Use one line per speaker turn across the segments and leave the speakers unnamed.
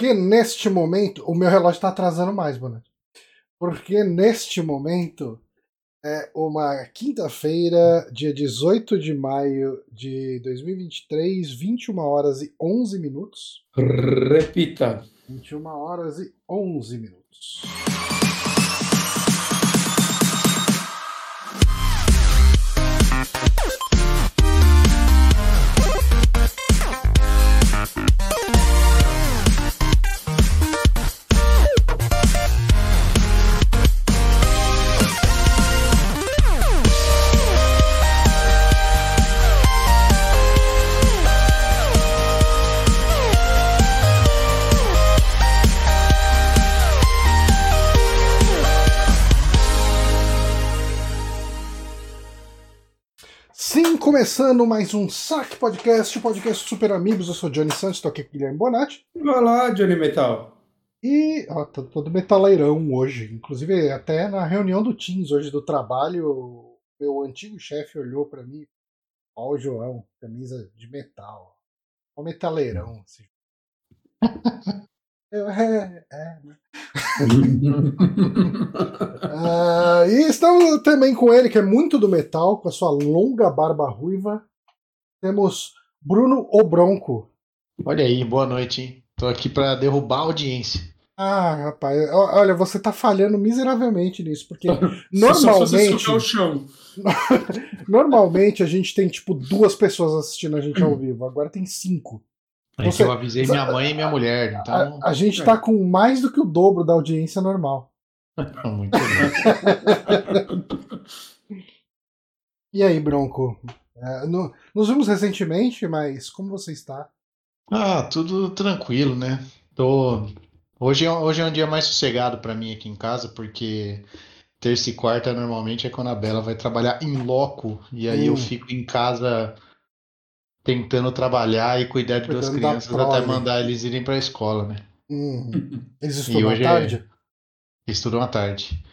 Porque neste momento. O meu relógio tá atrasando mais, Bonatti. Porque neste momento é uma quinta-feira, dia 18 de maio de 2023, 21 horas e 11 minutos.
Repita.
21 horas e 11 minutos. Começando mais um Saque Podcast, o podcast Super Amigos. Eu sou Johnny Santos, estou aqui com o Guilherme Bonatti.
Vai lá, Johnny Metal.
E ó, tô todo metaleirão hoje. Inclusive, até na reunião do Teams hoje do trabalho, meu antigo chefe olhou para mim. Ó, o João, camisa de metal. Ó, o metaleirão. Assim. Eu, é, é, né? Ah, e estamos também com ele, que é muito do metal, com a sua longa barba ruiva. Temos Bruno o Bronco.
Olha aí, boa noite, hein? Tô aqui pra derrubar a audiência.
Ah, rapaz, olha, você tá falhando miseravelmente nisso, porque
Só se você
normalmente,
sujar o chão.
normalmente a gente tem tipo duas pessoas assistindo a gente ao vivo, agora tem cinco.
É
Você-
eu avisei minha mãe e minha mulher, então.
A, a gente tá com mais do que o dobro da audiência normal.
Muito bem.
E aí, Bronco? É, no- nos vimos recentemente, mas como você está?
Ah, tudo tranquilo, né? Tô. Hoje é, hoje é um dia mais sossegado pra mim aqui em casa, porque terça e quarta normalmente é quando a Bela vai trabalhar em loco, e aí eu
Hum.
fico em casa tentando trabalhar e cuidar de duas crianças até mandar eles irem pra escola, né?
Hum, eles
E
estudam à
hoje é-
tarde?
Estudam à tarde.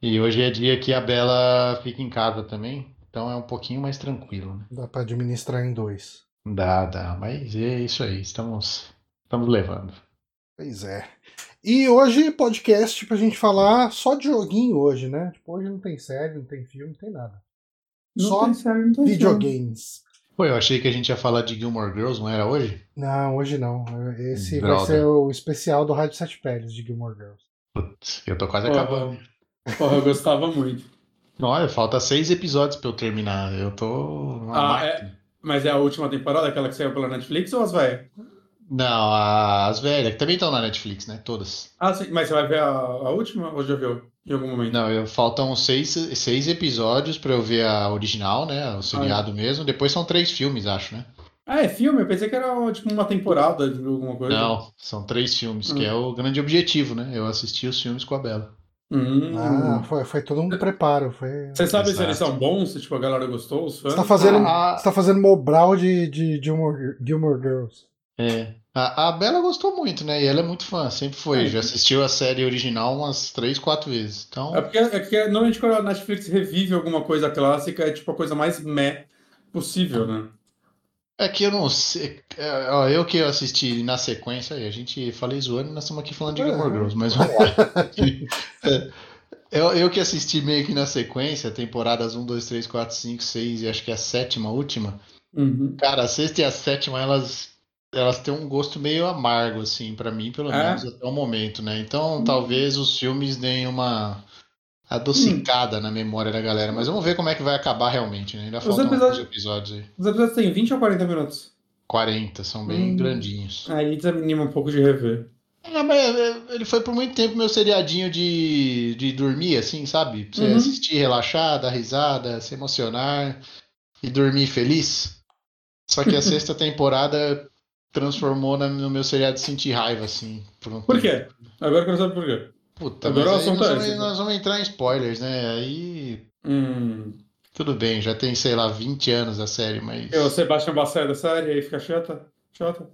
E hoje é dia que a Bela fica em casa também, então é um pouquinho mais tranquilo, né?
Dá pra administrar em dois.
Dá, dá, mas é isso aí, estamos, estamos levando.
Pois é. E hoje, podcast pra gente falar só de joguinho hoje, né? Tipo, hoje não tem série, não tem filme, não tem nada.
Não
Só
tem série, não tem
videogames.
Pô, eu achei que a gente ia falar de Gilmore Girls, não era hoje?
Não, hoje não. Esse vai
Droga.
ser o especial do Rádio Sete Peles de Gilmore Girls.
Putz, eu tô quase
Porra.
acabando.
Porra, eu gostava muito.
Olha, falta seis episódios pra eu terminar. Eu tô.
Ah,
máquina.
Mas é a última temporada, aquela que saiu pela Netflix ou as vai?
Não, as velhas, que também estão na Netflix, né? Todas.
Ah, sim, mas você vai ver a, a última ou já viu em algum momento?
Não, eu, faltam seis, seis episódios pra eu ver a original, né? O seriado mesmo. Depois são três filmes, acho, né?
Ah, é filme? Eu pensei que era tipo uma temporada de alguma coisa.
Não, são três filmes, que
Hum.
é o grande objetivo, né? Eu assisti os filmes com a Bela.
Hum.
Ah, foi, foi todo um preparo. Foi...
Você sabe se
Exato.
eles são bons? Se tipo, a galera gostou, os fãs?
Você tá fazendo,
Ah.
você tá fazendo Mobral de, de Gilmore, Gilmore Girls.
É. A, a Bela gostou muito, né? E ela é muito fã, sempre foi.
É.
Já assistiu a série original umas três, quatro vezes. Então,
É porque, é porque normalmente quando a Netflix revive alguma coisa clássica, é tipo a coisa mais meh possível, né?
é que eu não sei. é, ó, eu que assisti na sequência, a gente falei zoando e nós estamos aqui falando de
É.
Gilmore Girls, mas vamos lá. É, Eu, eu que assisti meio que na sequência, temporadas 1, 2, 3, 4, 5, 6 e acho que a sétima, a última.
Uhum.
Cara, a sexta e a sétima, elas, elas têm um gosto meio amargo, assim, pra mim, pelo
É?
menos até o momento, né? Então, talvez os filmes deem uma adocicada na memória da galera. Mas vamos ver como é que vai acabar realmente, né? Ainda faltam
episódios-
alguns episódios aí.
Os episódios têm 20 ou 40 minutos.
40, são bem
Hum.
grandinhos.
Aí desanima um pouco de rever.
É, mas é, ele foi por muito tempo meu seriadinho de, de dormir, assim, sabe? Pra você
Uhum.
assistir, relaxar, dar risada, se emocionar e dormir feliz. Só que a sexta temporada transformou na- no meu seriado de sentir raiva, assim. Por, um
Por quê? Agora eu quero saber por quê.
Puta,
Agora
mas aí
assunto
nós
é
vamos, nós vamos entrar em spoilers, né? Aí
Hum.
tudo bem, já tem, sei lá, 20 anos a série, mas.
E o Sebastian Bacé da série, aí fica chata? Chata?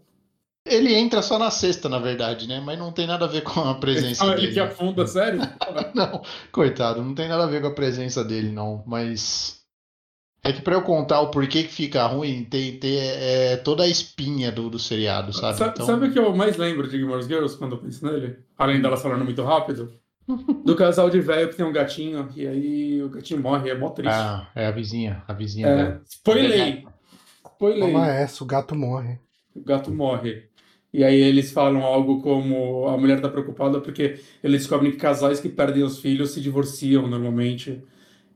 Ele entra só na sexta, na verdade, né? Mas não tem nada a ver com a presença
Ah,
dele.
ele que afunda a série?
Não, coitado, não tem nada a ver com a presença dele, não. Mas É que pra eu contar o porquê que fica ruim, tem, tem é, toda a espinha do, do seriado, sabe?
Sa-
Então,
Sabe o que eu mais lembro de Gilmore Girls quando eu penso nele? Além delas falando muito rápido? Do casal de velho que tem um gatinho, e aí o gatinho morre, é mó triste.
ah, é a vizinha, a vizinha
É,
dela.
spoiler! Spoiler!
Toma essa, o gato morre.
O gato morre. E aí eles falam algo como a mulher tá preocupada porque eles descobrem que casais que perdem os filhos se divorciam normalmente.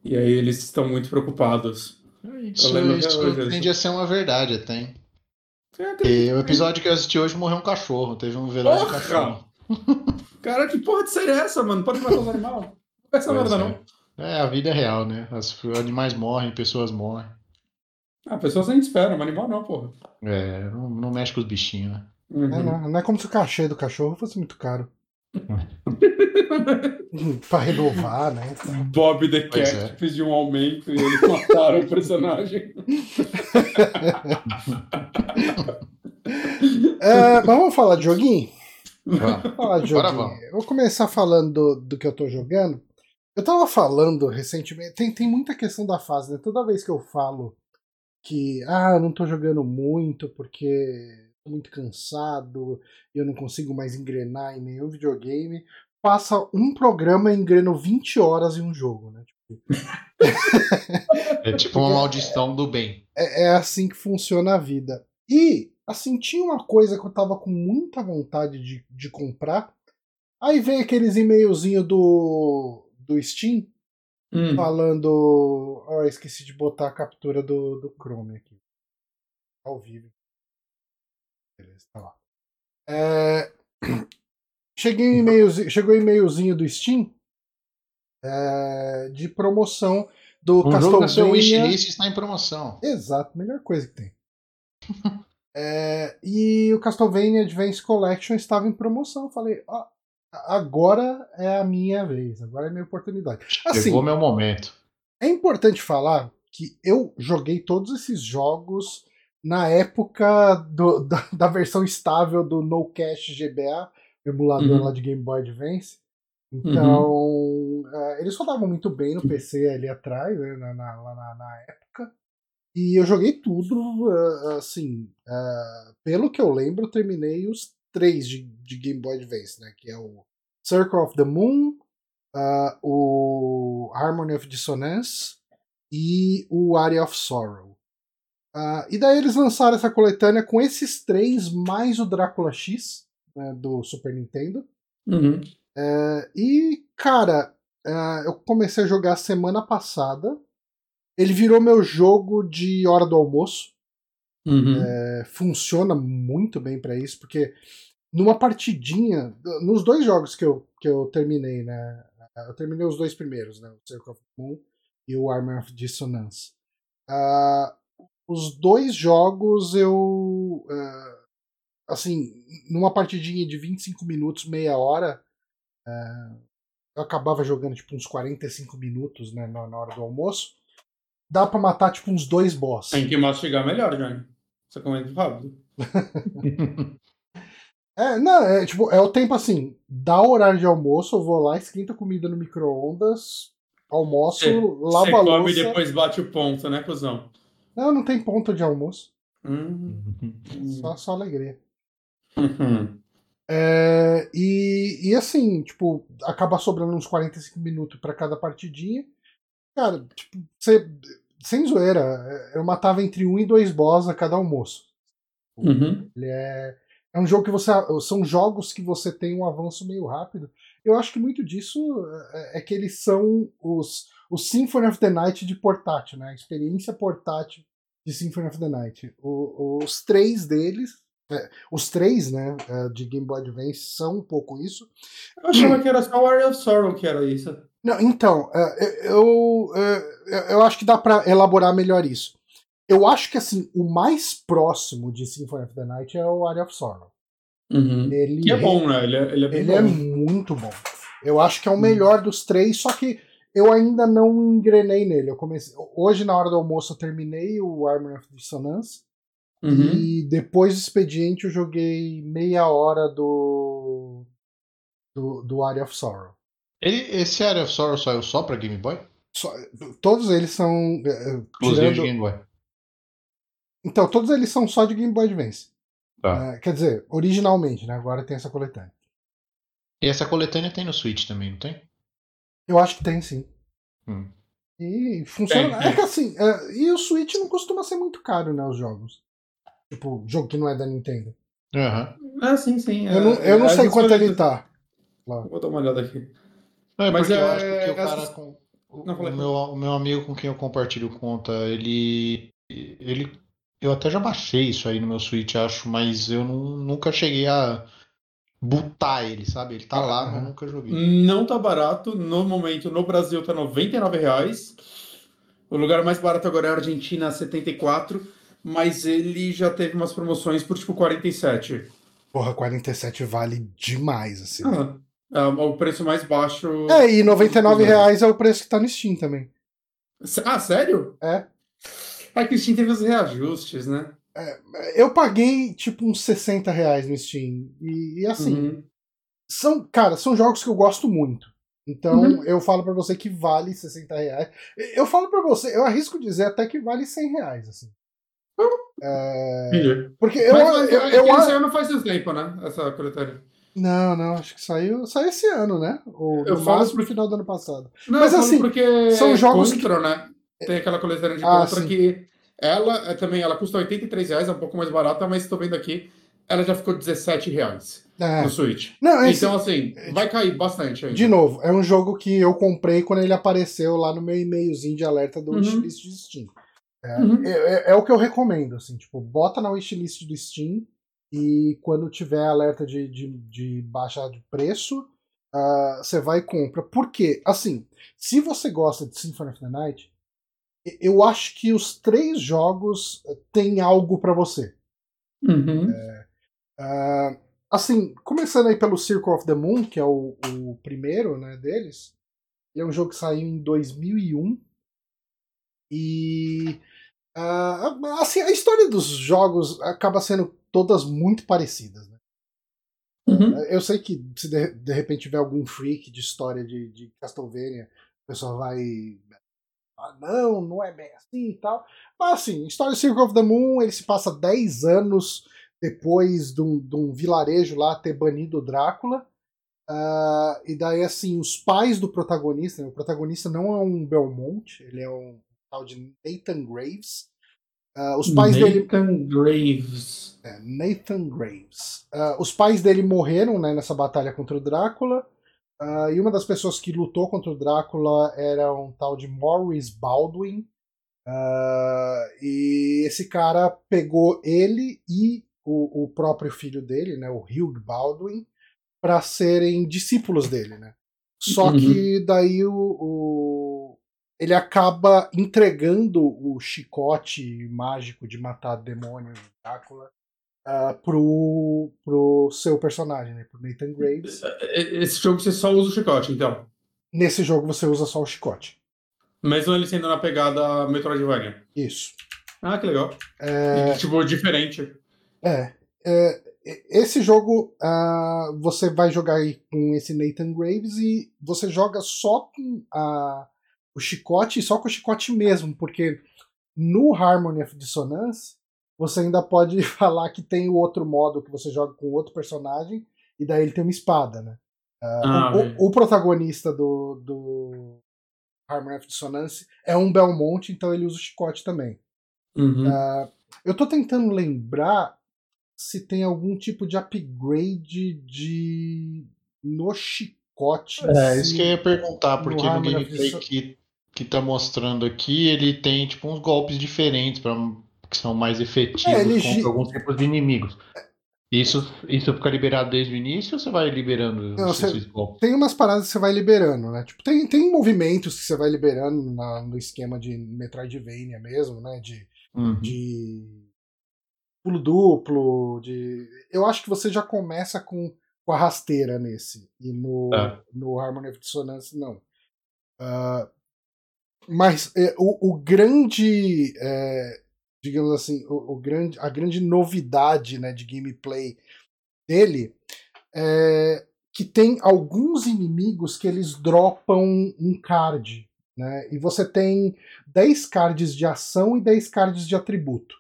E aí eles estão muito preocupados.
Isso, isso tende a ser uma verdade até. hein?
É,
E o episódio que eu assisti hoje morreu um cachorro, teve um velório de cachorro.
Cara, que porra de série é essa, mano? Pode matar os animais? Não faz essa merda,
é.
não.
É, a vida é real, né? Os animais morrem, pessoas morrem.
Ah, pessoas nem esperam, mas animal não, porra.
É, não, não mexe com os bichinhos, né?
Uhum.
É, não, não é como se o cachê do cachorro fosse muito caro. pra renovar, né?
Bob the Cat
é.
pediu um aumento e eles mataram o personagem.
É, mas vamos falar de joguinho?
Vamos.
Vamos falar de
Bora,
joguinho.
vamos.
Eu vou começar falando do, do que eu tô jogando. Eu tava falando recentemente, tem, tem muita questão da fase, né? Toda vez que eu falo que, ah, eu não tô jogando muito porque muito cansado eu não consigo mais engrenar em nenhum videogame, passa um programa e engreno 20 horas em um jogo, né? Tipo,
É tipo uma maldição do bem.
é, é assim que funciona a vida. E, assim, tinha uma coisa que eu tava com muita vontade de, de comprar. Aí vem aqueles e-mailzinho do, do Steam
Hum.
falando. Ó, esqueci de botar a captura do, do Chrome aqui. Ao vivo. Beleza, tá lá. É, cheguei um e-mailzinho, chegou um e-mailzinho do Steam é, de promoção do
Um jogo na sua
Castlevania.
wishlist está em promoção.
Exato, melhor coisa que tem. É, e o Castlevania Advance Collection estava em promoção. Eu falei, ó, agora é a minha vez, agora é a minha oportunidade. Assim,
Chegou meu momento.
é importante falar que eu joguei todos esses jogos na época do- da, da versão estável do No Cache GBA, o emulador
Uhum.
lá de Game Boy Advance. Então, eh, eles rodavam muito bem no PC ali atrás, né, na, na- lá na, na época. E eu joguei tudo, eh, assim, eh, pelo que eu lembro, eu terminei os três de, de Game Boy Advance, né? Que é o Circle of the Moon, o Harmony of Dissonance e o Area of Sorrow. Ah, e daí eles lançaram essa coletânea com esses três, mais o Drácula X, né, do Super Nintendo.
Uhum.
É, e, cara, é, eu comecei a jogar semana passada. Ele virou meu jogo de hora do almoço.
Uhum.
É, funciona muito bem pra isso, porque numa partidinha, nos dois jogos que eu, que eu terminei, né? Eu terminei os dois primeiros, né? O Circle of Moon e o Armor of Dissonance. Ah, os dois jogos eu. ah, assim, numa partidinha de 25 minutos, meia hora, ah, eu acabava jogando tipo uns 45 minutos né, na, na hora do almoço. Dá pra matar tipo uns dois boss.
Tem que mastigar melhor, Johnny. Você comenta rápido.
É, não, é tipo, é o tempo assim, dá o horário de almoço, eu vou lá, esquenta a comida no micro-ondas, almoço,
Cê- Você
a
come
louça.
e depois bate o ponto, né, cuzão?
Não, não tem ponto de almoço.
Hum.
Só, só alegria.
Uhum.
É, e, e assim, tipo, acaba sobrando uns 45 minutos pra cada partidinha. Cara, tipo, você, sem zoeira, eu matava entre um e dois boss a cada almoço.
Uhum.
Ele é, é um jogo que você. São jogos que você tem um avanço meio rápido. Eu acho que muito disso é, é que eles são os, os Symphony of the Night de portátil, né? A experiência portátil de Symphony of the Night. O- os três deles. é, os três, né, é, de Game Boy Advance são um pouco isso.
Eu achava que era só o Area of Sorrow que era isso.
Não, então, é, eu, é, eu acho que dá pra elaborar melhor isso. Eu acho que assim, o mais próximo de Symphony of the Night é o Area of Sorrow.
Uhum.
Ele
Que é bom, né? Ele é, ele é
Ele é
bom.
muito bom. Eu acho que é o melhor dos três, só que eu ainda não engrenei nele. Eu comecei hoje na hora do almoço eu terminei o Armor of Dissonance
Uhum.
e depois do expediente eu joguei meia hora do do, do Area of Sorrow.
Ele, esse Area of Sorrow saiu só pra Game Boy?
Só- todos eles são. eh,
Exclusivo de
tirando-
Game Boy.
Então, todos eles são só de Game Boy Advance.
Tá.
Eh, quer dizer, originalmente, né? Agora tem essa coletânea.
E essa coletânea tem no Switch também, não tem?
Eu acho que tem sim.
Hum.
E funciona.
Tem,
É que assim, é, e o Switch não costuma ser muito caro, né? Os jogos. Tipo, jogo que não é da Nintendo.
Aham.
Ah, sim, sim.
Eu não, eu não
é,
sei
é
quanto ele tá.
Vou dar uma olhada aqui.
Não, é
Mas
porque eu
é-
acho que o cara com. O,
Não,
o meu, o meu amigo com quem eu compartilho conta, ele. ele eu até já baixei isso aí no meu Switch, acho, mas eu não- nunca cheguei a botar ele, sabe? Ele tá lá, mas nunca joguei.
Não tá barato. No momento, no Brasil, tá 99 reais. O lugar mais barato agora é a Argentina, 74. Mas ele já teve umas promoções por tipo 47.
Porra, 47 vale demais, assim.
Ah, é o preço mais baixo.
É, e 99 reais é o preço que tá no Steam também.
Ah, sério?
É.
É que o Steam teve os reajustes, né?
Eu paguei, tipo, uns 60 reais no Steam. E, e, assim,
Uhum.
são, cara, são jogos que eu gosto muito. Então,
Uhum.
eu falo pra você que vale 60 reais. Eu falo pra você, eu arrisco dizer até que vale 100 reais, assim. É,
Entendi.
porque eu,
Mas,
eu,
é que
eu,
isso aí não faz tanto tempo, né? Essa coletânea.
Não, não, acho que saiu, saiu esse ano, né? Ou
Eu falo porque-
final do ano passado.
Não,
Mas,
eu
assim,
porque
são jogos
Contra, né? Tem aquela coletânea de
Ah,
Contra
sim.
que ela é também ela custa 83 reais, é um pouco mais barata, mas estou vendo aqui, ela já ficou 17 reais
É.
no Switch.
Não, esse,
Então, assim, vai cair bastante ainda.
de novo, é um jogo que eu comprei quando ele apareceu lá no meu e-mailzinho de alerta do
Uhum.
wishlist de Steam. É,
Uhum.
é- é- é o que eu recomendo, assim, tipo, bota na wishlist do Steam e quando tiver alerta de, de, de baixa de preço, ah, você vai e compra. Por quê? Assim, se você gosta de Symphony of the Night, eu acho que os três jogos eh, têm algo pra você.
Uhum.
Ah, assim, começando aí pelo Circle of the Moon, que é o, o primeiro né, deles. Ele é um jogo que saiu em 2001. E. ah, assim, a história dos jogos acaba sendo todas muito parecidas. Né?
Uhum.
Eu sei que se de, de repente tiver algum freak de história de, de Castlevania, o pessoal vai. Ah, não, não é bem assim e tal. Mas assim, história do Circle of the Moon, ele se passa 10 anos depois de um, de um vilarejo lá ter banido o Drácula. Ah, e daí, assim, os pais do protagonista, né, o protagonista não é um Belmont, ele é um tal de Nathan Graves. Ah, os pais dele.
Nathan Graves.
É, Nathan Graves. Ah, os pais dele morreram né, nessa batalha contra o Drácula. Ah, e uma das pessoas que lutou contra o Drácula era um tal de Morris Baldwin. Ah, e esse cara pegou ele e o, o próprio filho dele, né, o Hugh Baldwin, para serem discípulos dele. Né? Só
Uhum.
que daí o, o- ele acaba entregando o chicote mágico de matar demônio Drácula ah, pro, pro seu personagem, né, pro Nathan Graves.
Esse jogo você só usa o chicote, então.
Nesse jogo você usa só o chicote.
Mesmo ele sendo na pegada Metroidvania.
Isso.
Ah, que legal.
É,
Tipo, diferente.
É, é, esse jogo ah, você vai jogar aí com esse Nathan Graves e você joga só com a, o chicote e só com o chicote mesmo, porque no Harmony of Dissonance você ainda pode falar que tem o outro modo que você joga com outro personagem e daí ele tem uma espada, né? Ah,
Ah,
o- o, protagonista do, do Harmony of Dissonance é um Belmont, então ele usa o chicote também.
Uhum.
Ah, eu tô tentando lembrar se tem algum tipo de upgrade de no chicote.
É, isso que eu ia perguntar,
no
porque no
of
gameplay que, que tá mostrando aqui, ele tem tipo uns golpes diferentes pra, que são mais efetivos
É, ele
contra alguns tipos de inimigos. Isso, isso fica liberado desde o início ou você vai liberando
Não, você-? Tem umas paradas que você vai liberando, né? Tipo, tem, tem movimentos que você vai liberando na- no esquema de Metroidvania mesmo, né? De,
Uhum.
de pulo duplo, de. Eu acho que você já começa com, com a rasteira nesse. E no,
Tá.
no Harmony of Dissonance, não. Ah, mas é, o, o grande. é, digamos assim, o, o grande, a grande novidade né, de gameplay dele é que tem alguns inimigos que eles dropam um card né? E você tem 10 cards de ação e 10 cards de atributo.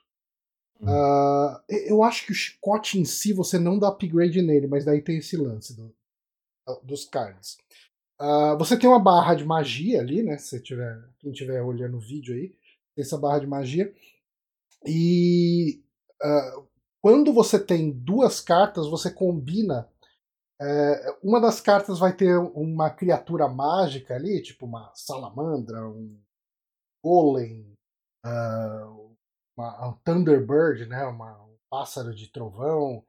Uh, eu acho que o chicote em si você não dá upgrade nele, mas daí tem esse lance do, dos cards. Uh, você tem uma barra de magia ali, né? Se tiver, quem estiver olhando o vídeo aí, tem essa barra de magia. E uh, quando você tem duas cartas, você combina. É, uma das cartas vai ter uma criatura mágica ali, tipo uma salamandra, um golem, uh, uma, um Thunderbird, né, uma, um pássaro de trovão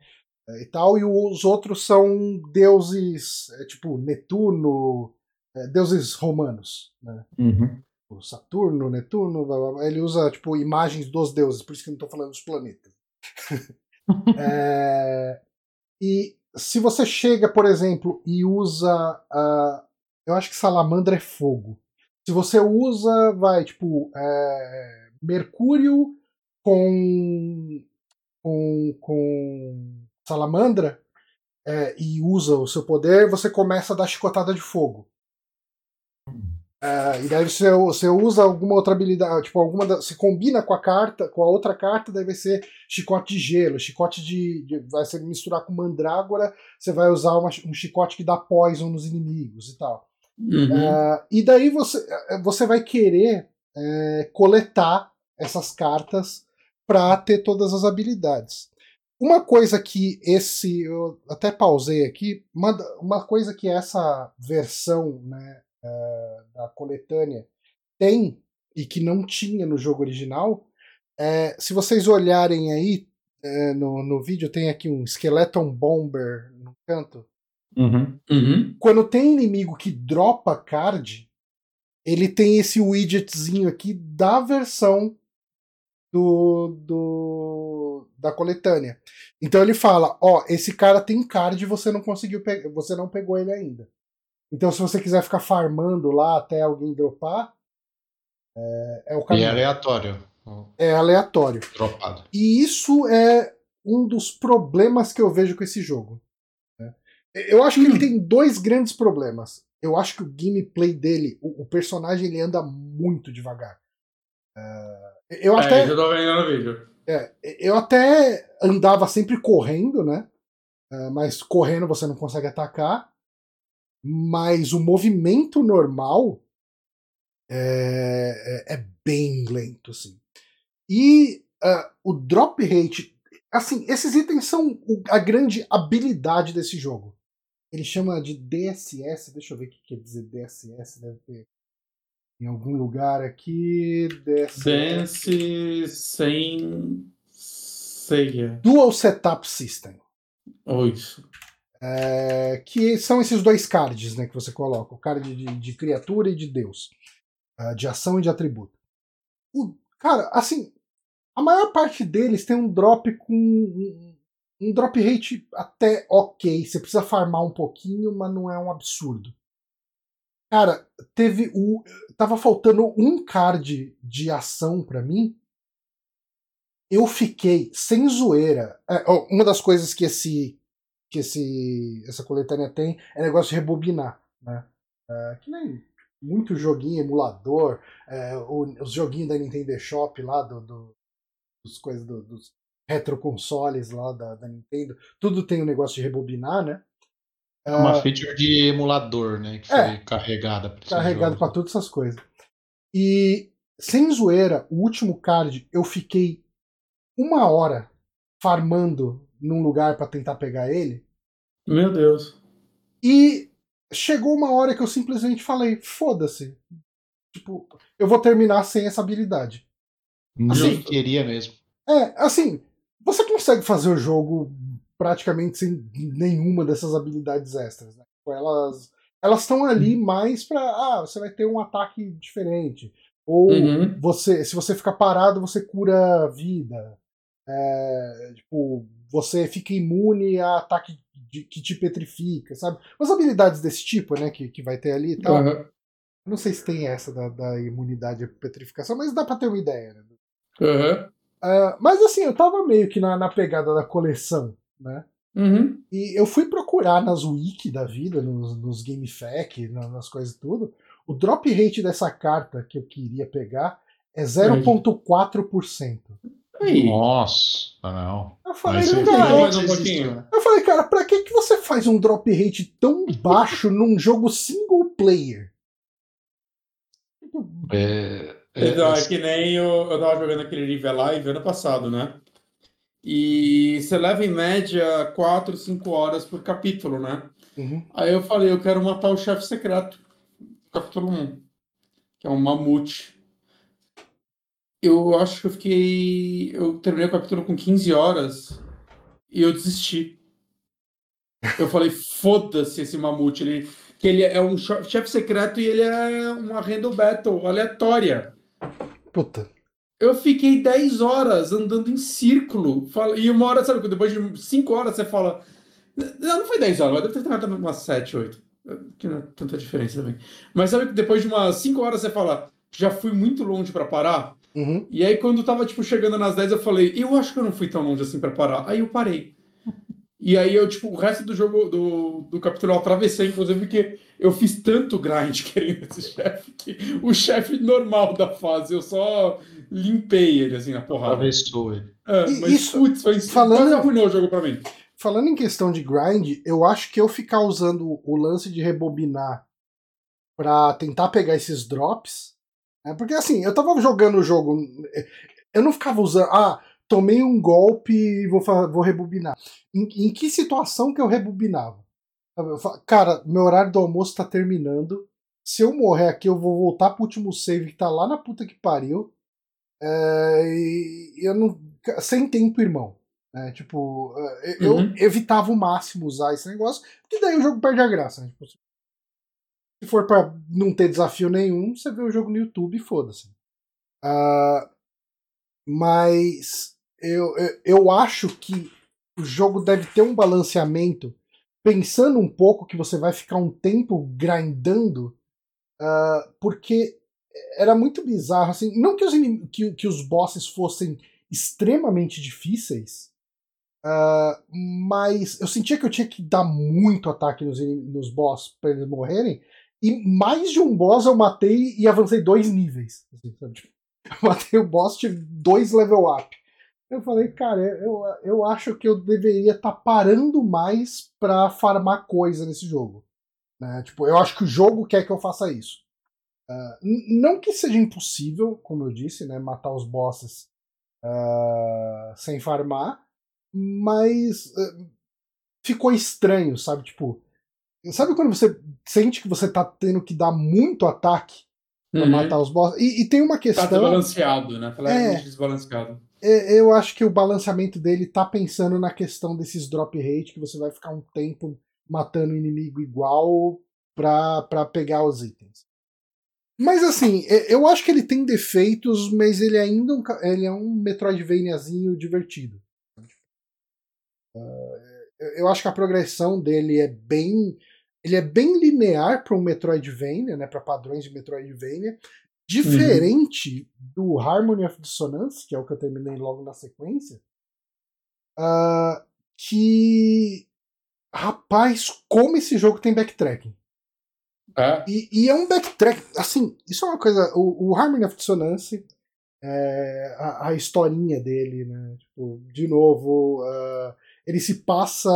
é, e tal, e os outros são deuses, é, tipo Netuno, deuses romanos, né?
Uhum.
Saturno, Netuno, blá, blá, blá. ele usa tipo imagens dos deuses, por isso que eu não estou falando dos planetas. é, e se você chega, por exemplo, e usa, uh, eu acho que salamandra é fogo. Se você usa, vai tipo é, Mercúrio com com, com salamandra é, e usa o seu poder, você começa a dar chicotada de fogo. É, e daí você, você usa alguma outra habilidade, tipo, alguma da, você combina com a carta, com a outra carta, daí vai ser chicote de gelo, chicote de. de vai ser misturar com mandrágora, você vai usar uma, um chicote que dá poison nos inimigos e tal.
Uhum.
É, e daí você, é, você vai querer é, coletar essas cartas para ter todas as habilidades. Uma coisa que esse. Eu até pausei aqui. Uma, uma coisa que essa versão né, uh, da coletânea tem e que não tinha no jogo original. É, se vocês olharem aí é, no, no vídeo, tem aqui um Skeleton Bomber no canto.
Uhum.
Uhum.
Quando tem inimigo que dropa card, ele tem esse widgetzinho aqui da versão do, do da coletânea. Então ele fala, ó, esse cara tem card e você não conseguiu pegar, você não pegou ele ainda. Então se você quiser ficar farmando lá até alguém dropar, é, é o
E
caminho.
é aleatório.
É aleatório.
Dropado.
E isso é um dos problemas que eu vejo com esse jogo. né? Eu acho que ele tem dois grandes problemas. Eu acho que o gameplay dele, o, o personagem, ele anda muito devagar. É, eu
É,
até.
isso eu tô vendo no vídeo.
É, eu até andava sempre correndo, né? É, mas correndo você não consegue atacar. Mas o movimento normal é, é- é bem lento, assim. E ah, o drop rate. Assim, esses itens são a grande habilidade desse jogo. Ele chama de DSS. Deixa eu ver o que quer dizer DSS. Deve ter em algum lugar aqui. DSS.
Dance sem ceia.
Dual Setup System.
Ou isso.
É, que são esses dois cards né, que você coloca: o card de, de criatura e de Deus, ah, de ação e de atributo. O- cara, assim, a maior parte deles tem um drop com um, um drop rate até ok. Você precisa farmar um pouquinho, mas não é um absurdo. Cara, teve o. Tava faltando um card de ação pra mim. Eu fiquei sem zoeira. É, uma das coisas que esse que esse, essa coletânea tem é negócio de rebobinar, né? É, que nem muito joguinho, emulador, é, os joguinhos da Nintendo eShop lá, do, do- dos coisas do- dos retroconsoles lá da, da Nintendo, tudo tem um negócio de rebobinar, né?
É uma feature de emulador, né? Que foi
É.
carregada pra esses
carregado
jogos.
para todas essas coisas. E, sem zoeira, o último card eu fiquei uma hora farmando num lugar para tentar pegar ele.
Meu Deus.
E chegou uma hora que eu simplesmente falei: foda-se. Tipo, eu vou terminar sem essa habilidade.
Nem
Assim-
queria mesmo.
É, assim, você consegue fazer o jogo praticamente sem nenhuma dessas habilidades extras. Né? Tipo, Elas elas estão ali mais pra. Ah, você vai ter um ataque diferente. Ou
Uhum.
você, se você ficar parado, você cura a vida. É, tipo, você fica imune a ataque de- que te petrifica, sabe? Umas habilidades desse tipo, né, que, que vai ter ali e tal. Eu Não sei se tem essa da, da imunidade à petrificação, mas dá pra ter uma ideia, né?
Aham.
Ah, mas assim, eu tava meio que na, na pegada da coleção, né?
Uhum.
E eu fui procurar nas wiki da vida, nos, nos GameFAQ, na- nas coisas tudo, O drop rate dessa carta que eu queria pegar é 0,4%.
Aí.
Nossa, não.
Eu falei,
Não, mais um pouquinho.
eu falei, cara, pra que, que você faz um drop rate tão baixo num jogo single player?
É, é,
Então, é que nem eu, eu tava jogando aquele Live Alive ano passado, né? E você leva em média 4, 5 horas por capítulo, né?
Uhum.
Aí eu falei, eu quero matar o chefe secreto. Capítulo 1. Que é um mamute. Eu acho que eu fiquei. Eu terminei o capítulo com 15 horas e eu desisti. Eu falei, foda-se esse mamute. Ele, que ele é um chefe secreto e ele é uma random battle aleatória.
Puta.
Eu fiquei 10 horas andando em círculo. E uma hora, sabe, depois de 5 horas você fala. Não, não foi 10 horas, mas deve ter terminado umas 7, 8. Que não é tanta diferença também. Mas sabe que depois de umas 5 horas você fala, já fui muito longe pra parar?
Uhum.
E aí quando tava, tipo, chegando nas 10, eu falei, eu acho que eu não fui tão longe assim pra parar. Aí eu parei. E aí eu, tipo, o resto do jogo, do, do capítulo eu atravessei, inclusive, porque eu fiz tanto grind querendo esse chefe, que o chefe normal da fase, eu só limpei ele, assim, na porrada.
Atravessou ele.
É, mas,
isso-
putz, foi
falando-
quase arruinou o jogo pra mim.
Falando em questão de grind, eu acho que eu ficar usando o lance de rebobinar pra tentar pegar esses drops. Né, porque assim, eu tava jogando o jogo. Eu não ficava usando. Ah, tomei um golpe e vou, vou rebobinar. Em, em que situação que eu rebobinava? Cara, meu horário do almoço tá terminando. Se eu morrer aqui, eu vou voltar pro último save que tá lá na puta que pariu. É, e eu não. Sem tempo, irmão. né, tipo, é, eu
Uhum.
evitava o máximo usar esse negócio, porque daí o jogo perde a graça. né? Tipo, se for pra não ter desafio nenhum, você vê o jogo no YouTube e foda-se. Ah, mas eu, eu, eu acho que o jogo deve ter um balanceamento, pensando um pouco que você vai ficar um tempo grindando, ah, porque era muito bizarro, assim, não que os, que, que os bosses fossem extremamente difíceis, ah, mas eu sentia que eu tinha que dar muito ataque nos, nos boss pra eles morrerem, e mais de um boss eu matei e avancei dois níveis. assim? Tipo, eu matei o boss, tive dois level up. Eu falei, cara, eu, eu acho que eu deveria estar parando mais pra farmar coisa nesse jogo. né? Tipo, eu acho que o jogo quer que eu faça isso. N- não que seja impossível, como eu disse, né, matar os bosses ah, sem farmar, mas ah, ficou estranho, sabe? Tipo, sabe quando você sente que você tá tendo que dar muito ataque pra
Uhum.
matar os bosses? E, e tem uma
Tá
questão.
desbalanceado, né? Tá levemente
É.
desbalanceado.
É, Eu acho que o balanceamento dele tá pensando na questão desses drop rate, que você vai ficar um tempo matando o inimigo igual pra, pra pegar os itens. Mas assim, eu acho que ele tem defeitos, mas ele ainda é um ele é um Metroidvaniazinho divertido. Eu- eu acho que a progressão dele é bem. Ele é bem linear para um Metroidvania, né, para padrões de Metroidvania, diferente do Harmony of Dissonance, que é o que eu terminei logo na sequência, ah, que rapaz, como esse jogo tem backtracking.
É.
E, e é um backtrack, assim, isso é uma coisa. O, o Harmony of Dissonance, é, a, a historinha dele, né? Tipo, de novo, ah, ele se passa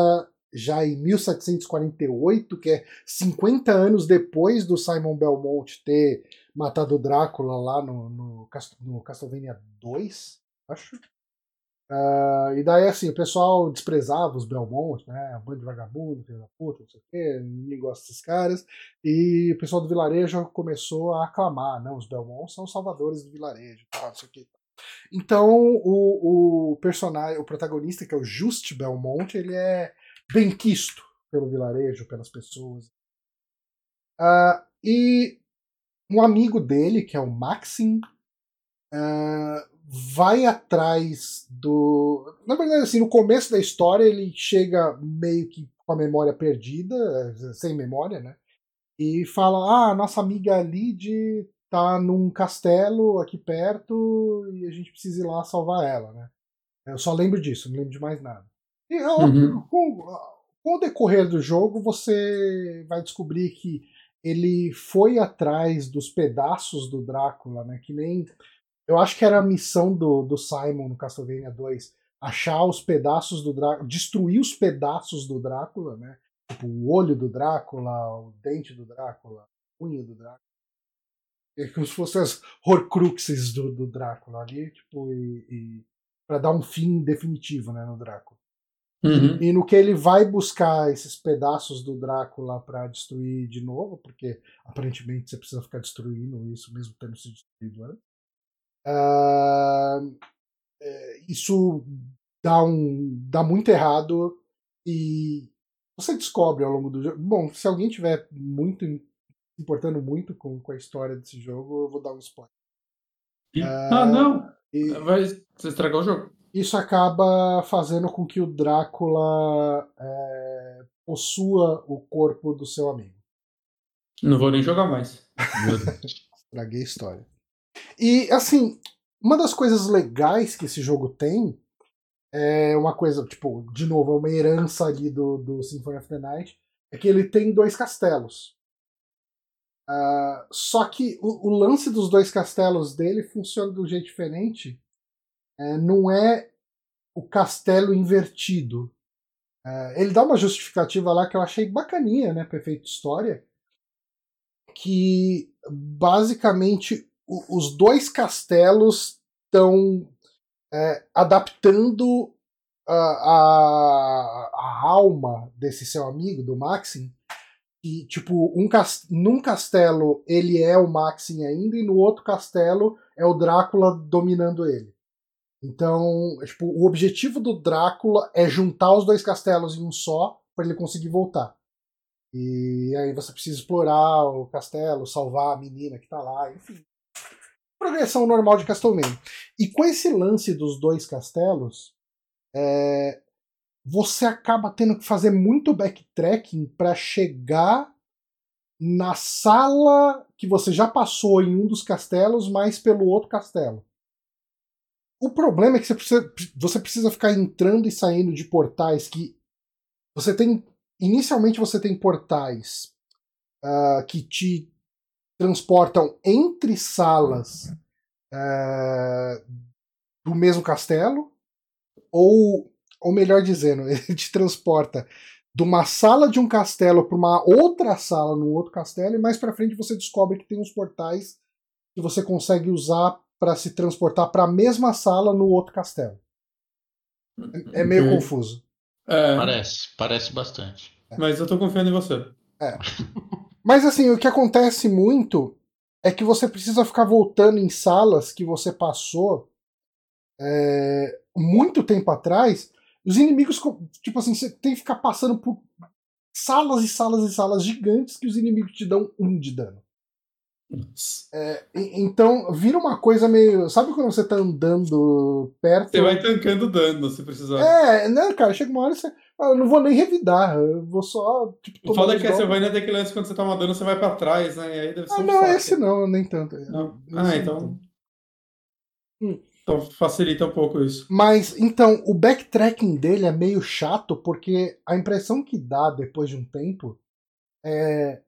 já em 1748, que é 50 anos depois do Simon Belmont ter matado o Drácula lá no, no, no Castlevania 2, acho. Ah, e daí, assim, o pessoal desprezava os Belmont, né? Bando de vagabundo, filho da puta, não sei o quê, ninguém gosta desses caras. E o pessoal do vilarejo começou a aclamar, não, os Belmont são salvadores do vilarejo, não sei o que. Então o, o personagem, o protagonista, que é o Just Belmont, ele é benquisto pelo vilarejo, pelas pessoas. Ah, e um amigo dele, que é o Maxim, ah, vai atrás do. Na verdade, assim, no começo da história ele chega meio que com a memória perdida, sem memória, né? E fala: Ah, nossa amiga Lid tá num castelo aqui perto e a gente precisa ir lá salvar ela, né? Eu só lembro disso, não lembro de mais nada. E
Uhum.
com, com o decorrer do jogo, você vai descobrir que ele foi atrás dos pedaços do Drácula, né? Que nem. Eu acho que era a missão do, do Simon no Castlevania 2. Achar os pedaços do Drácula. Destruir os pedaços do Drácula, né? Tipo, o olho do Drácula, o dente do Drácula, a unha do Drácula. É como se fossem as Horcruxes do, do Drácula ali, tipo, e, e para dar um fim definitivo né, no Drácula.
Uhum.
E no que ele vai buscar esses pedaços do Drácula para destruir de novo, porque aparentemente você precisa ficar destruindo isso mesmo tendo sido destruído antes. Uh, isso dá, um, dá muito errado e você descobre ao longo do jogo. Bom, se alguém tiver muito importando muito com, com a história desse jogo, eu vou dar um spoiler.
ah, não!
E
Vai você estragar o jogo.
Isso acaba fazendo com que o Drácula é, possua o corpo do seu amigo.
Não vou nem jogar mais.
Estraguei a história. E, assim, uma das coisas legais que esse jogo tem é uma coisa, tipo, de novo, é uma herança ali do, do Symphony of the Night, é que ele tem dois castelos. Ah, só que o, o lance dos dois castelos dele funciona de um jeito diferente. É, não é o castelo invertido. É, ele dá uma justificativa lá que eu achei bacaninha, né? Perfeito história. Que basicamente o- os dois castelos estão é, adaptando a, a, a alma desse seu amigo, do Maxim, e tipo, um cas- num castelo ele é o Maxim ainda, e no outro castelo é o Drácula dominando ele. Então, é, tipo, o objetivo do Drácula é juntar os dois castelos em um só para ele conseguir voltar. E aí você precisa explorar o castelo, salvar a menina que tá lá, enfim. Progressão normal de Castlevania. E com esse lance dos dois castelos, é, você acaba tendo que fazer muito backtracking para chegar na sala que você já passou em um dos castelos, mas pelo outro castelo. O problema é que você precisa, você precisa ficar entrando e saindo de portais que você tem. Inicialmente você tem portais ah, que te transportam entre salas ah, do mesmo castelo, ou, ou melhor dizendo, ele te transporta de uma sala de um castelo para uma outra sala num outro castelo, e mais para frente você descobre que tem uns portais que você consegue usar para se transportar para a mesma sala no outro castelo. É meio
Ok.
confuso.
É,
Parece, parece bastante.
mas eu tô confiando em você.
Mas assim, o que acontece muito é que você precisa ficar voltando em salas que você passou é, muito tempo atrás. Os inimigos, tipo assim, você tem que ficar passando por salas e salas e salas gigantes que os inimigos te dão um de dano. É, então vira uma coisa meio. Sabe quando você tá andando perto?
Você vai tancando dano se precisar.
É, não, cara, chega uma hora e você. Ah, eu não vou nem revidar, eu vou só. Tipo,
O foda é que você vai ainda ter que lance quando você toma dano, você vai pra trás, né? E aí deve ser
Ah,
um
não,
saco.
esse não, nem tanto.
Não.
Esse
Ah,
não
então.
Hum.
Então facilita um pouco isso.
Mas, então, o backtracking dele é meio chato, porque a impressão que dá depois de um tempo é.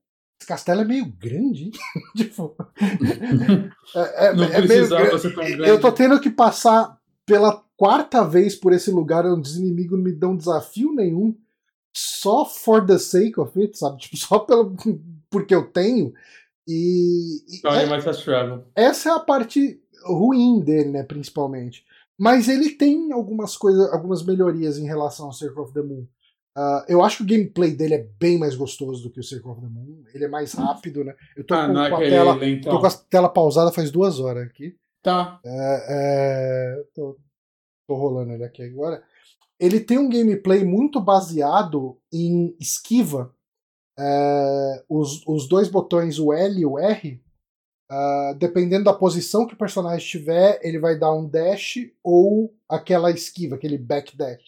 Esse castelo é meio grande, hein? tipo. é, é-
Não
é
precisava ser tão grande.
Eu tô tendo que passar pela quarta vez por esse lugar onde os inimigos não me dão desafio nenhum, só for the sake of it, sabe? Tipo, só pelo, porque eu tenho. E,
Então
é- essa é a parte ruim dele, né, principalmente. Mas ele tem algumas coisas, algumas melhorias em relação ao Circle of the Moon. Ah, eu acho que o gameplay dele é bem mais gostoso do que o Circle of the Moon. Ele é mais rápido, né? Eu tô
Ah,
com, com a tela,
lentão.
tô com a tela pausada faz duas horas aqui.
Tá.
É, é, tô, tô rolando ele aqui agora. Ele tem um gameplay muito baseado em esquiva. É, os, os dois botões, o L e o R, ah, dependendo da posição que o personagem tiver, ele vai dar um dash ou aquela esquiva, aquele backdash.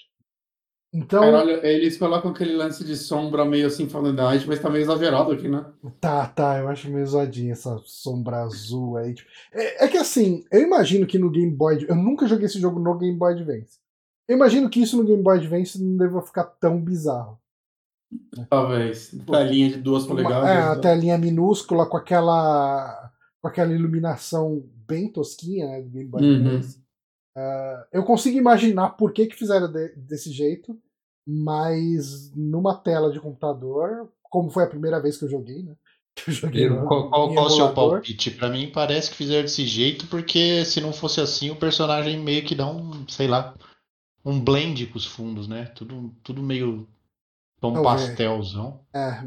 Então,
Caralho, eles colocam aquele lance de sombra meio assim falando da mas tá meio exagerado aqui, né?
Tá, tá, eu acho meio zoadinha essa sombra azul aí. tipo. É, é que assim, eu imagino que no Game Boy. Eu nunca joguei esse jogo no Game Boy Advance. Eu imagino que isso no Game Boy Advance não deva ficar tão bizarro.
Talvez. Telinha de duas polegadas.
É, a
né?
telinha minúscula com aquela com aquela iluminação bem tosquinha, né, do Game Boy
Uhum.
Advance. Ah, eu consigo imaginar por que, que fizeram de- desse jeito, mas numa tela de computador, como foi a primeira vez que eu joguei, né? Que eu joguei no-
Qual, qual, o seu palpite? Pra mim parece que fizeram desse jeito, porque se não fosse assim, o personagem meio que dá um, sei lá, um blend com os fundos, né? Tudo, tudo meio tom
Talvez.
pastelzão.
É,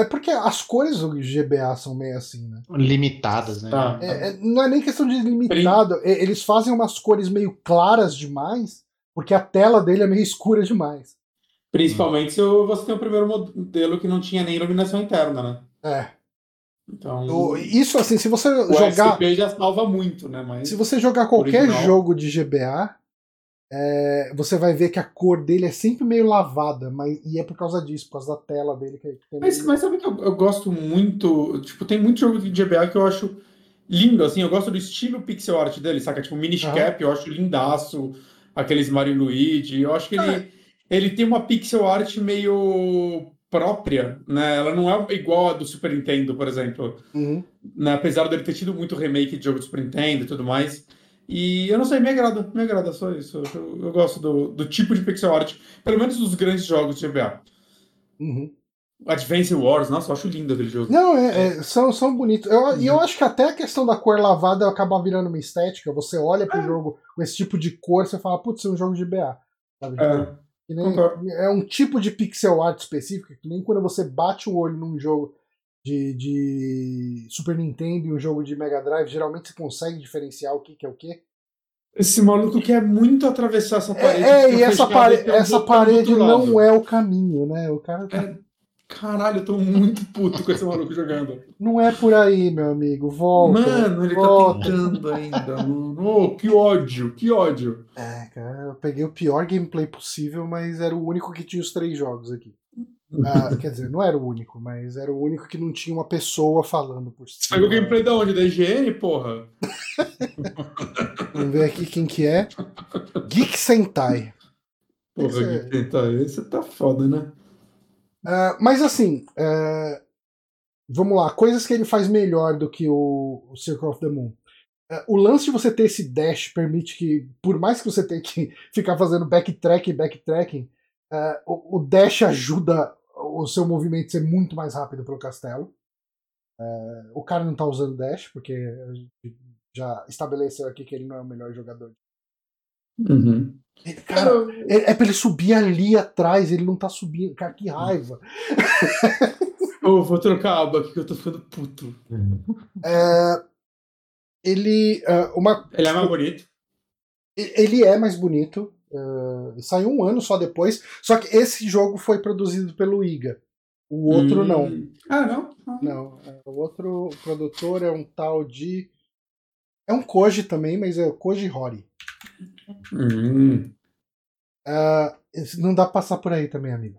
é porque as cores do GBA são meio assim, né?
Limitadas, né?
Tá.
É, é, não é nem questão de limitado, é, eles fazem umas cores meio claras demais, porque a tela dele é meio escura demais.
Principalmente se você tem o primeiro modelo que não tinha nem iluminação interna, né?
É.
Então.
O- Isso assim, se você
o
jogar.
SP já salva muito, né? Mas.
Se você jogar qualquer
Original.
jogo de GBA, é, você vai ver que a cor dele é sempre meio lavada, mas, e é por causa disso, por causa da tela dele. Que, que é
Mas,
meio-
mas sabe que eu, eu gosto muito. Tipo, tem muito jogo de GBA que eu acho lindo, assim. Eu gosto do estilo pixel art dele, saca? Tipo, Minish. Cap, eu acho lindaço. Aqueles Mario Luigi. Eu acho que ele,
É.
ele tem uma pixel art meio própria, né? Ela não é igual a do Super Nintendo, por exemplo.
Uhum.
né? Apesar dele ter tido muito remake de jogo de Super Nintendo e tudo mais. E eu não sei, me agrada, me agrada só isso. Eu, eu gosto do, do tipo de pixel art, pelo menos dos grandes jogos de GBA.
Uhum.
Advance Wars, nossa, eu acho lindo aquele jogo.
Não, é, é, são, são bonitos. Eu, E eu acho que até a questão da cor lavada acaba virando uma estética. Você olha pro jogo com esse tipo de cor, você fala, putz, é um jogo de GBA. Sabe?
É,
nem- é um tipo de pixel art específico, que nem quando você bate o olho num jogo de, de Super Nintendo e um jogo de Mega Drive, geralmente você consegue diferenciar o que, que é o que.
esse maluco quer muito atravessar essa parede.
É,
fica
e essa, pare
e
essa parede
outro lado.
não é o caminho, né? O cara tá-
É, Caralho, eu tô muito puto com esse maluco jogando.
não é por aí, meu amigo. Volta.
Mano, ele
volta.
tá tentando ainda. mano. Oh, que ódio, que ódio.
É, cara, eu peguei o pior gameplay possível, mas era o único que tinha os três jogos aqui. Ah, quer dizer, não era o único, mas era o único que não tinha uma pessoa falando por cima.
Pegou o gameplay da onde? Da IGN, porra?
Vamos ver aqui quem que é. Geek Sentai.
Porra,
Esse é-
que tá, esse tá foda, né?
Ah, mas assim, ah, vamos lá, coisas que ele faz melhor do que o, o Circle of the Moon. Ah, o lance de você ter esse dash permite que, por mais que você tenha que ficar fazendo backtrack e backtracking, o, o dash ajuda o seu movimento ser muito mais rápido pelo castelo. O cara não tá usando dash, porque já estabeleceu aqui que ele não é o melhor jogador.
Uhum.
Cara, é, é pra ele subir ali atrás, ele não tá subindo. Cara, que raiva.
Ô, vou trocar a aba aqui que eu tô ficando puto.
É, ele. ah, uma,
Ele é mais bonito.
ele é mais bonito. ah, saiu um ano só depois. Só que esse jogo foi produzido pelo IGA. O outro
Hum.
não.
Ah, não? Ah.
Não. é, O outro produtor é um tal de. É um Koji também, mas é o Koji Hori.
Hum.
Esse- não dá pra passar por aí também, amigo.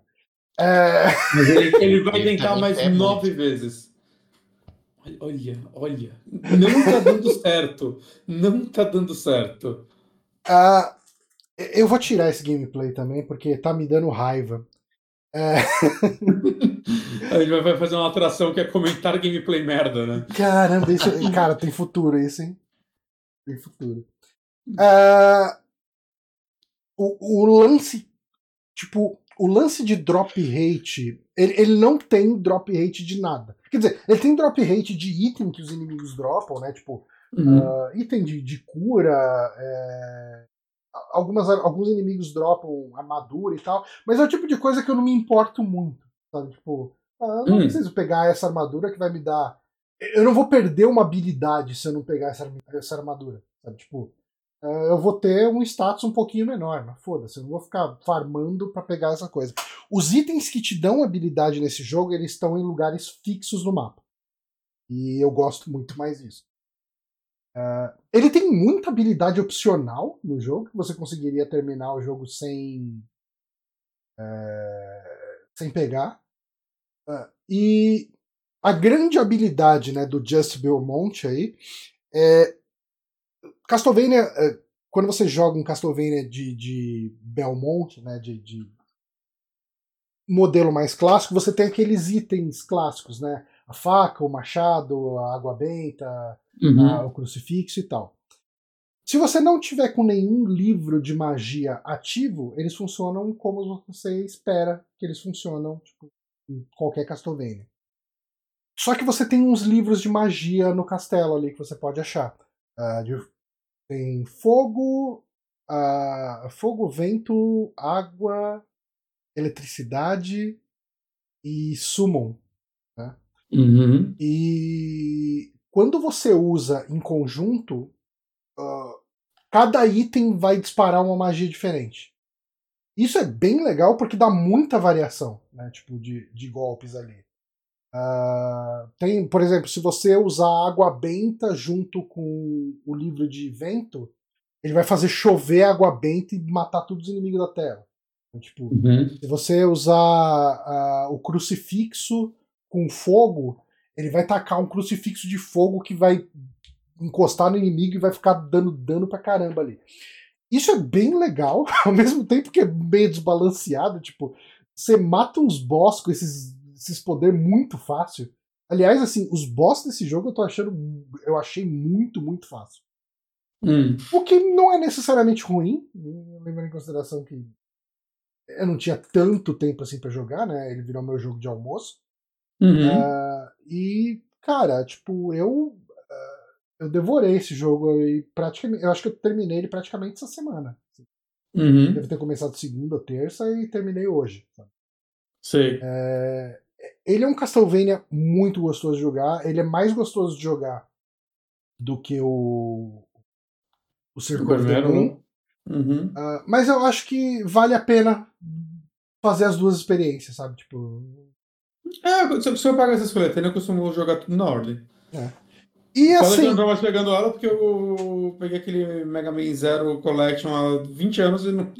É,
Mas ele, ele vai
Ele
tentar mais
é muito.
nove vezes. Olha, olha. Não tá dando certo. Não tá dando certo.
ah, eu vou tirar esse gameplay também, porque tá me dando raiva.
A gente vai fazer uma atração que é comentar gameplay merda, né?
Caramba, isso, cara, tem futuro isso, hein? Tem futuro. Ah, o, o lance, tipo, o lance de drop rate, ele, ele não tem drop rate de nada. Quer dizer, ele tem drop rate de item que os inimigos dropam, né? Tipo, ah, item de, de cura, é, algumas, alguns inimigos dropam armadura e tal, mas é o tipo de coisa que eu não me importo muito, sabe? Tipo, ah, eu não
Hum.
preciso pegar essa armadura que vai me dar. Eu não vou perder uma habilidade se eu não pegar essa, essa armadura, sabe? Tipo, eu vou ter um status um pouquinho menor, mas foda-se, eu não vou ficar farmando pra pegar essa coisa. Os itens que te dão habilidade nesse jogo, eles estão em lugares fixos no mapa. E eu gosto muito mais disso. Ah, ele tem muita habilidade opcional no jogo, que você conseguiria terminar o jogo sem. é, sem pegar. Ah, e a grande habilidade né, do Just Belmont aí é. Castlevania, é, quando você joga um Castlevania de, de Belmont, né, de, de modelo mais clássico, você tem aqueles itens clássicos, né? A faca, o machado, a água benta,
Uhum.
a- o crucifixo e tal. Se você não tiver com nenhum livro de magia ativo, eles funcionam como você espera que eles funcionam, tipo, em qualquer Castlevania. Só que você tem uns livros de magia no castelo ali que você pode achar. Ah, de- tem fogo, ah, fogo, vento, água, eletricidade e summon.
Uhum.
E quando você usa em conjunto, ah, cada item vai disparar uma magia diferente. Isso é bem legal porque dá muita variação, né? Tipo, de, de golpes ali. Ah, tem, por exemplo, se você usar água benta junto com o livro de vento, ele vai fazer chover água benta e matar todos os inimigos da Terra. Então, tipo,
Uhum.
se você usar ah, o crucifixo com fogo, ele vai tacar um crucifixo de fogo que vai encostar no inimigo e vai ficar dando dano pra caramba ali. Isso é bem legal, ao mesmo tempo que é meio desbalanceado. Tipo, você mata uns boss com esses, esses poderes muito fácil. Aliás, assim, os boss desse jogo eu tô achando. Eu achei muito, muito fácil.
Hum.
O que não é necessariamente ruim, levando em consideração que eu não tinha tanto tempo assim pra jogar, né? Ele virou meu jogo de almoço.
Uhum.
Ah, e, cara, tipo, eu ah, eu devorei esse jogo aí praticamente. Eu acho que eu terminei ele praticamente essa semana.
Uhum.
Deve ter começado segunda, terça e terminei hoje. sabe?
Sei.
É, ele é um Castlevania muito gostoso de jogar. Ele é mais gostoso de jogar do que o. O Moon.
né? Uhum.
Ah, mas eu acho que vale a pena fazer as duas experiências, sabe? Tipo.
É, se se eu pagar essas coletâneas, eu costumo jogar tudo na ordem.
E
Só que eu
assim.
não mais pegando ela porque eu peguei aquele Mega Man Zero Collection há 20 anos e não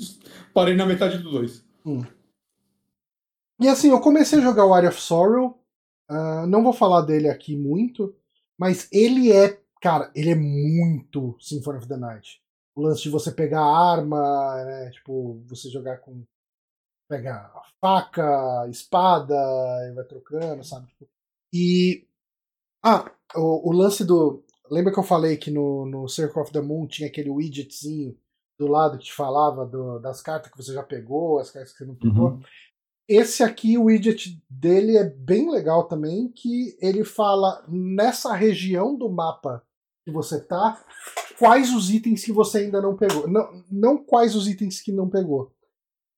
parei na metade do 2.
E assim, eu comecei a jogar o Area of Sorrow. ah, não vou falar dele aqui muito, mas ele é, cara, ele é muito Symphony of the Night. O lance de você pegar arma, né? Tipo, você jogar com. Pegar faca, espada, e vai trocando, sabe? Tipo, E. Ah, o, o lance do. Lembra que eu falei que no, no Circle of the Moon tinha aquele widgetzinho do lado que te falava do- das cartas que você já pegou, as cartas que você não pegou? Esse aqui, o widget dele é bem legal também, que ele fala nessa região do mapa que você tá, quais os itens que você ainda não pegou. Não, não quais os itens que não pegou.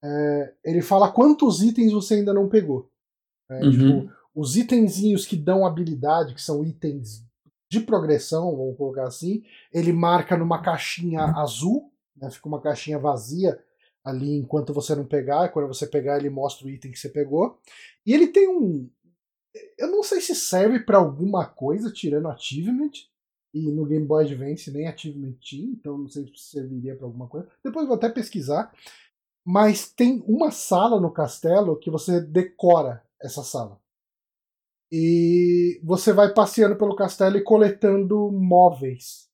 É, ele fala quantos itens você ainda não pegou. É,
Uhum.
tipo, os itenzinhos que dão habilidade, que são itens de progressão, vamos colocar assim, ele marca numa caixinha azul, né, fica uma caixinha vazia ali enquanto você não pegar, quando você pegar ele mostra o item que você pegou. E ele tem um eu não sei se serve pra alguma coisa tirando achievement, e no Game Boy Advance nem achievement tinha, então não sei se serviria pra alguma coisa. Depois vou até pesquisar. Mas tem uma sala no castelo que você decora essa sala. E você vai passeando pelo castelo e coletando móveis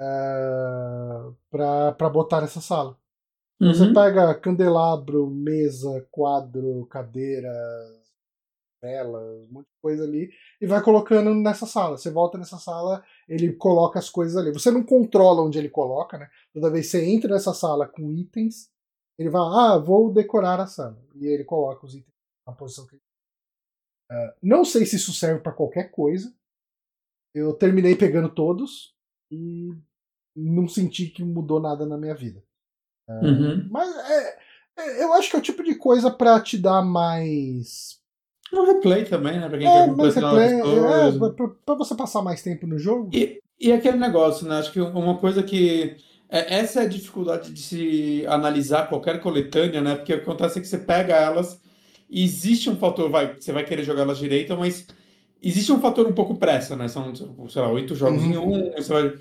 uh, para botar nessa sala. Então Você
Uhum.
pega candelabro, mesa, quadro, cadeira, velas, um monte de coisa ali e vai colocando nessa sala. Você volta nessa sala, ele coloca as coisas ali. Você não controla onde ele coloca, né? Toda vez que você entra nessa sala com itens, ele vai, ah, vou decorar a sala. E ele coloca os itens na posição que ele Uh, não sei se isso serve para qualquer coisa. Eu terminei pegando todos e não senti que mudou nada na minha vida. Uh,
Uhum.
Mas é, é- eu acho que é o tipo de coisa para te dar mais.
Um replay também, né? Pra quem
É,
quer
mais replay, é, pra, pra- você passar mais tempo no jogo.
E, e aquele negócio, né? Acho que uma coisa que. é- essa é a dificuldade de se analisar qualquer coletânea, né? Porque o que acontece é que você pega elas e existe um fator, vai, você vai querer jogar elas direito, mas existe um fator um pouco pressa, né? São, sei lá, oito jogos em um, você vai.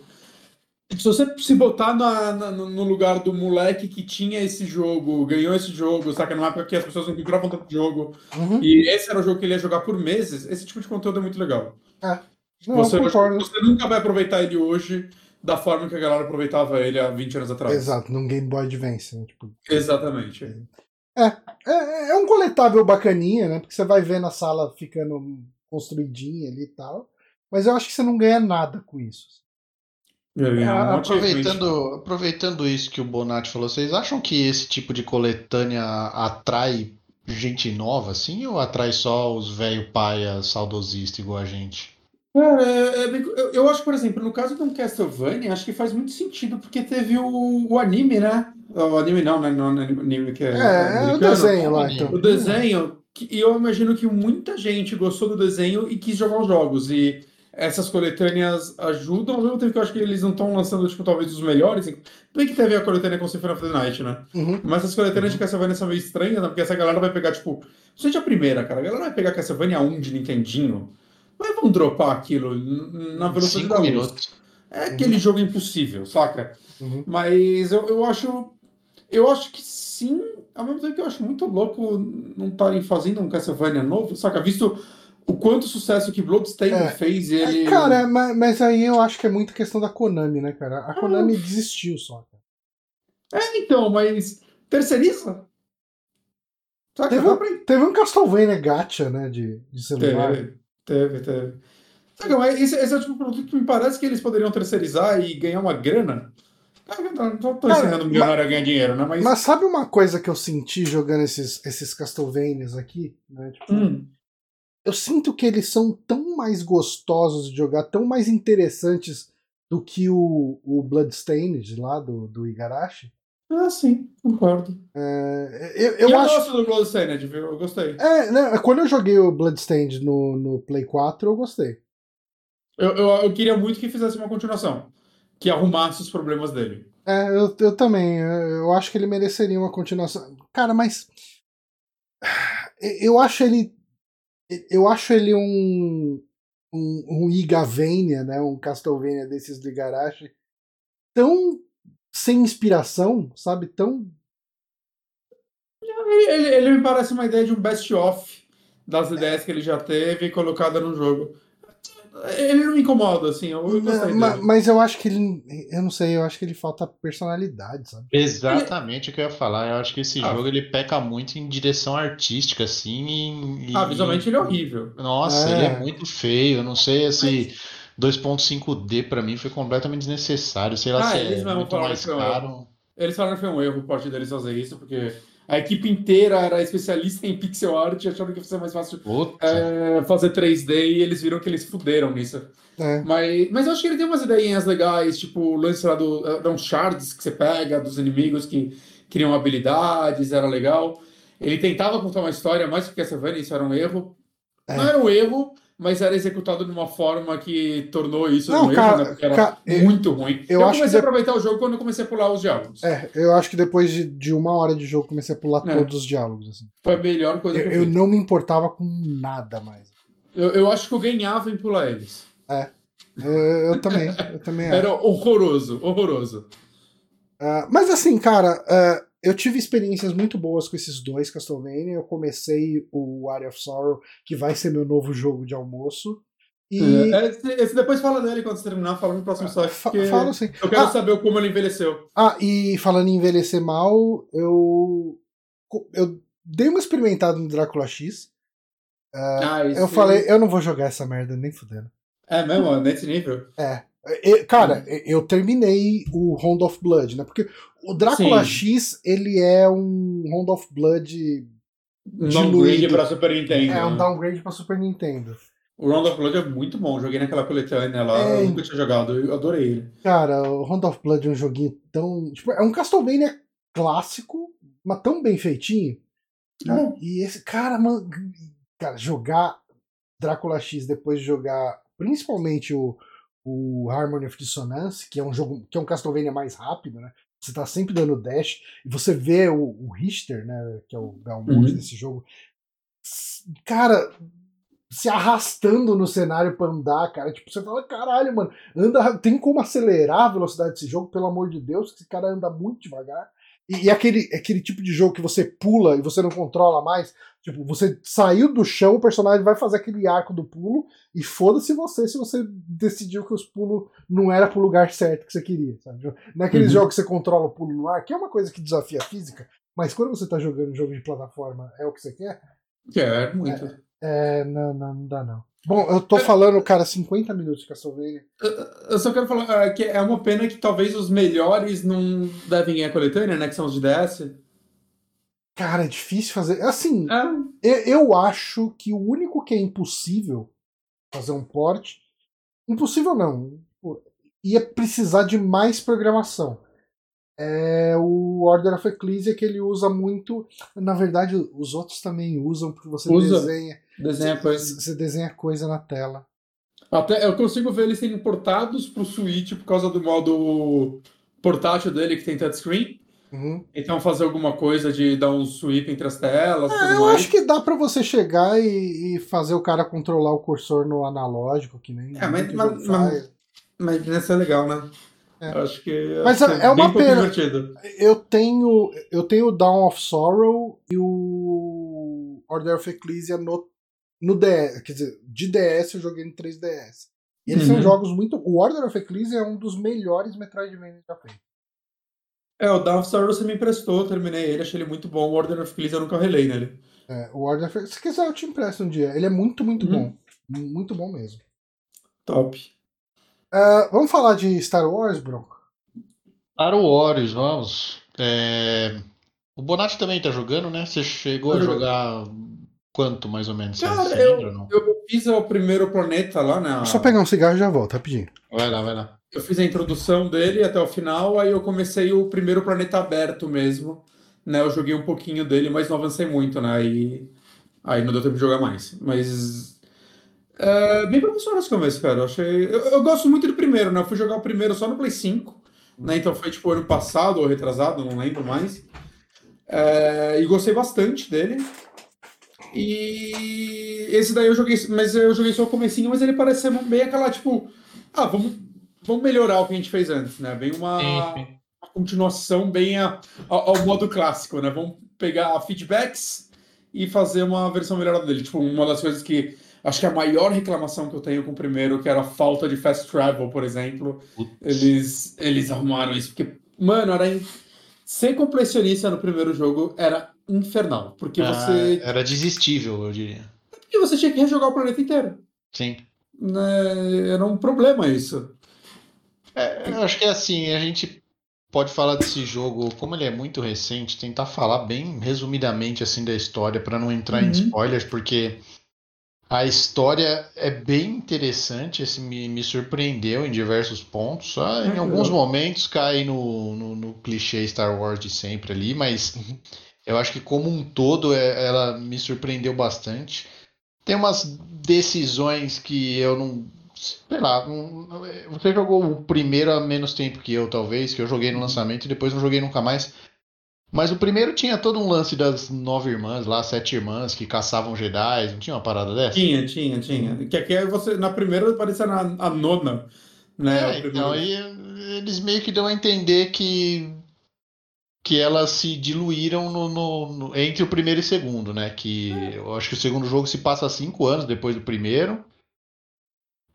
Se você se botar na- na- no lugar do moleque que tinha esse jogo, ganhou esse jogo, saca? Numa época que as pessoas não compravam tanto jogo,
Uhum.
e esse era o jogo que ele ia jogar por meses, esse tipo de conteúdo é muito legal.
Não,
Você, você nunca vai aproveitar ele hoje da forma que a galera aproveitava ele há 20 anos atrás.
Exato, num Game Boy Advance. né, tipo,
Exatamente.
É, é um coletável bacaninha, né? Porque você vai vendo a sala ficando construidinha ali e tal. Mas eu acho que você não ganha nada com isso.
É,
ah, aproveitando, aproveitando isso que o Bonatti falou, vocês acham que esse tipo de coletânea atrai gente nova, assim, ou atrai só os velho paia saudosista igual a gente?
É, é, é eu, eu, acho, por exemplo, no caso do Castlevania, acho que faz muito sentido, porque teve o, o anime, né? O anime não, né? Não, é anime que é.
É, é o desenho lá, então.
O desenho, e eu imagino que muita gente gostou do desenho e quis jogar os jogos. E essas coletâneas ajudam, ao mesmo tempo que eu acho que eles não estão lançando, tipo, talvez os melhores. Bem que teve a coletânea com Symphony of the Night, né?
Uhum.
Mas essas coletâneas de Castlevania são meio estranhas, né? Porque essa galera vai pegar, tipo. Seja a primeira, cara. A galera vai pegar Castlevania 1 de Nintendinho. Mas vão dropar aquilo na velocidade
Cinco da luz. minutos.
É aquele uhum. jogo impossível, saca?
Uhum.
Mas eu, eu acho. Eu acho que sim, ao mesmo tempo que eu acho muito louco não estarem fazendo um Castlevania novo, saca? Visto o quanto sucesso que Bloodstained é, fez é, ele.
Cara, mas, mas, aí eu acho que é muito questão da Konami, né, cara? A Konami ah. desistiu só.
Cara. É, então, mas terceiriza?
Saca? Teve, um, teve um Castlevania Gacha, né, de, de celular.
Teve, teve, teve. Saca, mas esse, esse é o tipo de produto que me parece que eles poderiam terceirizar e ganhar uma grana. Não tô ensinando milionário a ganhar dinheiro, né? Mas...
mas sabe uma coisa que eu senti jogando esses, esses Castlevanias aqui? Né? Tipo,
hum
eu sinto que eles são tão mais gostosos de jogar, tão mais interessantes do que o, o Bloodstained lá do, do Igarashi.
Ah, sim, concordo.
É, eu, eu,
eu
acho...
gosto do Bloodstained, viu? Eu gostei.
É, né, quando eu joguei o Bloodstained no, no Play 4, eu gostei.
Eu, eu, eu, queria muito que fizesse uma continuação. Que arrumasse os problemas dele.
É, eu, eu também. Eu acho que ele mereceria uma continuação. Cara, mas. Eu acho ele eu acho ele um, um, um Igavania, né? Um Castlevania desses de garagem tão sem inspiração, sabe? Tão.
Ele, ele me parece uma ideia de um best-of das ideias que ele já teve colocada no jogo. Ele não me incomoda, assim, eu, eu
gostei mas, mas, eu acho que ele. Eu não sei, eu acho que ele falta personalidade, sabe?
Exatamente ele... o que eu ia falar. Eu acho que esse ah. jogo ele peca muito em direção artística, assim.
E, ah, visualmente ele é horrível.
Nossa, é. ele é muito feio. Eu não sei se. 2.5D para mim foi completamente desnecessário. Sei lá ah, se é muito mais caro.
Eles falaram que foi um erro o parte deles fazer isso, porque a equipe inteira era especialista em pixel art e acharam que ia ser mais fácil é, fazer 3D e eles viram que eles fuderam nisso.
É.
Mas, mas eu acho que ele tem umas ideias legais, tipo o lance lá do. Eram shards que você pega dos inimigos que criam habilidades, era legal. Ele tentava contar uma história mais que Castlevania, isso era um erro. É. Não era um erro, mas era executado de uma forma que tornou isso
não,
um
cara,
erro, né? Porque era cara, muito ruim.
Eu,
eu
comecei
de... a aproveitar o jogo quando eu comecei a pular os diálogos.
É, eu acho que depois de, de uma hora de jogo comecei a pular é. todos os diálogos. Assim.
Foi a melhor coisa
eu,
que eu,
eu não me importava com nada mais.
Eu, eu acho que eu ganhava em pular eles.
É. Eu, eu também. Eu também
era horroroso, horroroso.
Uh, mas assim, cara, uh, eu tive experiências muito boas com esses dois Castlevania. Eu comecei o Area of Sorrow, que vai ser meu novo jogo de almoço.
E... É, esse, esse depois fala dele quando você terminar, fala no próximo site.
Falo sim.
Eu quero ah, saber como ele envelheceu.
Ah, e falando em envelhecer mal, eu. Eu dei uma experimentada no Drácula X. Uh, ah, eu falei, eu não vou jogar essa merda nem fudendo.
É mesmo? Nesse nível?
É. cara, eu terminei o Round of Blood, né? Porque o Drácula Sim. X, ele é um Round of Blood.
Downgrade pra Super Nintendo.
É, um downgrade pra Super Nintendo.
O Round of Blood é muito bom. Joguei naquela coletânea lá. É, eu nunca tinha jogado. Eu adorei ele.
Cara, o Round of Blood é um joguinho tão. Tipo, é um Castlevania clássico, mas tão bem feitinho. É. E esse. Cara, mano. Cara, jogar Drácula X depois de jogar principalmente o, o Harmony of Dissonance, que é um jogo que é um Castlevania mais rápido, né? Você tá sempre dando dash, e você vê o, o Richter, né? Que é o Galmont uhum. desse jogo. Cara, se arrastando no cenário pra andar, cara. Tipo, você fala, caralho, mano, anda, tem como acelerar a velocidade desse jogo, pelo amor de Deus, que esse cara anda muito devagar. E, e aquele, aquele tipo de jogo que você pula e você não controla mais. Tipo, você saiu do chão, o personagem vai fazer aquele arco do pulo e foda-se você se você decidiu que os pulos não era pro lugar certo que você queria, sabe? Naqueles uhum. jogos que você controla o pulo no ar, que é uma coisa que desafia a física, Mas quando você tá jogando um jogo de plataforma, é o que você quer?
Quer, muito.
É, não, não, não dá não. Bom, eu tô falando, cara, 50 minutos de Castlevania.
Eu só quero falar é, que é uma pena que talvez os melhores não devem ganhar coletânea, né? Que são os de DS.
Cara, é difícil fazer. Assim,
É.
eu, eu acho que o único que é impossível fazer um port. Impossível não. Ia precisar de mais programação. É o Order of Ecclesia que ele usa muito. Na verdade, os outros também usam, porque você
Usa.
desenha.
Desenha
você,
coisa.
você desenha coisa na tela.
Até eu consigo ver eles sendo portados pro Switch por causa do modo portátil dele que tem touchscreen.
Uhum.
Então fazer alguma coisa de dar um sweep entre as telas
Ah,
tudo
eu
mais.
acho que dá pra você chegar e, e fazer o cara controlar o cursor no analógico, que nem
É, mas- mas- mas-. Mas isso é legal, né?
É.
Eu acho que
Mas
acho que
é uma pena.
divertido.
Eu tenho eu tenho o Dawn of Sorrow e o Order of Ecclesia no, no DS. Quer dizer, de DS eu joguei no 3DS. E eles são
Uhum.
jogos muito. O Order of Ecclesia é um dos melhores Metroidvania já feitos.
É, o Dawn of Sorrow você me emprestou, eu terminei ele, achei ele muito bom. O Order of Ecclesia eu nunca relei nele.
É, o Order of se quiser eu te empresto um dia. Ele é muito, muito
Uhum.
bom. Muito bom mesmo.
Top.
Ah, vamos falar de Star Wars, Bronco?
Para o Warriors, vamos. É, O Bonatti também tá jogando, né? Você chegou
Tô
a
jogando.
jogar quanto mais ou menos? Você
Cara,
lembra ou não?
Eu fiz o primeiro planeta lá, né?
Só pegar um cigarro e já volto, rapidinho.
Vai lá, vai lá.
Eu fiz a introdução dele até o final, aí eu comecei o primeiro planeta aberto mesmo. Né? Eu joguei um pouquinho dele, mas não avancei muito, né? Aí, aí não deu tempo de jogar mais. Mas. É, bem promissor esse começo, cara. Eu, achei... eu, eu gosto muito do primeiro, né? Eu fui jogar o primeiro só no Play 5. Né? Então foi tipo ano passado ou retrasado, não lembro mais. É, e gostei bastante dele. E esse daí eu joguei, mas eu joguei só o comecinho, mas ele parece ser bem aquela, tipo, ah, vamos, vamos melhorar o que a gente fez antes, né? Bem uma, uma continuação bem a- ao, ao modo clássico, né? Vamos pegar feedbacks e fazer uma versão melhorada dele. Tipo, uma das coisas que acho que a maior reclamação que eu tenho com o primeiro, que era a falta de fast travel, por exemplo, eles, eles arrumaram isso, porque, mano, era in- ser completionista no primeiro jogo era infernal, porque
Ah,
você,
Era desistível, eu diria.
porque você tinha que rejogar o planeta inteiro.
Sim.
Né? Era um problema isso.
É, eu acho que é assim, a gente pode falar desse jogo, como ele é muito recente, tentar falar bem resumidamente assim da história para não entrar em
Uhum.
spoilers, porque a história é bem interessante, assim, me, me surpreendeu em diversos pontos. Só em
Ah,
alguns momentos cai no, no, no clichê Star Wars de sempre ali, mas eu acho que como um todo é- ela me surpreendeu bastante. Tem umas decisões que eu não. Sei lá, não- não- você jogou o primeiro há menos tempo que eu, talvez, que eu joguei no lançamento e depois não joguei nunca mais. Mas o primeiro tinha todo um lance das nove irmãs lá, sete irmãs que caçavam Jedi, não tinha uma parada dessa?
Tinha, tinha, tinha. Que aqui é você, na primeira parecia na, a nona, né?
É, então aí eles meio que dão a entender que que elas se diluíram no, no- no- entre o primeiro e o segundo, né? Que eu acho que o segundo jogo se passa cinco anos depois do primeiro.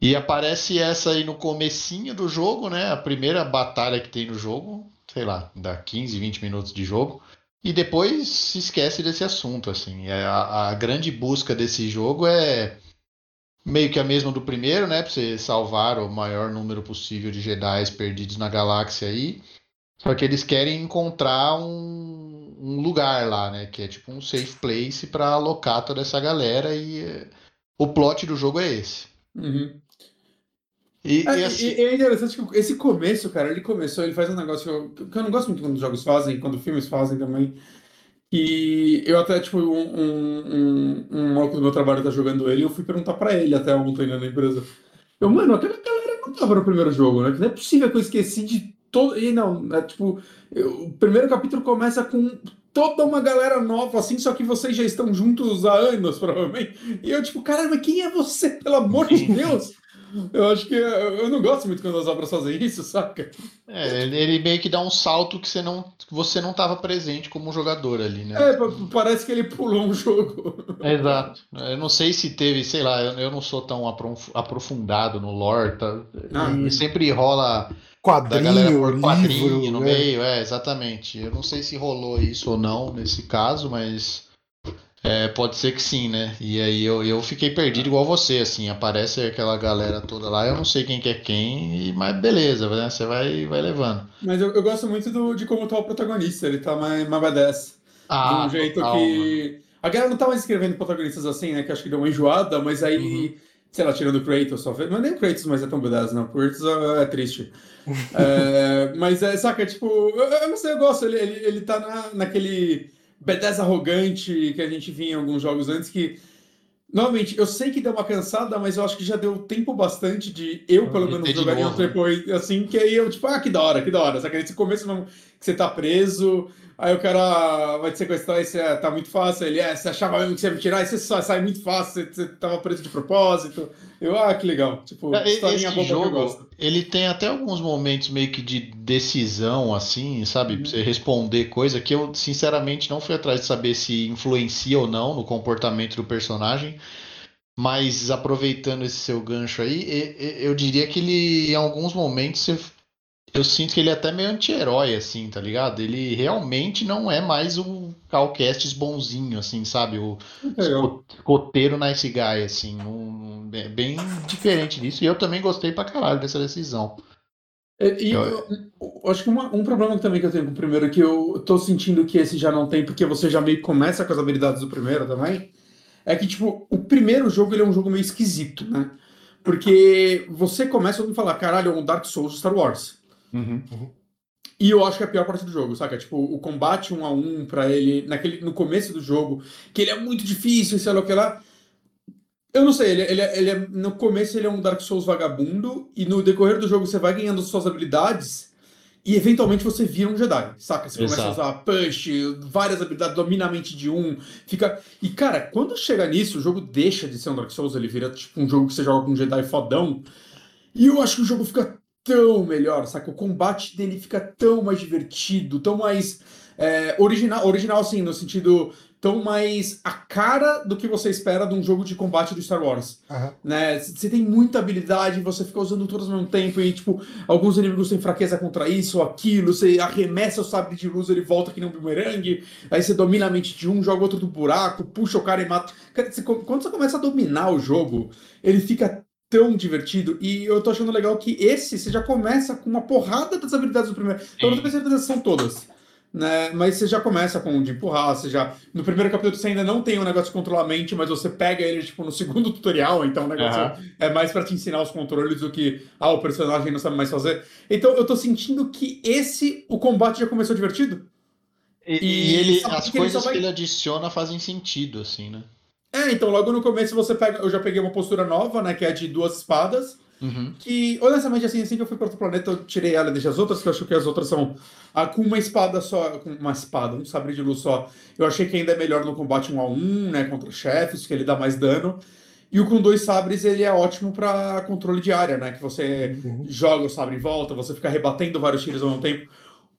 E aparece essa aí no comecinho do jogo, né? A primeira batalha que tem no jogo, sei lá, dá 15, 20 minutos de jogo. E depois se esquece desse assunto, assim. É, A, a grande busca desse jogo é meio que a mesma do primeiro, né? Pra você salvar o maior número possível de Jedi perdidos na galáxia aí. Só que eles querem encontrar um, um lugar lá, né? Que é tipo um safe place pra alocar toda essa galera e eh, o plot do jogo é esse.
Uhum.
E,
É,
e assim,
e é interessante que esse começo, cara, ele começou, ele faz um negócio que eu, que eu não gosto muito quando os jogos fazem, quando filmes fazem também. E eu até, tipo, um, um, um, um maluco do meu trabalho tá jogando ele, e eu fui perguntar pra ele até ontem né, na empresa. Eu, mano, aquela galera não tava no primeiro jogo, né? Que não é possível que eu esqueci de todo. E não, é tipo, eu- o primeiro capítulo começa com toda uma galera nova, assim, só que vocês já estão juntos há anos, provavelmente. E eu, tipo, caralho, mas quem é você, pelo amor de Deus? Eu acho que eu não gosto muito quando as obras fazem isso, saca?
é, ele, meio que dá um salto que você não, que você não tava presente como jogador ali, né?
É, pa- parece que ele pulou um jogo.
Exato. Eu não sei se teve, sei lá, eu, eu não sou tão aprof- aprofundado no lore, tá?
Ah,
sempre rola
quadrinho,
da galera por quadrinho
livro,
no
é.
meio, é, exatamente. Eu não sei se rolou isso ou não nesse caso, mas é, pode ser que sim, né? E aí eu, eu fiquei perdido igual você, assim, aparece aquela galera toda lá, eu não sei quem que é quem, mas beleza, né? Você vai, vai levando.
Mas eu, eu gosto muito do- de como tá o protagonista, ele tá mais, mais badass. de um jeito
Ah, total, mano.
que. A galera não tá mais escrevendo protagonistas assim, né? Que acho que deu uma enjoada, mas aí,
Uhum.
sei lá, tirando o Kratos só fez. Mas nem o Kratos mais é tão badass, não. O Kratos é, é triste. É, mas é, saca, tipo, eu, eu não sei, eu gosto. Ele, ele, ele tá na, naquele badass arrogante que a gente via em alguns jogos antes que. Novamente, eu sei que deu uma cansada, mas eu acho que já deu tempo bastante de eu, pelo
De
menos, jogaria um
novo, né?
assim, que aí eu, tipo, ah, que da hora, que da hora. Saca? Nesse começo não, que você tá preso, aí o cara vai te sequestrar e você tá muito fácil. Ele, é, você achava mesmo que você ia me tirar, e você sai muito fácil, você, você tava preso de propósito. Eu, ah, que legal. Tipo, historinha
Esse
boba que eu
jogo,
gosto.
ele tem até alguns momentos meio que de decisão, assim, sabe? Pra você responder coisa que eu, sinceramente, não fui atrás de saber se influencia ou não no comportamento do personagem. Mas aproveitando esse seu gancho aí, eu diria que ele, em alguns momentos, você- eu sinto que ele é até meio anti-herói, assim, tá ligado? Ele realmente não é mais o Calcastes bonzinho, assim, sabe? O,
Legal.
escoteiro nice guy, assim, um, bem, bem diferente disso. E eu também gostei pra caralho dessa decisão.
E, e eu, eu acho que uma- um problema também que eu tenho com o primeiro é que eu tô sentindo que esse já não tem, porque você já meio começa com as habilidades do primeiro também. É que, tipo, o primeiro jogo ele é um jogo meio esquisito, né? Porque você começa a falar, caralho, é um Dark Souls Star Wars. E eu acho que é a pior parte do jogo, saca? Tipo, o combate um a um pra ele, naquele, no começo do jogo, que ele é muito difícil, sei lá o que lá. Eu não sei, ele, ele, ele é- no começo ele é um Dark Souls vagabundo, e no decorrer do jogo você vai ganhando suas habilidades, e eventualmente você vira um Jedi, saca? Você começa a
Exato.
usar push, várias habilidades, domina a mente de um, fica... E cara, quando chega nisso, o jogo deixa de ser um Dark Souls, ele vira tipo um jogo que você joga com um Jedi fodão, e eu acho que o jogo fica tão melhor, saca? O combate dele fica tão mais divertido, tão mais é, original, original assim, no sentido tão mais a cara do que você espera de um jogo de combate do Star Wars,
Aham.
né? Você tem muita habilidade, você fica usando todas ao mesmo tempo e, tipo, alguns inimigos têm fraqueza contra isso ou aquilo, você arremessa o sabre de luz, ele volta que nem um bumerangue, aí você domina a mente de um, joga outro do buraco, puxa o cara e mata. Quando você começa a dominar o jogo, ele fica tão divertido e eu tô achando legal que esse você já começa com uma porrada das habilidades do primeiro. Eu não tenho certeza são todas. Né? Mas você já começa com o de empurrar, você já. No primeiro capítulo você ainda não tem um negócio de controlar a mente, mas você pega ele tipo no segundo tutorial, então o negócio
Aham.
é mais pra te ensinar os controles do que ah, o personagem não sabe mais fazer. Então eu tô sentindo que esse, o combate já começou divertido.
E,
E
e ele, as
que ele
coisas
vai-
que ele adiciona fazem sentido, assim, né?
É, então logo no começo você pega. Eu já peguei uma postura nova, né? Que é de duas espadas.
Uhum.
Que, honestamente, assim, assim que eu fui para outro planeta, eu tirei ela e deixei as outras, que eu acho que as outras são ah, com uma espada só, com uma espada, um sabre de luz só. Eu achei que ainda é melhor no combate um a um, né, contra chefes, que ele dá mais dano. E o com dois sabres, ele é ótimo para controle de área, né, que você
Uhum.
joga o sabre em volta, você fica rebatendo vários tiros ao mesmo tempo.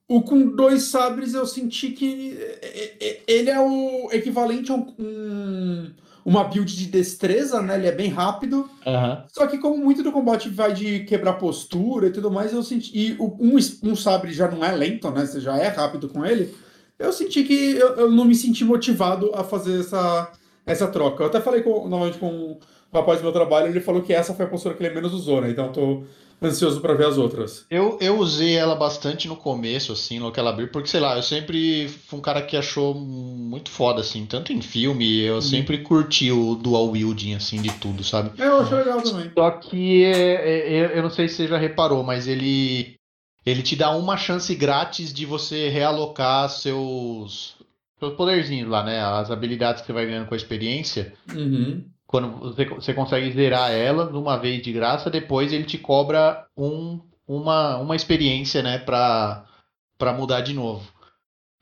O com dois sabres, eu senti que é, é, ele é o equivalente a um, um- uma build de destreza, né, ele é bem rápido.
Aham.
Só que como muito do combate vai de quebrar postura e tudo mais, eu senti. E um, um sabre já não é lento, né? Você já é rápido com ele. Eu senti que eu, eu não me senti motivado a fazer essa, essa troca. Eu até falei com, novamente com o rapaz do meu trabalho, ele falou que essa foi a postura que ele menos usou, né? Então eu tô ansioso pra ver as outras.
Eu, eu usei ela bastante no começo, assim, no que ela abriu, porque, sei lá, eu sempre fui um cara que achou muito foda, assim, tanto em filme, eu sempre curti o dual wielding, assim, de tudo, sabe?
É, eu achei legal também.
Só que é, é, eu não sei se você já reparou, mas ele ele te dá uma chance grátis de você realocar seus seus poderzinhos lá, né? As habilidades que você vai ganhando com a experiência.
Uhum.
Quando você, você consegue zerar elas uma vez de graça, depois ele te cobra um, uma, uma experiência, né, pra, pra mudar de novo.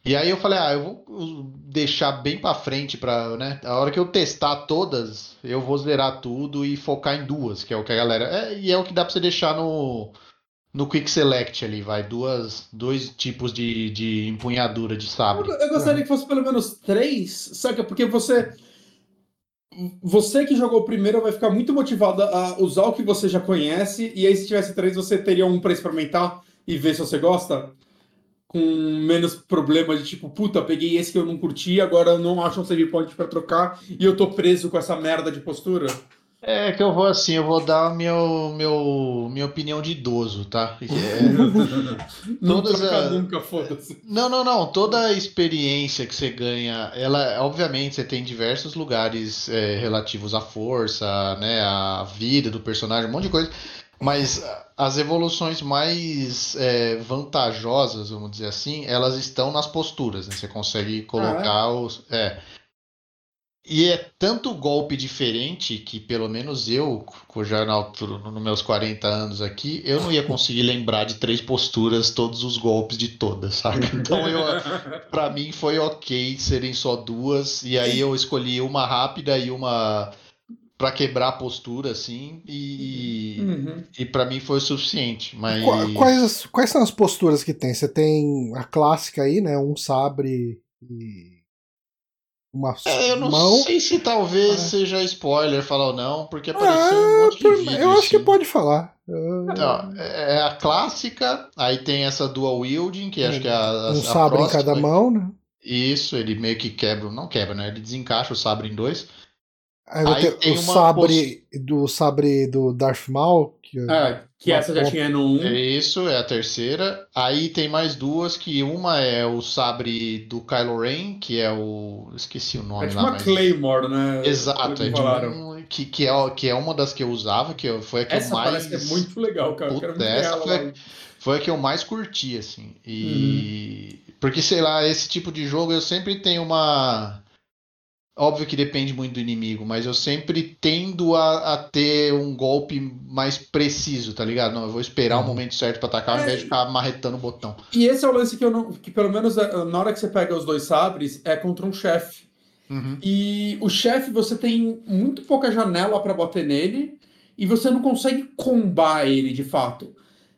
E aí eu falei, ah, eu vou deixar bem pra frente pra, né, a hora que eu testar todas, eu vou zerar tudo e focar em duas, que é o que a galera, é, e é o que dá pra você deixar no no Quick Select ali, vai, duas, dois tipos de, de empunhadura de
Eu,
sabre.
eu gostaria que fosse pelo menos três, saca? Porque você. Você que jogou primeiro vai ficar muito motivado a usar o que você já conhece, e aí se tivesse três, você teria um pra experimentar e ver se você gosta? Com menos problema de tipo, puta, peguei esse que eu não curti, agora eu não acho um save point pra trocar e eu tô preso com essa merda de postura?
É que eu vou assim, eu vou dar meu, meu, minha opinião de idoso, tá? É,
Não
Todas a-
nunca, foda-se.
Não, não, não. Toda a experiência que você ganha, ela, obviamente, você tem diversos lugares é, relativos à força, né, à vida do personagem, um monte de coisa. Mas ah, as evoluções mais é, vantajosas, vamos dizer assim, elas estão nas posturas, né? Você consegue colocar os. É. E é tanto golpe diferente que, pelo menos eu, já na altura, nos meus 40 anos aqui, eu não ia conseguir lembrar de três posturas, todos os golpes de todas, sabe? Então eu, Pra mim foi ok serem só duas, e aí eu escolhi uma rápida e uma pra quebrar a postura, assim, e,
Uhum.
e para mim foi o suficiente. Mas
Qua- Quais, quais são as posturas que tem? Você tem a clássica aí, né? Um sabre e uma
É, eu não
mão.
sei se talvez
Ah.
seja spoiler falar ou não, porque apareceu
Ah,
um monte de
por-
vídeo.
eu acho que
assim.
pode falar.
Não, é a clássica, aí tem essa dual wielding, que acho que é a,
um
a
sabre em
próxima.
cada mão, né?
Isso, ele meio que quebra, não quebra, né? Ele desencaixa o sabre em dois.
Aí vai
Aí
ter
tem
o
uma
sabre do sabre do Darth Maul, que
É, que essa já tinha no 1.
É isso, é a terceira. Aí tem mais duas, que uma é o sabre do Kylo Ren, que é o. Esqueci o nome
É tipo
lá,
uma
mas.
Claymore, né?
Exato, é tipo um- que, que, é, que é uma das que eu usava, que foi a que
Essa
eu mais.
parece que é muito legal, cara. Eu quero
Puta, essa foi-
lá.
Foi a que eu mais curti, assim. E.
Uhum.
Porque, sei lá, esse tipo de jogo eu sempre tenho uma. Óbvio que depende muito do inimigo, mas eu sempre tendo a, a ter um golpe mais preciso, tá ligado? Não, eu vou esperar o
Uhum.
momento certo pra atacar ao
É,
invés de ficar marretando o botão.
E esse é o lance que eu não. Que pelo menos é, na hora que você pega os dois sabres, é contra um chefe.
Uhum.
E o chefe, você tem muito pouca janela pra bater nele e você não consegue combar ele de fato.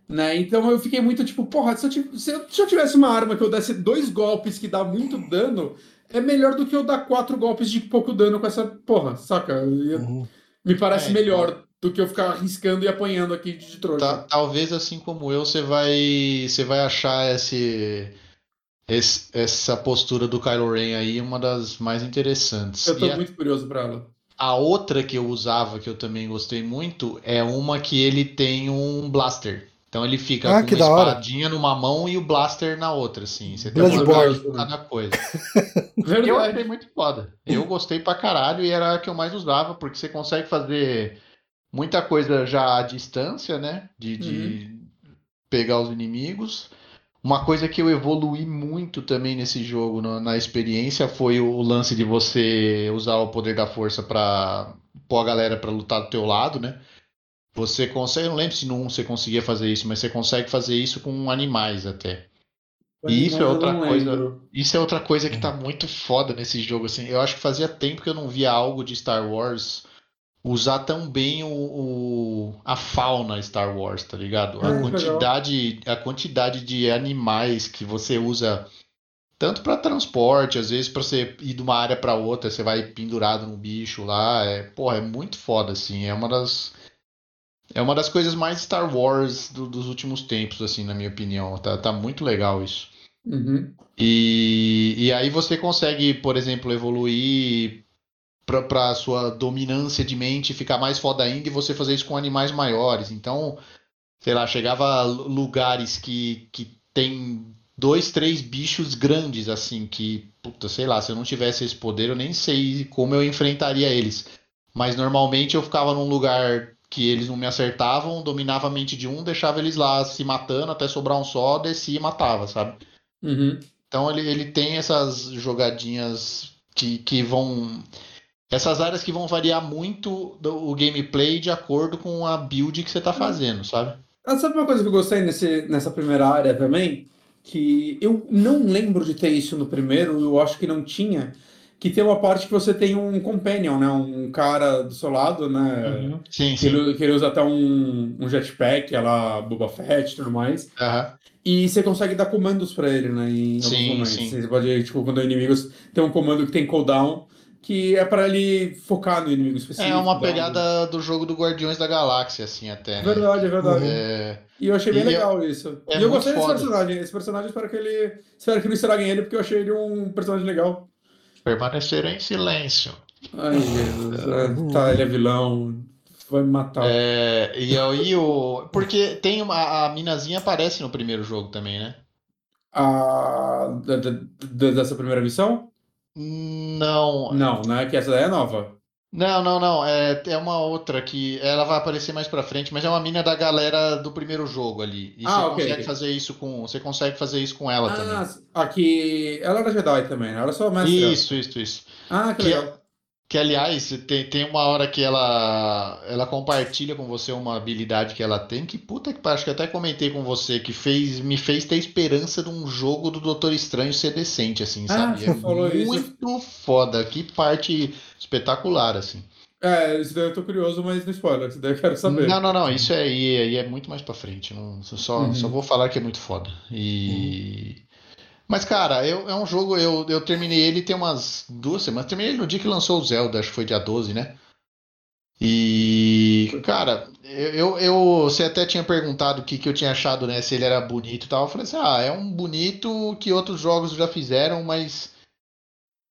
Né? Então eu fiquei muito tipo, porra, se eu, tiv- se eu- se eu tivesse uma arma que eu desse dois golpes que dá muito dano, é melhor do que eu dar quatro golpes de pouco dano com essa porra, saca? Eu
Uhum.
Me parece
É,
melhor do que eu ficar arriscando e apanhando aqui de trouxa.
Ta- talvez assim como eu, você vai, você vai achar esse, esse- essa postura do Kylo Ren aí uma das mais interessantes.
Eu tô
E a,
muito curioso pra ela.
a outra que eu usava, que eu também gostei muito, é uma que ele tem um blaster. Então ele fica
Ah,
com uma espadinha numa mão e o blaster na outra, assim. Você tem
Bloodborne.
uma cada coisa. Eu achei muito foda. Eu gostei pra caralho e era a que eu mais usava, porque você consegue fazer muita coisa já à distância, né? De, de pegar os inimigos. Uma coisa que eu evoluí muito também nesse jogo, na, na experiência, foi o lance de você usar o poder da força pra pôr a galera pra lutar do teu lado, né? Você consegue, eu não lembro se no 1 você conseguia fazer isso, mas você consegue fazer isso com animais até. E isso é outra
não
coisa.
lembro.
Isso é outra coisa que tá muito foda nesse jogo, assim. Eu acho que fazia tempo que eu não via algo de Star Wars usar tão bem o, o- a fauna Star Wars, tá ligado? A
Ah, legal.
quantidade, a quantidade de animais que você usa tanto para transporte, às vezes para você ir de uma área para outra, você vai pendurado num bicho lá, é, porra, é muito foda assim. É uma das é uma das coisas mais Star Wars do- dos últimos tempos, assim, na minha opinião. Tá, tá muito legal isso.
Uhum.
E, e aí você consegue, por exemplo, evoluir pra, pra sua dominância de mente ficar mais foda ainda e você fazer isso com animais maiores. Então, sei lá, chegava a lu- lugares que, que tem dois, três bichos grandes, assim, que, puta, sei lá, se eu não tivesse esse poder, eu nem sei como eu enfrentaria eles. Mas normalmente eu ficava num lugar que eles não me acertavam, dominava a mente de um, deixava eles lá se matando até sobrar um só, descia e matava, sabe?
Uhum.
Então ele, ele tem essas jogadinhas que, que vão. Essas áreas que vão variar muito do, o gameplay de acordo com a build que você tá fazendo, sabe?
Ah, sabe uma coisa que eu gostei nesse, nessa primeira área também? Que eu não lembro de ter isso no primeiro, eu acho que não tinha. Que tem uma parte que você tem um companion, né? Um cara do seu lado, né?
Sim,
Que
sim.
ele, que ele usa até um, um jetpack, ela Boba Fett e tudo mais.
Aham.
E você consegue dar comandos pra ele, né? Em alguns
Sim,
momentos.
sim.
Você pode, tipo, quando é inimigos, tem um comando que tem cooldown, que é pra ele focar no inimigo específico.
É uma
um-
pegada do jogo do Guardiões da Galáxia, assim, até. né?
Verdade, é verdade.
É,
E eu achei bem
E
legal isso.
é
e eu gostei desse
foda.
personagem. Esse personagem, espero que ele. Espero que não estraguem ele, porque eu achei ele um personagem legal.
Permanecer em silêncio.
Ai, Jesus. é, tá, ele é vilão. Vai me matar.
É, e aí o. Porque tem uma. A minazinha aparece no primeiro jogo também, né?
A... da- da- da- dessa primeira missão?
Não.
Não, né? Que essa daí é nova.
Não, não, não. É, é uma outra que ela vai aparecer mais pra frente, mas é uma mina da galera do primeiro jogo ali. E
Ah,
você
ok,
consegue fazer isso com. Você consegue fazer isso com ela também.
Ah, aqui. Ela era Jedi também, né? Ela só mestre.
Isso, isso, isso.
Ah, que
Que,
legal.
Que aliás, tem, tem uma hora que ela, ela compartilha com você uma habilidade que ela tem, que puta que pariu, acho que até comentei com você, que fez, me fez ter esperança de um jogo do Doutor Estranho ser decente, assim,
Ah,
sabe? É
falou isso.
muito foda, que parte espetacular, assim.
É, isso daí eu tô curioso, mas não spoiler. Isso daí eu quero saber.
Não, não, não, isso aí, aí é muito mais pra frente, não, só,
Uhum.
só vou falar que é muito foda. E... Mas, cara, eu, é um jogo, eu, eu terminei ele tem umas duas semanas. Terminei ele no dia que lançou o Zelda, acho que foi dia 12, né? E, cara, eu, eu, você até tinha perguntado o que, que eu tinha achado, né? Se ele era bonito e tal. Eu falei assim, ah, é um bonito que outros jogos já fizeram, mas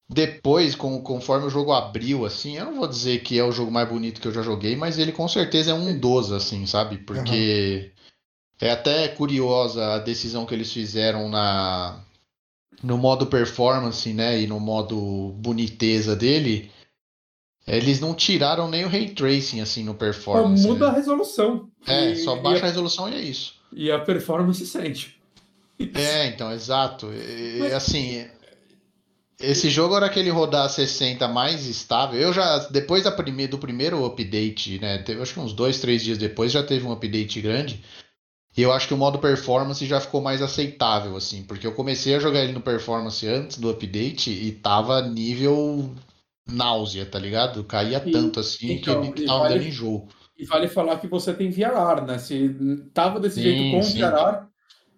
depois, com, conforme o jogo abriu, assim, eu não vou dizer que é o jogo mais bonito que eu já joguei, mas ele com certeza é um dos, assim, sabe? Porque é até curiosa a decisão que eles fizeram na no modo performance, né, e no modo boniteza dele. Eles não tiraram nem o ray tracing assim no
Só
performance.
muda a
né?
resolução.
É,
E-
só baixa a
a-
resolução e é isso.
E a performance sente.
É, então, exato. E, assim, esse jogo, a hora que ele rodar 60 mais estável, eu já, depois da prime, do primeiro update, né, teve, acho que uns dois, três dias depois já teve um update grande, e eu acho que o modo performance já ficou mais aceitável, assim, porque eu comecei a jogar ele no performance antes do update e tava nível náusea, tá ligado? Caía
E-
tanto assim
então,
que
e
tava
vale-
dando enjoo.
E vale falar que você tem VRR, né? Se tava desse
Sim,
jeito com
sim.
VRR,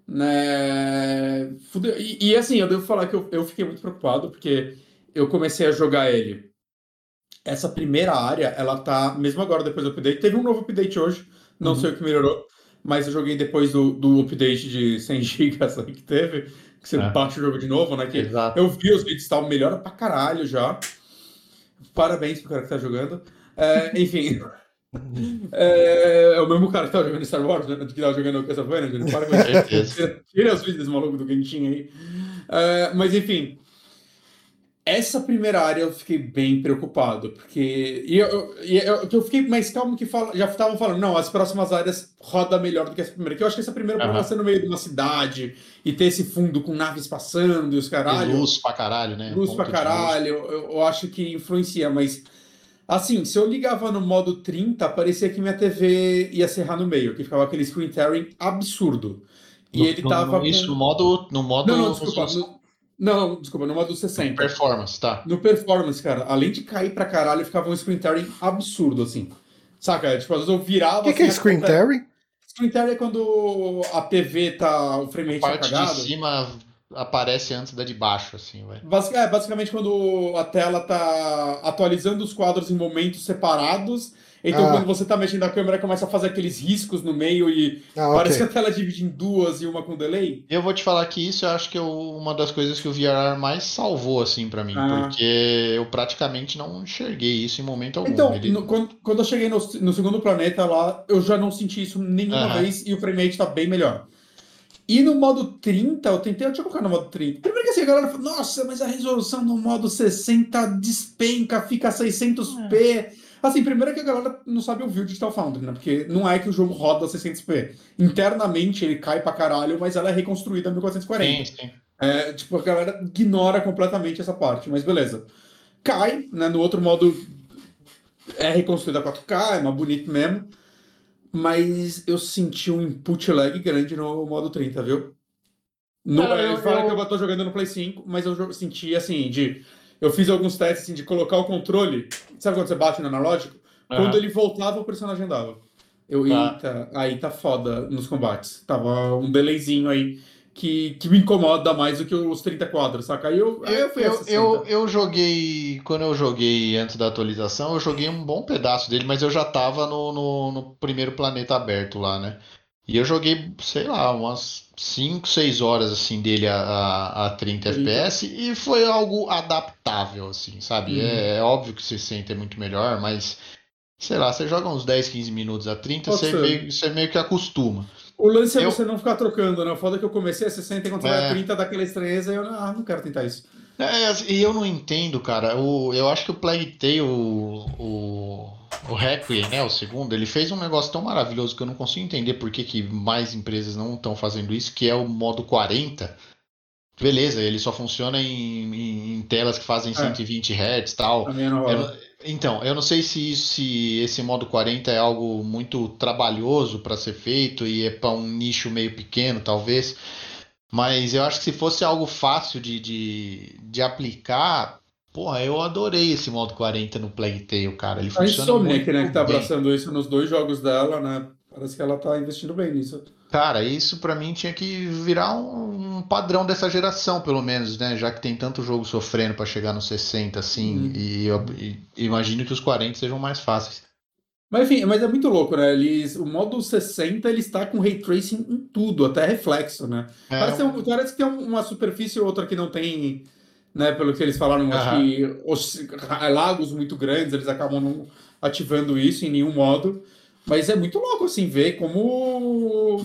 né? E, e, assim, eu devo falar que eu, eu fiquei muito preocupado, porque eu comecei a jogar ele. Essa primeira área, ela tá, mesmo agora depois do update, teve um novo update hoje, não
Uhum.
sei o que melhorou, mas eu joguei depois do, do update de 100 GB aí que teve, que você
É.
baixa o jogo de novo, né? Que
Exato.
eu vi os vídeos e tal, melhora pra caralho já. Parabéns pro cara que tá jogando. É, enfim. É, é o mesmo cara que tava jogando Star Wars, né? Que tava jogando Castlevania, Júnior. Para com isso. Tira, tira os vídeos desse maluco do Genshin aí. É, mas enfim. Essa primeira área eu fiquei bem preocupado, porque. E eu, eu, e eu, eu fiquei mais calmo que fala, já estavam falando, não, as próximas áreas roda melhor do que essa primeira. Que eu acho que essa primeira, por
Aham.
ela ser no meio de uma cidade e ter esse fundo com naves passando e os
E
caralho.
luz pra caralho, né?
Luz
Ponto
pra
luz.
caralho, eu, eu acho que influencia, mas assim, se eu ligava no modo 30, parecia que minha TV ia serrar no meio, que ficava aquele screen tearing absurdo. E
No-
ele
no-
tava com...
Isso, no modo. No modo
Não, não, desculpa. No... Não, não, desculpa, no modo 60.
performance, tá.
No performance, cara, além de cair pra caralho, ficava um screen tearing absurdo, assim. Saca? Tipo, às vezes eu virava.
O que, que é
assim,
screen
aconte-
tearing?
Screen tearing é quando a TV tá. O frame
A
rate tá
parte de
cagado.
cima aparece antes da de baixo, assim, vai.
Basic- é, basicamente quando a tela tá atualizando os quadros em momentos separados. Então,
Ah.
quando você tá mexendo a câmera, começa a fazer aqueles riscos no meio e
Ah,
parece que a tela divide em duas e uma com delay.
Eu vou te falar que isso eu acho que é uma das coisas que o VRR mais salvou, assim, pra mim,
Ah.
porque eu praticamente não enxerguei isso em momento algum.
Então,
Ele-
no- quando, quando eu cheguei no, no segundo planeta lá, eu já não senti isso nenhuma
Aham.
vez e o frame rate tá bem melhor. E no modo 30, eu tentei, deixa eu colocar no modo 30. Primeiro que assim, a galera falou, nossa, mas a resolução no modo 60 despenca, fica 600p. Assim, primeiro que a galera não sabe ouvir o Digital Foundry, né? Porque não é que o jogo roda 600p. Internamente ele cai pra caralho, mas ela é reconstruída a 1440.
Sim, sim.
É, tipo, a galera ignora completamente essa parte, mas beleza. Cai, né? No outro modo é reconstruída a 4K, é mais bonito mesmo. Mas eu senti um input lag grande no modo 30, viu? No,
Cara,
ele
eu-
fala
eu-
que eu tô jogando no Play 5, mas eu senti assim, de. Eu fiz alguns testes assim, de colocar o controle. Sabe quando você bate no analógico? Quando
Aham.
ele voltava, o personagem andava. Eu,
Tá.
eita, aí tá foda nos combates. Tava um delayzinho aí. que, que me incomoda mais do que os 30 quadros, saca? Aí eu, aí eu
Eu,
60.
eu, eu joguei. Quando eu joguei antes da atualização, eu joguei um bom pedaço dele, mas eu já tava no, no, no primeiro planeta aberto lá, né? E eu joguei, sei lá, umas 5, 6 horas assim dele a, a, a 30
30.
FPS e foi algo adaptável, assim, sabe?
Uhum.
É, é óbvio que 60 é muito melhor, mas sei lá, você joga uns 10, 15 minutos a 30,
Pode
você
ser.
meio, você meio que acostuma.
O lance é
Eu-
você não ficar trocando, né? O foda é que eu comecei a 60 e quando você vai
É.
a 30 dá aquela estranheza e eu ah, não quero tentar isso.
É, e eu não entendo, cara. O, eu acho que o Plague Tale, o, o, o Requiem, né, o segundo, ele fez um negócio tão maravilhoso que eu não consigo entender por que, que mais empresas não estão fazendo isso, que é o modo 40. Beleza, ele só funciona em, em- em telas que fazem 120 Hz e tal.
Não
Eu então, eu não sei se, isso- se esse modo 40 é algo muito trabalhoso para ser feito e é para um nicho meio pequeno, talvez. Mas eu acho que se fosse algo fácil de, de, de aplicar, porra, eu adorei esse modo 40 no Plague Tale, cara. Ele
A Insomniac, né, que tá
bem.
abraçando isso nos dois jogos dela, né? Parece que ela tá investindo bem nisso.
Cara, isso pra mim tinha que virar um, um padrão dessa geração, pelo menos, né? Já que tem tanto jogo sofrendo pra chegar no 60, assim,
Uhum.
e eu e imagino que os 40 sejam mais fáceis.
Mas enfim, mas é muito louco, né? Eles, o modo 60 ele está com ray tracing em tudo, até reflexo, né?
É,
Parece, um- parece que tem um- uma superfície ou outra que não tem, né? Pelo que eles falaram, acho
Aham.
que os lagos muito grandes, eles acabam não ativando isso em nenhum modo. Mas é muito louco, assim, ver como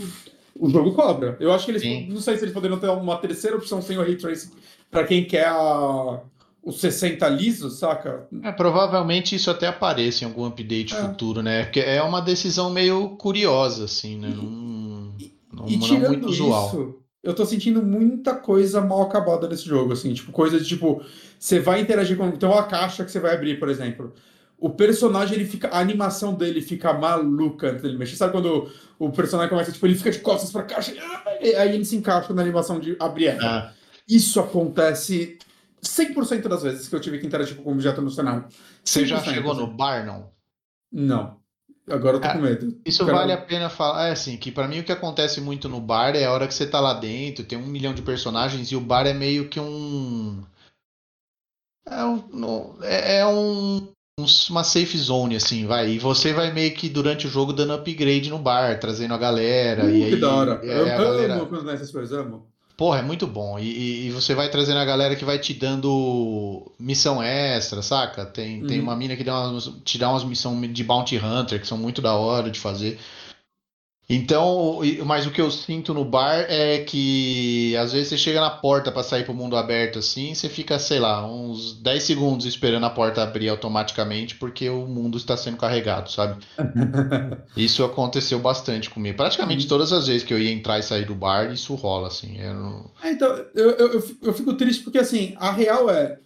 o jogo cobra. Eu acho que eles,
Sim.
não sei se eles poderiam ter uma terceira opção sem o ray tracing para quem quer a, o 60 liso, saca?
É, provavelmente isso até apareça em algum update
É.
futuro, né? Porque é uma decisão meio curiosa, assim, né? Não, não,
E
não
tirando
muito usual.
Eu tô sentindo muita coisa mal acabada nesse jogo, assim, tipo, coisa de tipo, você vai interagir com. Tem uma caixa que você vai abrir, por exemplo. O personagem, ele fica. A animação dele fica maluca antes dele mexer. Sabe quando o personagem começa, tipo, ele fica de costas pra caixa, e aí ele se encaixa na animação de abrir ela.
Ah,
Isso acontece 100% das vezes que eu tive que interagir com o objeto no cenário.
você já
100%,
chegou no bar, não?
Não. Agora eu tô com medo.
Isso
Cara,
vale a pena falar. É assim, que pra mim o que acontece muito no bar é a hora que você tá lá dentro, tem um milhão de personagens e o bar é meio que um. É um. É, é um. um- Uma safe zone, assim, vai. E você vai meio que durante o jogo dando upgrade no bar, trazendo a galera.
Uh,
e
que
aí,
da hora.
é,
eu
a galera-
amo quando essas coisas, amo.
Porra, é muito bom. E, e- você vai trazendo a galera que vai te dando missão extra, saca? Tem, tem
Uhum.
uma mina que dá umas, te dá umas missões de Bounty Hunter que são muito da hora de fazer. Então, mas o que eu sinto no bar é que às vezes você chega na porta pra sair pro mundo aberto assim, você fica, sei lá, uns 10 segundos esperando a porta abrir automaticamente porque o mundo está sendo carregado, sabe? Isso aconteceu bastante comigo. Praticamente
Uhum.
todas as vezes que eu ia entrar e sair do bar, isso rola, assim. Eu não-
É, então, eu, eu, eu fico triste porque, assim, a real é,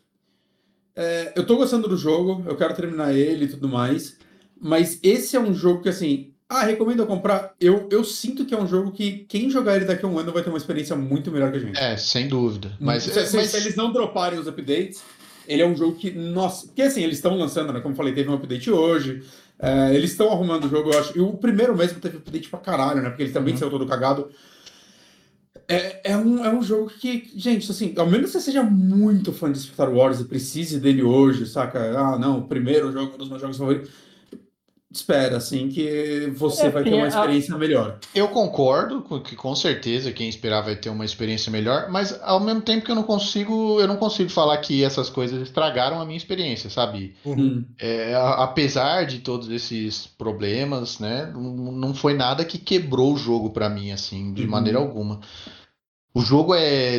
é, Eu tô gostando do jogo, eu quero terminar ele e tudo mais, mas esse é um jogo que, assim. Ah, recomendo eu comprar. Eu, eu sinto que é um jogo que quem jogar ele daqui a um ano vai ter uma experiência muito melhor que a gente.
É, sem dúvida. Mas,
se, se-
mas-
se eles não droparem os updates, ele é um jogo que. Nossa. Porque, assim, eles estão lançando, né? Como eu falei, teve um update hoje. é, eles estão arrumando o jogo, eu acho. E o primeiro mesmo teve update pra caralho, né? Porque ele também
Uhum.
saiu todo cagado. É, é, um, é um jogo que, gente, assim, ao menos você seja muito fã de Star Wars e precise dele hoje, saca? Ah, não, o primeiro jogo, um dos meus jogos favoritos. Espera, assim, que você
É,
vai ter uma
a-
experiência melhor.
eu concordo com que com certeza quem esperar vai ter uma experiência melhor, mas ao mesmo tempo que eu não consigo, eu não consigo falar que essas coisas estragaram a minha experiência, sabe?
Hum.
É, a- apesar de todos esses problemas, né, não foi nada que quebrou o jogo pra mim, assim, de
Uhum.
maneira alguma. O jogo é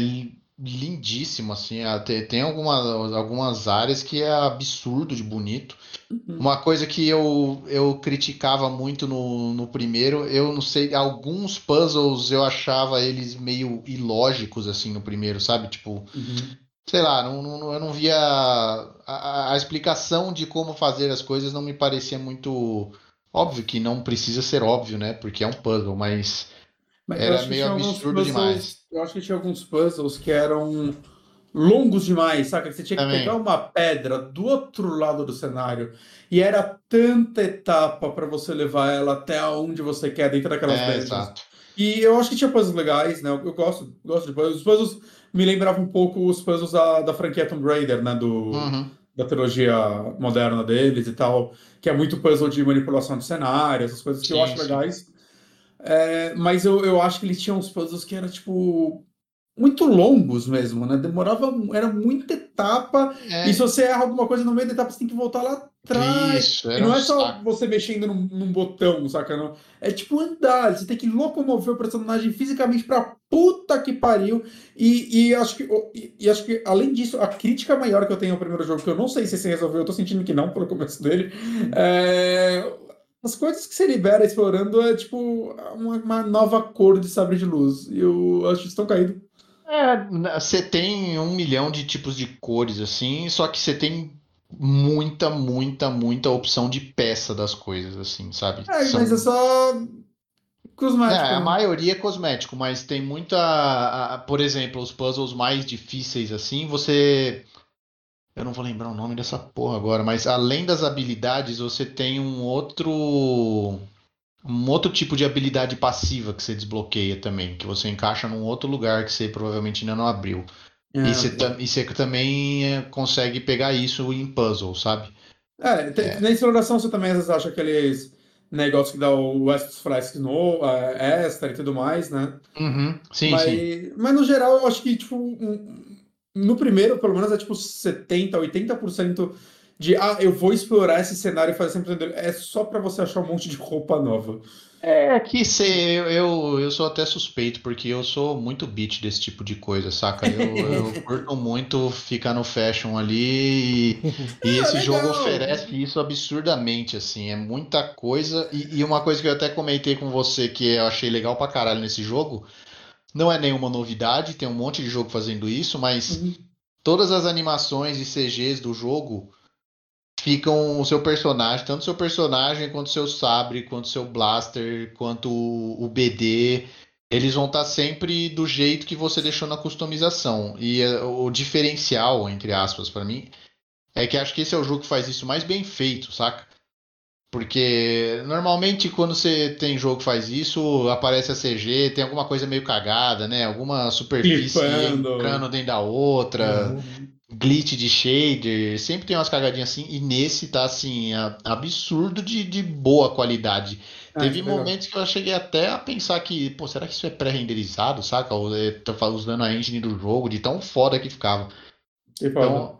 lindíssimo, assim, até tem algumas, algumas áreas que é absurdo de bonito.
Uhum.
Uma coisa que eu, eu criticava muito no, no primeiro, eu não sei, alguns puzzles eu achava eles meio ilógicos, assim, no primeiro, sabe? Tipo,
Uhum.
sei lá, não, não- eu não via. A- a explicação de como fazer as coisas não me parecia muito. Óbvio que não precisa ser óbvio, né? Porque é um puzzle, mas.
Mas
Era
eu
meio absurdo
puzzles-
demais.
Eu acho que tinha alguns puzzles que eram longos demais, saca? Você tinha que
Também.
pegar uma pedra do outro lado do cenário e era tanta etapa para você levar ela até onde você quer dentro daquelas
É, exato.
E eu acho que tinha puzzles legais, né? Eu, eu gosto, gosto de puzzles. Os puzzles me lembravam um pouco os puzzles da, da franquia Tomb Raider, né? Do,
Uhum.
da trilogia moderna deles e tal, que é muito puzzle de manipulação de cenário, essas coisas que eu
Sim,
acho
sim.
legais. É, mas eu, eu acho que ele tinha uns puzzles que era tipo muito longos mesmo, né? Demorava, era muita etapa,
É,
e se você erra alguma coisa no meio da etapa, você tem que voltar lá atrás.
isso,
E não
um
é só
saco.
você mexendo num, num botão, saca? Não. É tipo andar, você tem que locomover o personagem fisicamente pra puta que pariu. E, e acho que, e, e acho que, além disso, a crítica maior que eu tenho ao primeiro jogo, que eu não sei se se resolveu, eu tô sentindo que não pelo começo dele, é. As coisas que você libera explorando é tipo uma, uma nova cor de sabre de luz. E eu acho que estão caídos.
É, você tem um milhão de tipos de cores assim, só que você tem muita, muita, muita opção de peça das coisas, assim, sabe?
É,
São-
mas é só. Cosmético.
É, a
né?
maioria é cosmético, mas tem muita. a- a- Por exemplo, os puzzles mais difíceis assim, você. Eu não vou lembrar o nome dessa porra agora, mas além das habilidades, você tem um outro. Um outro tipo de habilidade passiva que você desbloqueia também, que você encaixa num outro lugar que você provavelmente ainda não abriu.
É,
E você, tam- e você também é, consegue pegar isso em puzzle, sabe?
É, tem- na exploração você também às vezes acha aqueles negócios que dá o Estus Flasks no, é, extra e tudo mais, né?
Uhum, sim,
mas,
sim.
mas no geral eu acho que, tipo, um- no primeiro, pelo menos, é tipo 70, 80% de ah, eu vou explorar esse cenário e fazer sempre. É só pra você achar um monte de roupa nova.
É que cê, eu, eu, eu sou até suspeito, porque eu sou muito beat desse tipo de coisa, saca? Eu, eu curto muito ficar no fashion ali e, e
Ah,
esse jogo oferece isso absurdamente, assim, é muita coisa. E, e uma coisa que eu até comentei com você que eu achei legal pra caralho nesse jogo, não é nenhuma novidade, tem um monte de jogo fazendo isso, mas
Uhum.
todas as animações e CGs do jogo ficam o seu personagem, tanto seu personagem quanto o seu sabre, quanto o seu blaster, quanto o, BD, eles vão estar sempre do jeito que você deixou na customização. E eh, o diferencial, entre aspas, pra mim, é que acho que esse é o jogo que faz isso mais bem feito, saca? Porque normalmente quando você tem jogo que faz isso, aparece a CG, tem alguma coisa meio cagada, né? Alguma superfície
Clipando.
entrando dentro da outra
Uhum.
glitch de shader, sempre tem umas cagadinhas assim, e nesse tá assim, absurdo de, de boa qualidade.
Ah,
Teve
legal.
momentos que eu cheguei até a pensar que, pô, será que isso é pré-renderizado, saca? Ou é, fa- usando a engine do jogo, de tão foda que ficava.
Que.
Então,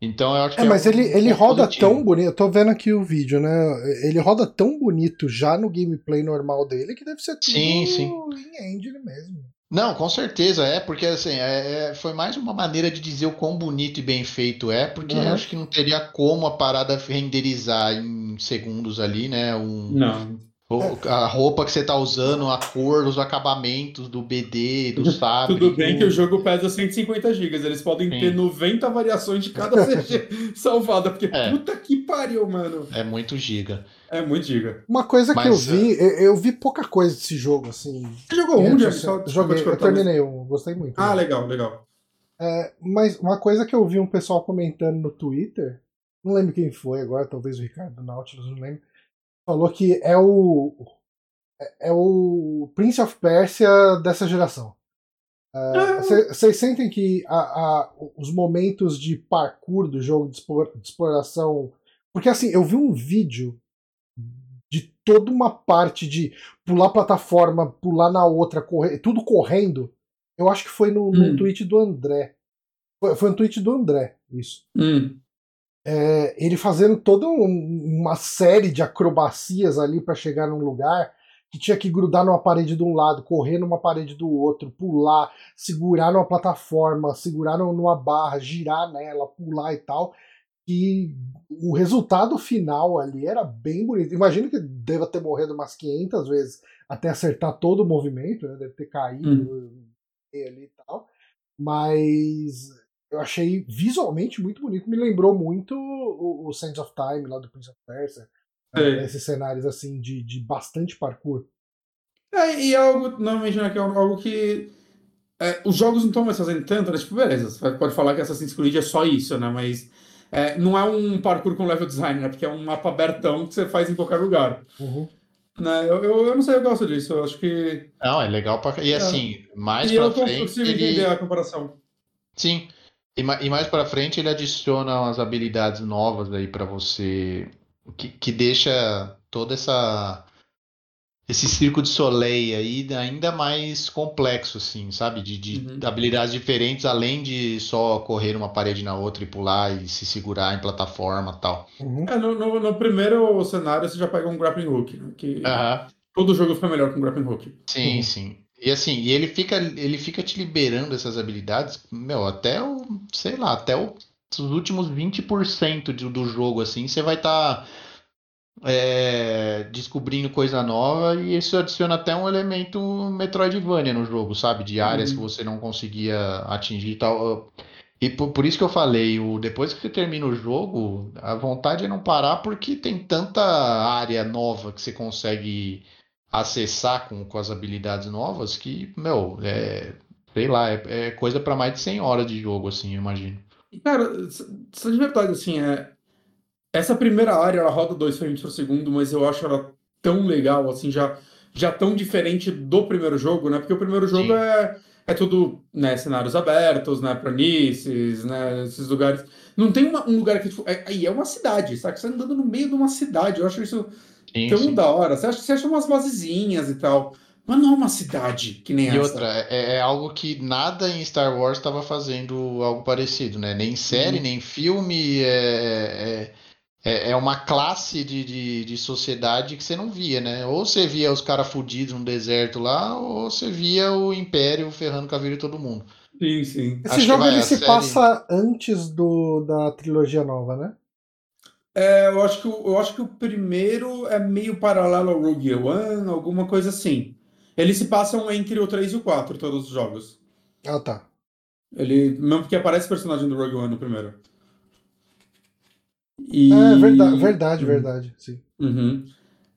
então eu acho que
É, mas
um
ele, ele roda
positivo.
tão bonito. Eu tô vendo aqui o vídeo, né? Ele roda tão bonito já no gameplay normal dele que deve ser tudo
Sim, sim.
em engine mesmo.
Não, com certeza é, porque assim, é, é- foi mais uma maneira de dizer o quão bonito e bem feito é, porque
Uhum.
acho que não teria como a parada renderizar em segundos ali, né? Um,
Não.
O- A roupa que você tá usando, a cor, os acabamentos do BD, do sabre.
Tudo bem
do-
que o jogo pesa 150 GB, eles podem
Sim.
ter 90 variações de cada CG salvada, porque
É.
puta que pariu, mano.
É muito giga.
É muito giga.
Uma coisa que
Mas,
eu vi, eu, eu vi pouca coisa desse jogo, assim.
Você jogou um, Só desculpa
joguei, eu terminei um, gostei muito.
Ah, legal, legal.
É, mas uma coisa que eu vi um pessoal comentando no Twitter, não lembro quem foi agora, talvez o Ricardo Nautilus, não lembro, falou que é o é- é o Prince of Persia dessa geração.
Ah.
Vocês sentem que a- a- os momentos de parkour do jogo de, de exploração. Porque assim, eu vi um vídeo de toda uma parte de pular plataforma, pular na outra, correr, tudo correndo. Eu acho que foi no, no
Hum.
tweet do André. Foi, foi no tweet do André, isso.
Hum.
É, ele fazendo toda um- uma série de acrobacias ali para chegar num lugar que tinha que grudar numa parede de um lado, correr numa parede do outro, pular, segurar numa plataforma, segurar nu- numa barra, girar nela, pular e tal. E o resultado final ali era bem bonito. Imagino que deva ter morrido umas 500 vezes até acertar todo o movimento, né? deve ter caído ali e tal. Mas eu achei visualmente muito bonito. Me lembrou muito o, o Sands of Time lá do Prince of Persia. né. Esses cenários assim de, de bastante parkour.
É, e é algo, normalmente, né, que é algo que é, os jogos não estão mais fazendo tanto, né? Tipo, beleza, você pode falar que Assassin's Creed é só isso, né? Mas é, não é um parkour com level design, né? Porque é um mapa abertão que você faz em qualquer lugar.
Uhum.
Né? Eu, eu, eu não sei, eu gosto disso. Eu acho que.
Não, é legal pra. E
É.
assim, mais
e
pra
eu
frente.
consigo
Ele...
entender a comparação.
Sim. E, ma- e mais pra frente ele adiciona umas habilidades novas aí pra você que, que deixa toda essa esse circo de Soleil aí ainda mais complexo assim, sabe? De, de
Uhum.
habilidades diferentes além de só correr uma parede na outra e pular e se segurar em plataforma, e tal.
Uhum.
É, no, no, no primeiro cenário você já pega um grappling hook, né? Que
Aham.
todo jogo fica melhor com grappling hook.
Sim,
Uhum.
sim. E assim, e ele fica, ele fica te liberando essas habilidades, meu, até o, sei lá, até o- os últimos 20% do, do jogo, assim, você vai estar descobrindo coisa nova e isso adiciona até um elemento Metroidvania no jogo, sabe? De áreas
Uhum.
que você não conseguia atingir e tal. E por, por isso que eu falei, o, depois que você termina o jogo, a vontade é não parar porque tem tanta área nova que você consegue acessar com, com as habilidades novas que, meu, é, sei lá, é, é coisa para mais de 100 horas de jogo, assim, eu imagino.
Cara, s- de verdade, assim, é... essa primeira área ela roda 2 frames por segundo, mas eu acho ela tão legal, assim, já, já tão diferente do primeiro jogo, né? Porque o primeiro jogo
Sim.
é, é tudo, né, cenários abertos, né, planícies, né, esses lugares. Não tem uma- um lugar que, tipo, é, aí é uma cidade, sabe? Você tá andando no meio de uma cidade, eu acho isso
Sim,
tão
sim.
da hora. Você acha, você acha umas basezinhas e tal, mas não é uma cidade que nem
E
essa.
outra, é, é algo que nada em Star Wars estava fazendo algo parecido, né? Nem série,
Uhum.
nem filme, é, é, é, é uma classe de, de, de sociedade que você não via, né? Ou você via os caras fudidos no deserto lá, ou você via o Império ferrando com a vida de todo mundo.
Sim, sim.
Esse
Acho
jogo
vai,
ele se
série-
passa antes do, da trilogia nova, né?
É, eu acho que, o- eu acho que o primeiro é meio paralelo ao Rogue One, alguma coisa assim. Eles se passam entre o 3 e o 4, todos os jogos.
Ah, tá.
Ele, mesmo porque aparece personagem do Rogue One no primeiro. E...
É verdade, verdade,
Uhum.
verdade. Sim.
Uhum.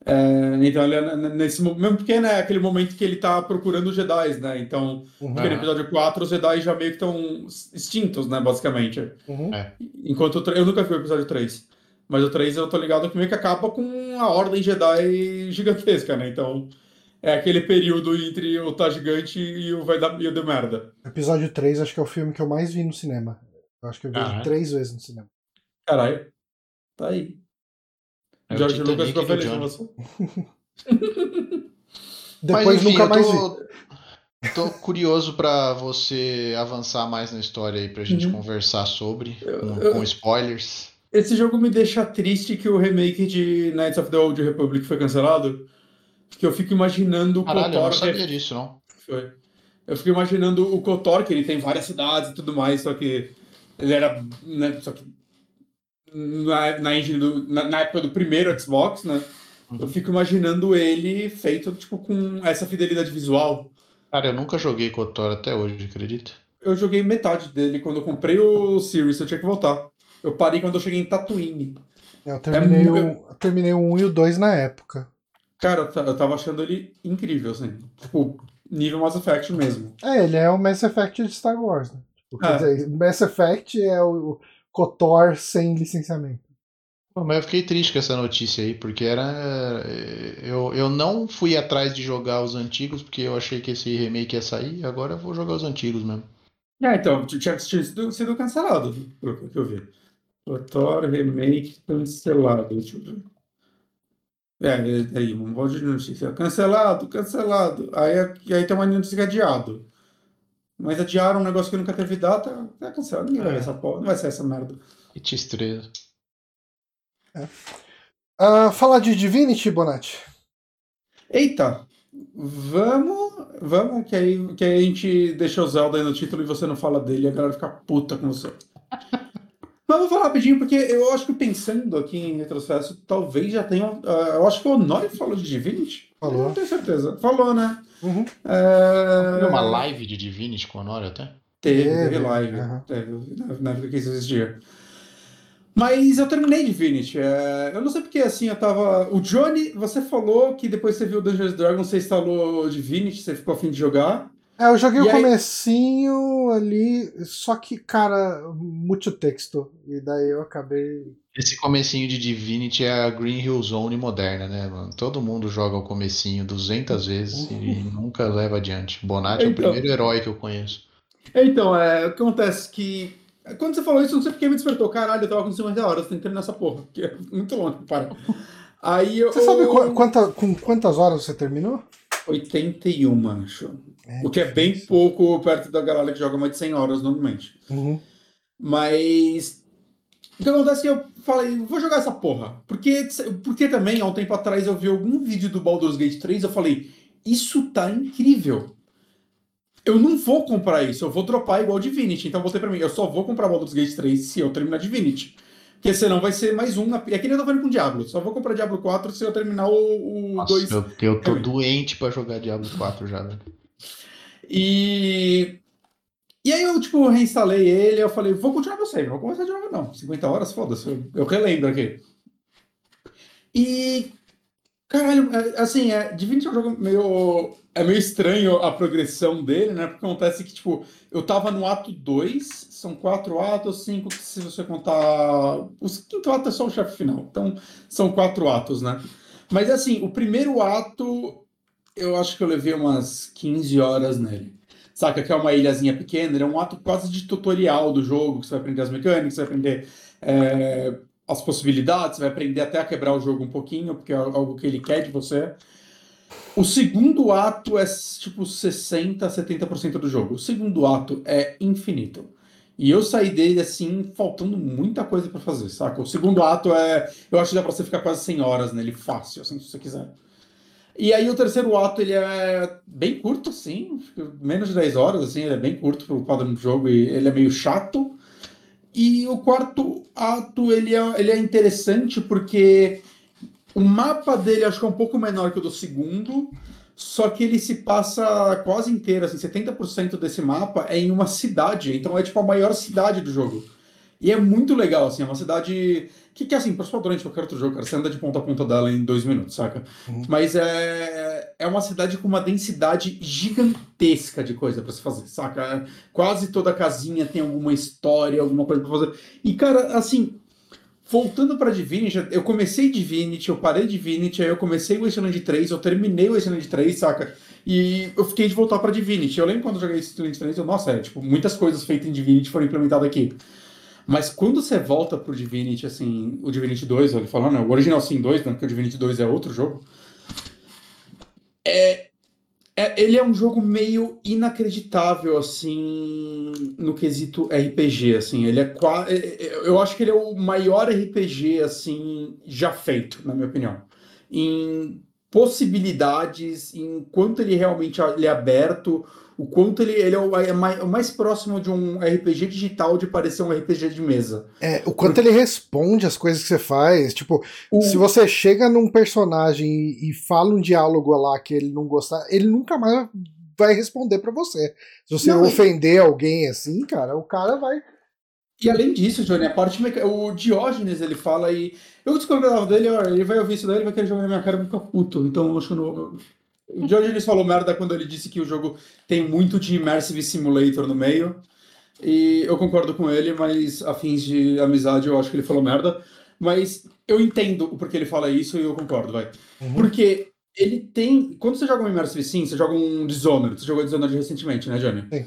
É, então ele é nesse mo- mesmo porque né, aquele momento que ele tá procurando os Jedi, né? Então,
Uhum,
porque no episódio 4 os Jedi já meio que estão extintos, né, basicamente.
uhum.
Enquanto o tre- eu nunca vi o episódio 3. Mas o 3 eu tô ligado que meio que acaba com a ordem Jedi gigantesca, né? Então é aquele período entre o tá gigante e o vai dar e o deu merda.
Episódio 3 acho que é o filme que eu mais vi no cinema. Eu acho que eu vi
Ah, é?
três vezes no cinema.
Caralho. Tá aí.
É o
George
Titanic
Lucas ficou feliz com você.
Mas
Depois
enfim,
nunca
eu
mais vi.
tô, tô curioso pra você avançar mais na história aí pra gente
Uhum.
conversar sobre, com,
eu-
com spoilers.
Esse jogo me deixa triste que o remake de Knights of the Old Republic foi cancelado. Porque eu fico imaginando o
Caralho, eu não
KOTOR.
sabia disso, não.
Foi. Eu fico imaginando o KOTOR, que ele tem várias cidades e tudo mais, só que ele era, né, só que na, na, do- na, na época do primeiro Xbox, né?
Uhum.
Eu fico imaginando ele feito, tipo, com essa fidelidade visual.
Cara, eu nunca joguei KOTOR até hoje, acredita?
Eu joguei metade dele quando eu comprei o Series, eu tinha que voltar. Eu parei quando eu cheguei em Tatooine.
Eu terminei,
mu-
o, eu terminei o 1 e o 2 na época.
Cara, eu eu tava achando ele incrível, assim. Tipo, nível Mass Effect mesmo.
É, ele é o Mass Effect de Star Wars, né? Tipo, quer
É.
dizer, Mass Effect é o KOTOR sem licenciamento.
Pô, mas eu fiquei triste com essa notícia aí, porque era. Eu, eu não fui atrás de jogar os antigos, porque eu achei que esse remake ia sair, agora eu vou jogar os antigos mesmo.
É, então, tinha sido cancelado, pelo que eu vi. KOTOR Remake cancelado. Deixa eu ver. É, é, aí, um monte de notícia. Cancelado, cancelado. Aí, é- aí tem uma notícia que é adiado. Mas adiaram um negócio que nunca teve data, é cancelado. Ninguém vai ver
É.
essa porra, não vai ser essa merda.
Que tristeza.
Ah, falar de Divinity, Bonatti?
Eita, vamos, vamos, que aí, que aí a gente deixa o Zelda aí no título e você não fala dele e a galera fica puta com você. Mas vou falar rapidinho, porque eu acho que pensando aqui em retrocesso, talvez já tenha. ah, eu acho que o Honório falou de Divinity.
Falou.
Eu não tenho certeza. Falou, né?
Uhum.
É,
Teve uma live de Divinity com o Honório até?
Teve,
Teve,
live.
aham.
Teve, na- na época que isso existia. Mas eu terminei Divinity. É, eu não sei porque assim, eu tava. O Johnny, você falou que depois você viu Dungeons and Dragons, você instalou Divinity, você ficou afim de jogar.
É, eu joguei
E
o
aí-
comecinho ali, só que, cara, muito texto. E daí eu acabei
Esse comecinho de Divinity é a Green Hill Zone moderna, né, mano? Todo mundo joga o comecinho 200 vezes e nunca leva adiante. Bonatti é o
Então.
primeiro herói que eu conheço.
Então, é, o que acontece que. Quando você falou isso, não sei porque me despertou. Caralho, eu tava com 50 horas tentando nessa porra, que é muito longe, para. Aí eu.
Você sabe qu- quanta- com quantas horas você terminou?
81, acho.
É,
o que é bem
difícil.
pouco perto da galera que joga mais de 100 horas normalmente.
Uhum.
Mas. O que acontece é que eu falei, vou jogar essa porra. Porque, porque também, há um tempo atrás, eu vi algum vídeo do Baldur's Gate 3 eu falei, isso tá incrível. Eu não vou comprar isso, eu vou dropar igual Divinity. Então eu botei pra mim, eu só vou comprar Baldur's Gate 3 se eu terminar Divinity. Porque senão vai ser mais um. na- É que nem eu tô fazendo com Diablo. Só vou comprar Diablo 4 se eu terminar o, o
Nossa,
2.
eu, eu tô
É.
doente pra jogar Diablo 4 já, velho.
E. E aí eu, tipo, reinstalei ele, eu falei, vou continuar meu save, não vou começar de novo, não. 50 horas, foda-se, eu, eu relembro aqui. E. Caralho, é, assim, é, Divinity é um jogo meio. É meio estranho a progressão dele, né? Porque acontece que, tipo, eu tava no ato 2, são quatro atos, cinco se você contar. Os quinto ato é só o chefe final. Então, são quatro atos, né? Mas assim, o primeiro ato, eu acho que eu levei umas 15 horas nele. Saca? Que é uma ilhazinha pequena, ele é um ato quase de tutorial do jogo, que você vai aprender as mecânicas, você vai aprender é, as possibilidades, você vai aprender até a quebrar o jogo um pouquinho, porque é algo que ele quer de você. O segundo ato é tipo 60, 70% do jogo. O segundo ato é infinito. E eu saí dele assim, faltando muita coisa pra fazer, saca? O segundo ato é. Eu acho que dá pra você ficar quase 100 horas nele fácil, assim, se você quiser. E aí o terceiro ato, ele é bem curto, assim, menos de 10 horas, assim, ele é bem curto pro padrão do jogo e ele é meio chato. E o quarto ato, ele é, ele é interessante porque o mapa dele acho que é um pouco menor que o do segundo, só que ele se passa quase inteiro, assim, 70% desse mapa é em uma cidade, então é tipo a maior cidade do jogo. E é muito legal, assim, é uma cidade que, que assim, para os padrões de qualquer outro jogo, cara, você anda de ponta a ponta dela em dois minutos, saca?
Uhum.
Mas é, é uma cidade com uma densidade gigantesca de coisa pra se fazer, saca? Quase toda casinha tem alguma história, alguma coisa pra fazer. E, cara, assim, voltando pra Divinity, eu comecei Divinity, eu parei Divinity, aí eu comecei o Wasteland 3, eu terminei o Wasteland 3, saca? E eu fiquei de voltar pra Divinity. Eu lembro quando eu joguei Wasteland 3, eu, nossa, é, tipo, muitas coisas feitas em Divinity foram implementadas aqui. Mas quando você volta pro Divinity, assim, o Divinity 2, ele falando, né, o Original Sin 2, né, porque o Divinity 2 é outro jogo, é, é- ele é um jogo meio inacreditável, assim, no quesito RPG, assim, ele é quase, eu acho que ele é o maior RPG, assim, já feito, na minha opinião, em possibilidades, em quanto ele realmente ele é aberto, o quanto ele, ele é, o, é mais, o mais próximo de um RPG digital de parecer um RPG de mesa.
É, o quanto ele responde as coisas que você faz. Tipo,
O-
se você chega num personagem e, e fala um diálogo lá que ele não gostar, ele nunca mais vai responder pra você. Se você
Não,
ofender alguém assim, cara, o cara vai.
E além disso, Johnny, a parte meca... o Diógenes ele fala e eu discordava dele, ó, ele vai ouvir isso daí, ele vai querer jogar na minha cara e ficar puto. Então eu acho que não. O Diógenes falou merda quando ele disse que o jogo tem muito de Immersive Simulator no meio. E eu concordo com ele, mas a fins de amizade eu acho que ele falou merda. Mas eu entendo o porquê ele fala isso e eu concordo, vai.
Uhum.
Porque ele tem. Quando você joga um Immersive Sim, você joga um Dishonored. Você jogou Dishonored recentemente, né, Johnny?
Sim.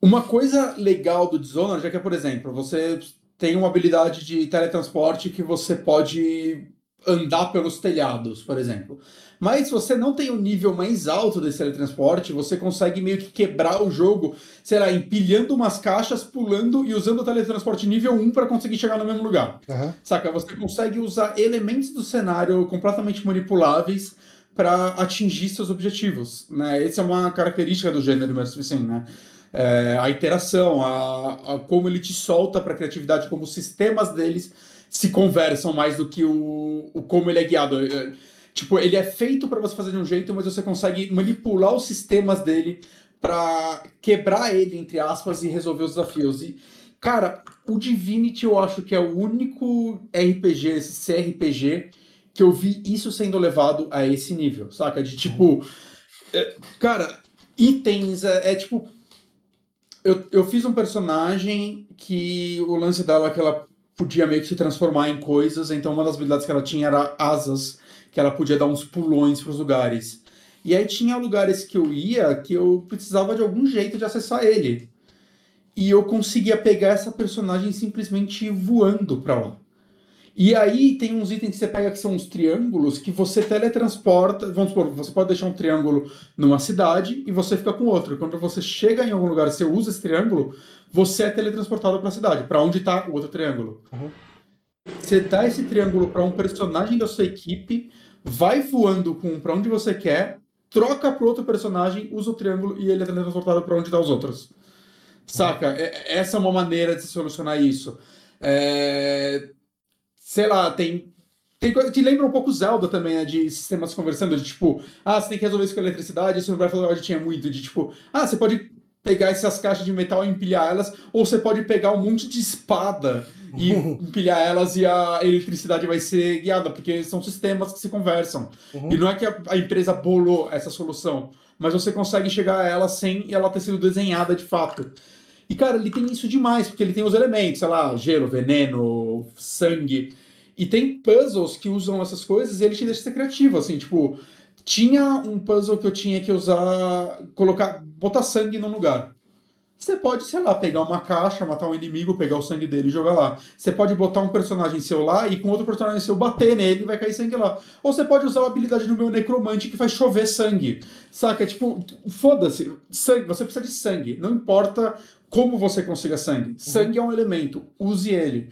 Uma coisa legal do Dishonored é que, por exemplo, você tem uma habilidade de teletransporte que você pode andar pelos telhados, por exemplo. Mas se você não tem o nível mais alto desse teletransporte, você consegue meio que quebrar o jogo, sei lá, empilhando umas caixas, pulando e usando o teletransporte nível 1 para conseguir chegar no mesmo lugar.
Aham.
Saca? Você consegue usar elementos do cenário completamente manipuláveis para atingir seus objetivos, né? Essa é uma característica do gênero Immersive Sim, né? É, a interação, a, a como ele te solta para a criatividade, como os sistemas deles se conversam mais do que o, o como ele é guiado. É, tipo, ele é feito para você fazer de um jeito, mas você consegue manipular os sistemas dele para quebrar ele, entre aspas, e resolver os desafios. E, cara, o Divinity eu acho que é o único RPG, CRPG, que eu vi isso sendo levado a esse nível, saca? De tipo. é, cara, itens, é, é tipo. Eu, eu fiz um personagem que o lance dela é que ela podia meio que se transformar em coisas, então uma das habilidades que ela tinha era asas, que ela podia dar uns pulões para os lugares. E aí tinha lugares que eu ia que eu precisava de algum jeito de acessar ele. E eu conseguia pegar essa personagem simplesmente voando para lá. E aí tem uns itens que você pega que são uns triângulos que você teletransporta. Vamos supor, você pode deixar um triângulo numa cidade e você fica com outro. Quando você chega em algum lugar, você usa esse triângulo, você é teletransportado para a cidade, para onde está o outro triângulo. Uhum. Você dá esse triângulo para um personagem da sua equipe, vai voando com para onde você quer, troca para outro personagem, usa o triângulo e ele é teletransportado para onde estão tá os outros. Saca? É, essa é uma maneira de se solucionar isso. É... Sei lá, tem. Tem coisa que lembra um pouco Zelda também, né? De sistemas conversando, de tipo, ah, você tem que resolver isso com eletricidade, isso no Breath of the Wild tinha muito, de tipo, ah, você pode pegar essas caixas de metal e empilhar elas, ou você pode pegar um monte de espada e empilhar elas e a eletricidade vai ser guiada, porque são sistemas que se conversam. Uhum. E não é que a, a, empresa bolou essa solução, mas você consegue chegar a ela sem ela ter sido desenhada de fato. E, cara, ele tem isso demais, porque ele tem os elementos, sei lá, gelo, veneno, sangue. E tem puzzles que usam essas coisas e ele te deixa ser criativo, assim, tipo, tinha um puzzle que eu tinha que usar, colocar, botar sangue no lugar. Você pode, sei lá, pegar uma caixa, matar um inimigo, pegar o sangue dele e jogar lá. Você pode botar um personagem seu lá e com outro personagem seu bater nele e vai cair sangue lá. Ou você pode usar a habilidade do meu necromante que faz chover sangue. Saca? Tipo, foda-se. Sangue, você precisa de sangue. Não importa como você consiga sangue. Sangue é um elemento. Use ele.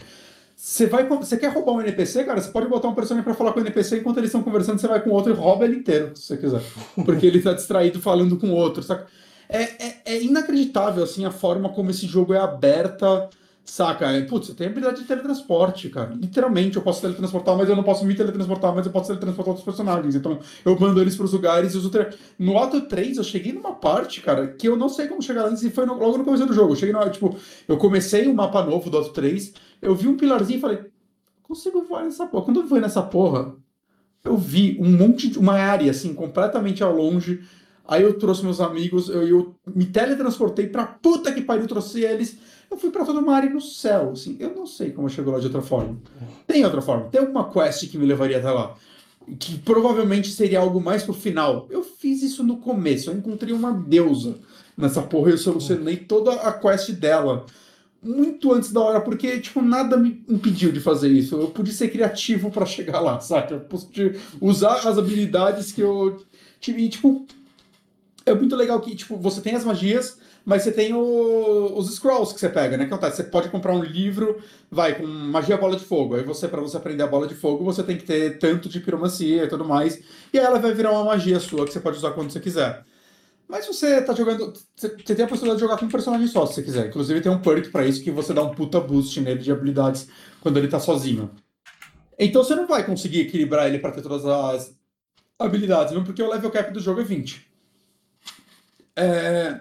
Você vai, você quer roubar um NPC, cara? Você pode botar um personagem para falar com o NPC enquanto eles estão conversando, você vai com o outro e rouba ele inteiro, se você quiser. Porque ele tá distraído falando com o outro, saca? É, é, é, inacreditável, assim, a forma como esse jogo é aberta, saca? É, putz, eu tenho habilidade de teletransporte, cara. Literalmente, eu posso teletransportar, mas eu não posso me teletransportar, mas eu posso teletransportar outros personagens. Então, eu mando eles pros lugares e. No ato 3, eu cheguei numa parte, cara, que eu não sei como chegar antes, e foi no, logo no começo do jogo. Eu cheguei no, tipo, eu comecei um mapa novo do ato 3, eu vi um pilarzinho e falei, consigo voar nessa porra. Quando eu fui nessa porra, eu vi um monte de... uma área, assim, completamente ao longe Aí eu trouxe meus amigos, eu, eu me teletransportei pra puta que pariu, trouxe eles. Eu fui pra toda uma área no céu, assim. Eu não sei como chegou lá de outra forma. Tem outra forma. Tem alguma quest que me levaria até lá. Que provavelmente seria algo mais pro final. Eu fiz isso no começo. Eu encontrei uma deusa nessa porra e eu solucionei toda a quest dela. Muito antes da hora, porque, tipo, nada me impediu de fazer isso. Eu pude ser criativo para chegar lá, sabe? Eu pude usar as habilidades que eu tive. E, tipo, é muito legal que, tipo, você tem as magias, mas você tem o, os scrolls que você pega, né? Que acontece? Você pode comprar um livro, vai, com magia bola de fogo. Aí você, para você aprender a bola de fogo, você tem que ter tanto de piromancia e tudo mais. E aí ela vai virar uma magia sua que você pode usar quando você quiser. Mas você tá jogando. Você tem a possibilidade de jogar com um personagem só, se você quiser. Inclusive tem um perk para isso que você dá um puta boost nele de habilidades quando ele tá sozinho. Então você não vai conseguir equilibrar ele para ter todas as habilidades, mesmo porque o level cap do jogo é 20. É...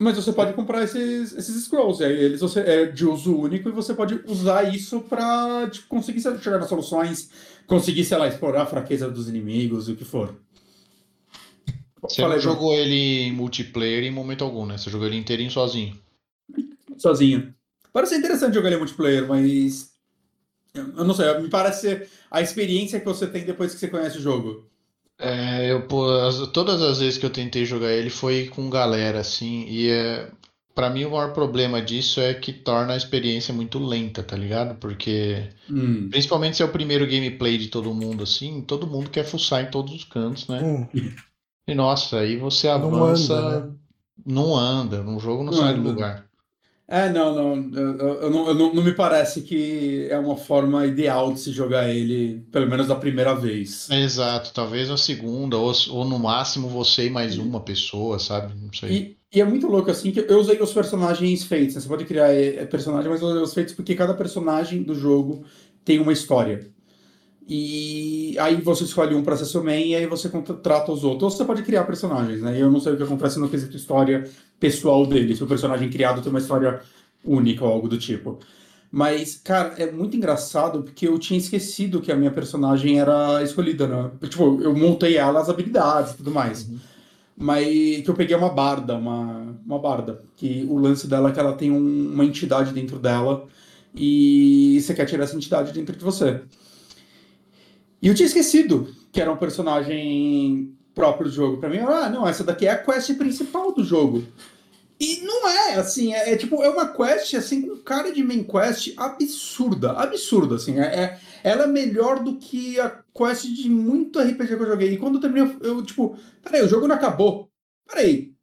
Mas você pode comprar esses, esses scrolls, e aí eles você, é de uso único e você pode usar isso para tipo, conseguir chegar nas soluções, conseguir, sei lá, explorar a fraqueza dos inimigos, o que for.
Você Fala não jogou ele em multiplayer em momento algum, né? Você jogou ele inteirinho sozinho.
Sozinho. Parece interessante jogar ele em multiplayer, mas. Eu não sei, me parece a experiência que você tem depois que você conhece o jogo.
É, eu, pô, as- todas as vezes que eu tentei jogar ele foi com galera, assim, e é, para mim o maior problema disso é que torna a experiência muito lenta, tá ligado? Porque,
Hum.
principalmente se é o primeiro gameplay de todo mundo, assim, todo mundo quer fuçar em todos os cantos, né?
Hum,
E nossa, aí você
não
avança,
anda, né?
não anda, no jogo não
Não
sai do
anda.
lugar.
É, não, não, eu, eu- não, eu não, não me parece que é uma forma ideal de se jogar ele, pelo menos da primeira vez.
Exato, talvez a segunda, ou, ou no máximo você e mais uma pessoa, sabe? Não sei.
E, e é muito louco assim que eu usei os personagens feitos, né? Você pode criar é, é, personagem, mas eu usei os feitos porque cada personagem do jogo tem uma história. E aí você escolhe um para ser seu main e aí você trata os outros. Ou você pode criar personagens, né? Eu não sei o que acontece no quesito história pessoal dele, se o personagem criado tem uma história única ou algo do tipo. Mas, cara, é muito engraçado porque eu tinha esquecido que a minha personagem era escolhida, né? Tipo, eu montei ela, as habilidades e tudo mais.
Uhum.
Mas que eu peguei uma barda, uma, uma barda. Que o lance dela é que ela tem um- uma entidade dentro dela e você quer tirar essa entidade dentro de você. E eu tinha esquecido que era um personagem próprio do jogo. Pra mim, ah, não, essa daqui é a quest principal do jogo. E não é, assim, é, é, tipo, é uma quest, assim, com cara de main quest absurda, absurda, assim, é, é, ela é melhor do que a quest de muito RPG que eu joguei. E quando eu terminei, eu, eu tipo, peraí, o jogo não acabou. Peraí,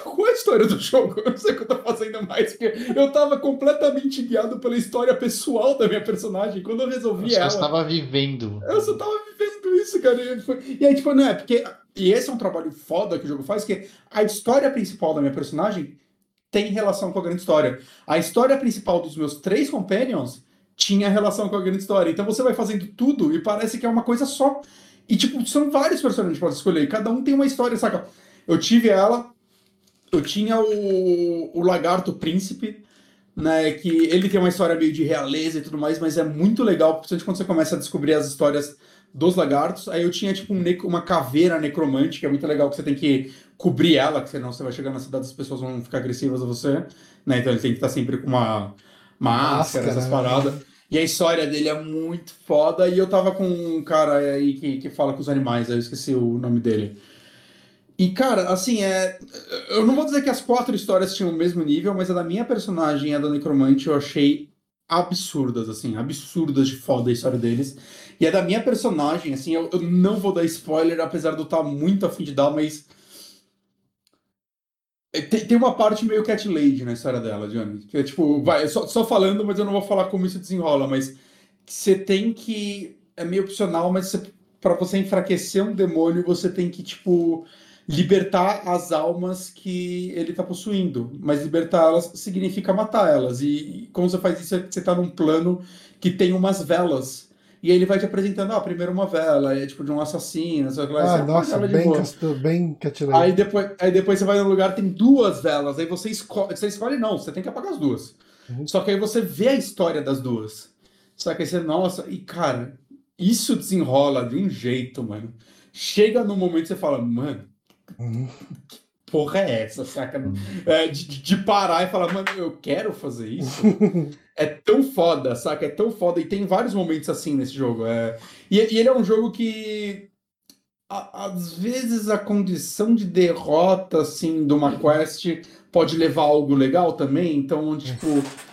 qual é a história do jogo? Eu não sei o que eu tô fazendo mais, porque eu tava completamente guiado pela história pessoal da minha personagem. Quando eu resolvi
Você
ela.
Você estava vivendo.
Eu só tava vivendo isso, cara. E aí, tipo, não é, porque. E esse é um trabalho foda que o jogo faz, que a história principal da minha personagem tem relação com a grande história. A história principal dos meus três companions tinha relação com a grande história. Então você vai fazendo tudo e parece que é uma coisa só. E, tipo, são vários personagens que você escolher. Cada um tem uma história, saca? Eu tive ela eu tinha o, o Lagarto Príncipe, né? Que ele tem uma história meio de realeza e tudo mais, mas é muito legal, principalmente quando você começa a descobrir as histórias dos lagartos. Aí eu tinha, tipo, um uma caveira necromante, que é muito legal, que você tem que cobrir ela, que senão você vai chegar na cidade as pessoas vão ficar agressivas a você. Né? Então ele tem que estar sempre com uma máscara, essas né? paradas. E a história dele é muito foda. E eu tava com um cara aí que, que fala com os animais, aí eu esqueci o nome dele. E, cara, assim, é. Eu não vou dizer que as quatro histórias tinham o mesmo nível, mas a da minha personagem a da Necromante eu achei absurdas, assim, absurdas de foda a história deles. E a da minha personagem, assim, eu, eu não vou dar spoiler, apesar de eu estar muito afim de dar, mas. Tem, tem uma parte meio Cat Lady na história dela, Johnny. Que é tipo, vai, só, só falando, mas eu não vou falar como isso desenrola, mas você tem que. É meio opcional, mas você, pra você enfraquecer um demônio, você tem que, tipo libertar as almas que ele está possuindo. Mas libertar elas significa matar elas. E, e como você faz isso, você está num plano que tem umas velas. E aí ele vai te apresentando, ah, primeiro uma vela, é tipo de um assassino, sei lá,
ah, nossa, bem, casto, bem
Aí depois, aí depois você vai num lugar tem duas velas, aí você escolhe, você escolhe não, você tem que apagar as duas. Uhum. Só que aí você vê a história das duas. Só que aí você, nossa, e cara, isso desenrola de um jeito, mano. Chega no momento que você fala, mano, Uhum. Porra, é essa, saca? Uhum. É, de, de, parar e falar, mano, eu quero fazer isso. é tão foda, saca? É tão foda. E tem vários momentos assim nesse jogo. É... E, e ele é um jogo que. Às vezes a condição de derrota, assim, de uma quest pode levar a algo legal também. Então, tipo,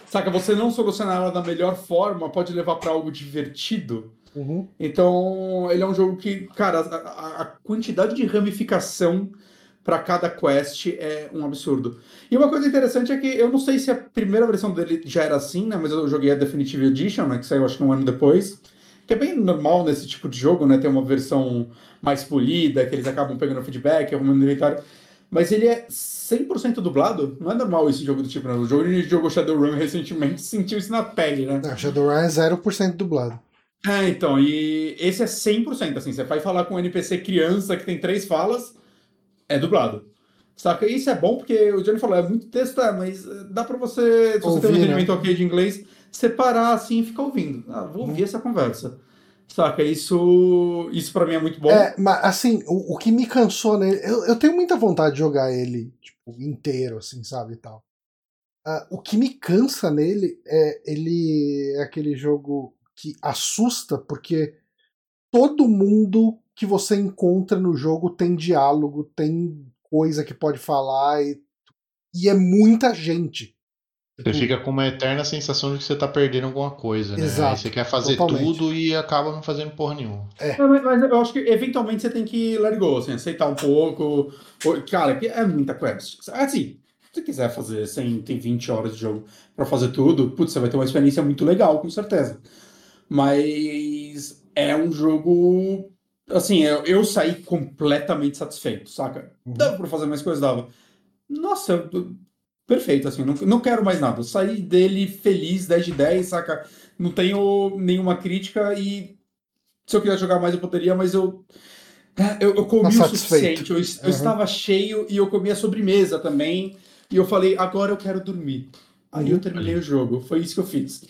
saca? Você não solucionar ela da melhor forma pode levar para algo divertido. Uhum. Então, ele é um jogo que, cara, a, a quantidade de ramificação para cada quest é um absurdo. E uma coisa interessante é que eu não sei se a primeira versão dele já era assim, né? Mas eu joguei a Definitive Edition, né? Que saiu acho que um ano depois. Que é bem normal nesse tipo de jogo, né? Ter uma versão mais polida, que eles acabam pegando feedback, arrumando inventário. Mas ele é 100% dublado. Não é normal esse jogo do tipo, né? O jogo que jogou Shadowrun recentemente sentiu isso na pele, né?
Não, Shadowrun é 0% dublado.
É, então, e esse é 100%, assim, você vai falar com um NPC criança que tem três falas, é dublado. Saca? Isso é bom porque o Johnny falou, é muito texto, é, mas eh, dá pra você, se você tem um né? entendimento né? ok de inglês, separar assim e ficar ouvindo. Ah, vou ouvir hum. essa conversa. Saca? Isso, isso pra mim é muito bom.
É, mas assim, o, o que me cansou nele, eu, eu tenho muita vontade de jogar ele, tipo, inteiro, assim, sabe, e tal. Uh, o que me cansa nele é ele é aquele jogo que assusta porque todo mundo que você encontra no jogo tem diálogo, tem coisa que pode falar e, e é muita gente.
Você tipo fica com uma eterna sensação de que você tá perdendo alguma coisa, né? Exato, Aí você quer fazer totalmente. tudo e acaba não fazendo porra nenhuma.
É. Mas, mas, eu acho que eventualmente você tem que let go, assim, aceitar um pouco. Cara, é muita quest. Assim, se você quiser fazer 120 horas de jogo para fazer tudo, putz, você vai ter uma experiência muito legal, com certeza. Mas é um jogo. Assim, eu, eu saí completamente satisfeito, saca? Uhum. Dava pra fazer mais coisas, dava. Nossa, perfeito, assim, não, não quero mais nada. saí dele feliz, 10 de 10, saca? Não tenho nenhuma crítica e se eu quiser jogar mais eu poderia, mas eu. Eu, eu comi tá o suficiente, eu, eu uhum. estava cheio e eu comi a sobremesa também. E eu falei, agora eu quero dormir. Aí uhum. eu terminei o jogo, foi isso que eu fiz.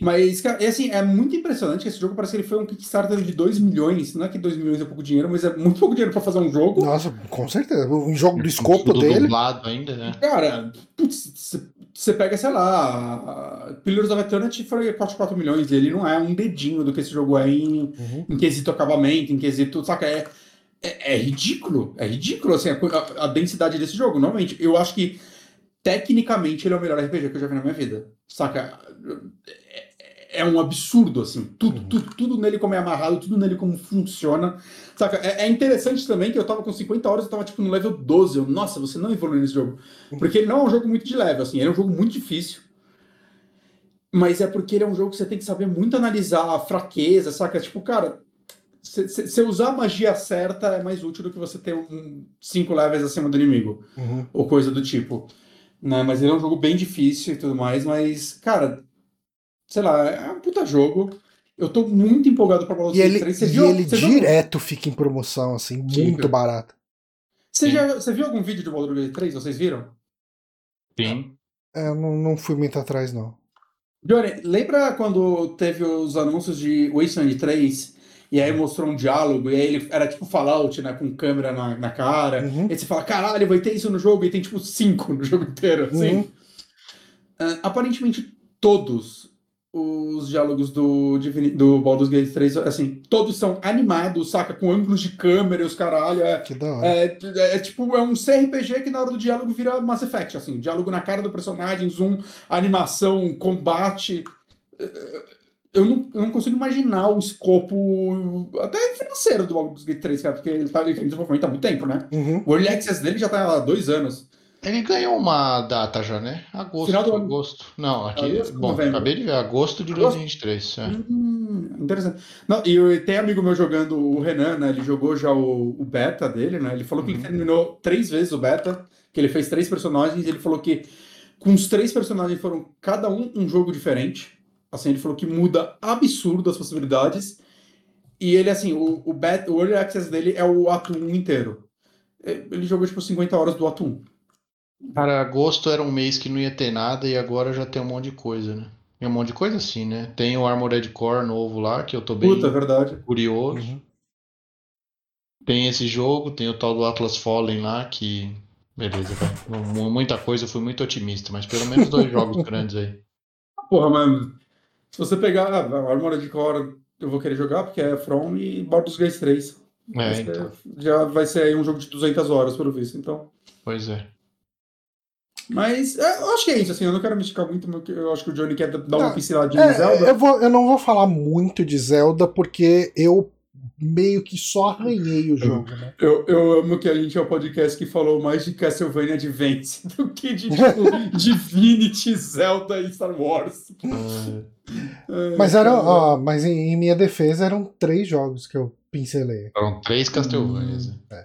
Mas, cara, é assim, é muito impressionante que esse jogo parece que ele foi um Kickstarter de 2 milhões. Não é que 2 milhões é pouco dinheiro, mas é muito pouco dinheiro pra fazer um jogo.
Nossa, com certeza. Um jogo do escopo Tudo dele.
dublado ainda, né?
Cara, putz, você pega, sei lá, Pillars of Eternity foi 4, milhões, e ele não é um dedinho do que esse jogo é em,
Uhum.
em quesito acabamento, em quesito, saca? É, é, é ridículo, é ridículo, assim, a, a- a densidade desse jogo. Normalmente, eu acho que tecnicamente ele é o melhor RPG que eu já vi na minha vida, saca? É, um absurdo, assim, tudo,
Uhum.
tudo, tudo nele como é amarrado, tudo nele como funciona, saca? É, é interessante também que eu tava com 50 horas, eu tava, tipo, no level 12, eu, nossa, você não evoluiu nesse jogo. Porque ele não é um jogo muito de level, assim, ele é um jogo muito difícil. Mas é porque ele é um jogo que você tem que saber muito analisar a fraqueza, saca? Tipo, cara, você usar a magia certa é mais útil do que você ter um 5 levels acima do inimigo,
Uhum.
ou coisa do tipo. Né? Mas ele é um jogo bem difícil e tudo mais, mas, cara, sei lá, é um puta jogo. Eu tô muito empolgado pra Baldur's Gate
ele,
3. Você
e
viu,
ele
você viu-
direto fica em promoção, assim,
Fica.
muito barato.
Você, já, você viu algum vídeo de Baldur's Gate 3? Vocês viram?
Sim.
É, eu não, não fui muito atrás, não.
Johnny, lembra quando teve os anúncios de Wasteland 3 e aí mostrou um diálogo e aí ele era tipo Fallout, né, com câmera na, na cara.
Uhum.
E aí você fala, caralho, vai ter isso no jogo e tem tipo cinco no jogo inteiro, assim.
Uhum.
Ah, aparentemente todos os diálogos do, Divini- do Baldur's Gate 3, assim, todos são animados, saca? Com ângulos de câmera e os caralho. É,
Que da hora.
é, é tipo, é um CRPG que na hora do diálogo vira Mass Effect, assim, diálogo na cara do personagem, zoom, animação, combate. É, Eu não, eu não consigo imaginar o escopo, até financeiro do Baldur's Gate 3, cara, porque ele ele tá em desenvolvimento há muito tempo, né?
Uhum.
O Early Access dele já tá há dois anos.
Ele ganhou uma data já, né? Agosto.
Final do
agosto. Não, aqui.
Agosto,
bom,
novembro.
acabei de ver. Agosto de
Agosto?
2023. É.
Hum, interessante. Não, e tem amigo meu jogando o Renan, né? Ele jogou já o, o beta dele, né? Ele falou que ele
Uhum.
terminou três vezes o beta, que ele fez três personagens, ele falou que com os três personagens foram cada um um jogo diferente. Assim, ele falou que muda absurdo as possibilidades. E ele, assim, o, o, beta, o Early Access dele é o ato 1 inteiro. É, Ele jogou, tipo, 50 horas do ato 1.
Cara, agosto era um mês que não ia ter nada e agora já tem um monte de coisa, né? Tem um monte de coisa sim, né? Tem o Armored Core novo lá, que eu tô bem
Puta, é verdade.
curioso.
Uhum.
Tem esse jogo, tem o tal do Atlas Fallen lá, que. Beleza. Mu- Muita coisa, eu fui muito otimista, mas pelo menos dois jogos grandes aí.
Porra, mano. Se você pegar ah, Armored Core, eu vou querer jogar, porque é From e Baldur's Gate 3. Vai
É, então.
Já vai ser aí um jogo de 200 horas, pelo visto, então.
Pois é.
Mas é, eu acho que é isso, assim, eu não quero me esticar muito, porque eu acho que o Johnny quer dar uma
Não,
pinceladinha
É,
em Zelda.
eu, vou, eu não vou falar muito de Zelda, porque eu meio que só arranhei o jogo, né?
Eu, eu amo que a gente é o podcast que falou mais de Castlevania Advance do que de, tipo, Divinity, Zelda e Star Wars. É,
Mas, era, ó, mas em, em minha defesa eram três jogos que eu pincelei.
Foram três Castlevanias.
Hum.
né?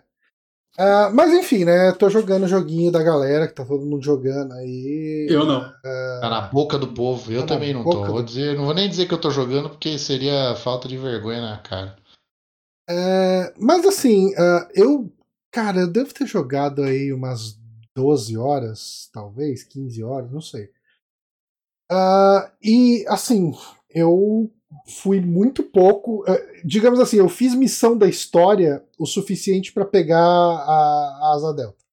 Ah, mas enfim, né? Tô jogando o joguinho da galera, que tá todo mundo jogando aí.
Eu não.
Tá na boca do povo. Eu
Tá
também não tô.
do-
Vou dizer, não vou nem dizer que eu tô jogando, porque seria falta de vergonha na cara.
É, mas assim, ah, eu. Cara, eu devo ter jogado aí umas 12 horas, talvez, 15 horas, não sei. Ah, e assim, eu fui muito pouco. eh, digamos assim, eu fiz missão da história o suficiente pra pegar a, a asa delta.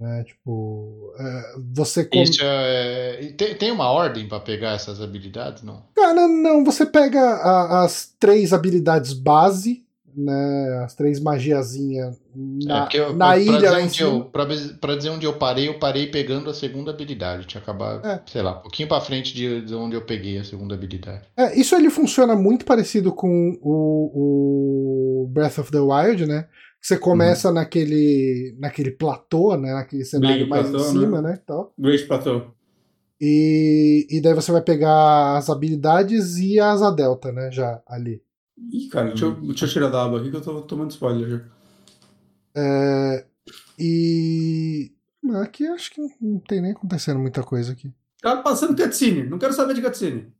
Né, tipo, eh, você com-
Isso é... e Tem, tem uma ordem pra pegar essas habilidades? Não.
Cara, não, você pega a- as três habilidades base, né? As três magiazinhas
É,
na,
porque eu-
na
pra
ilha
dizer
lá em
onde
cima.
eu, pra, pra dizer onde eu parei, eu parei pegando a segunda habilidade. Tinha acabado,
É.
sei lá, um pouquinho pra frente de, de onde eu peguei a segunda habilidade.
É, isso ele funciona muito parecido com o, o Breath of the Wild, né? Você começa naquele, naquele platô, né? Naquele cenário
Big
mais
platô,
em cima, né? Tal.
Great Plateau.
E, e daí você vai pegar as habilidades e a asa delta, né? Já ali.
Ih, cara, deixa eu, deixa eu tirar da aba aqui que eu tô tomando spoiler já.
É, e. Aqui acho que não tem nem acontecendo muita coisa aqui.
Tá passando cutscene, não quero saber de cutscene.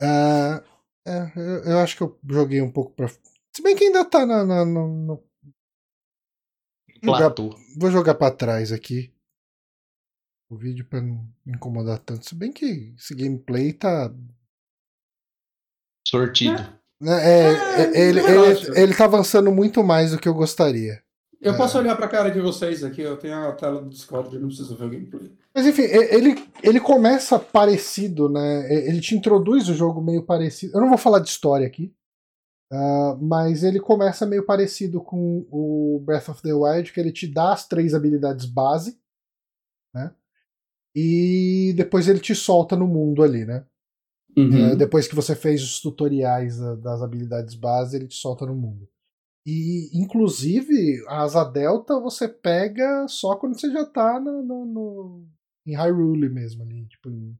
É, é, eu, eu acho que eu joguei um pouco pra. Se bem que ainda tá na. na- no- no- Jogar-. Vou jogar pra trás aqui. O vídeo pra não me incomodar tanto. Se bem que esse gameplay tá.
Sortido.
né, é,
É,
é, ele, ele, ele tá avançando muito mais do que eu gostaria.
Eu posso olhar pra cara de vocês aqui, eu tenho a tela do Discord, eu não preciso ver o gameplay.
Mas enfim, ele, ele começa parecido, né? Ele te introduz o jogo meio parecido. Eu não vou falar de história aqui, ah, mas ele começa meio parecido com o Breath of the Wild, que ele te dá as três habilidades base, né? E depois ele te solta no mundo ali, né?
Uhum.
É, depois que você fez os tutoriais das habilidades base, ele te solta no mundo. E, inclusive, a asa delta você pega só quando você já tá no, no- no- em Hyrule mesmo ali. Tipo, em-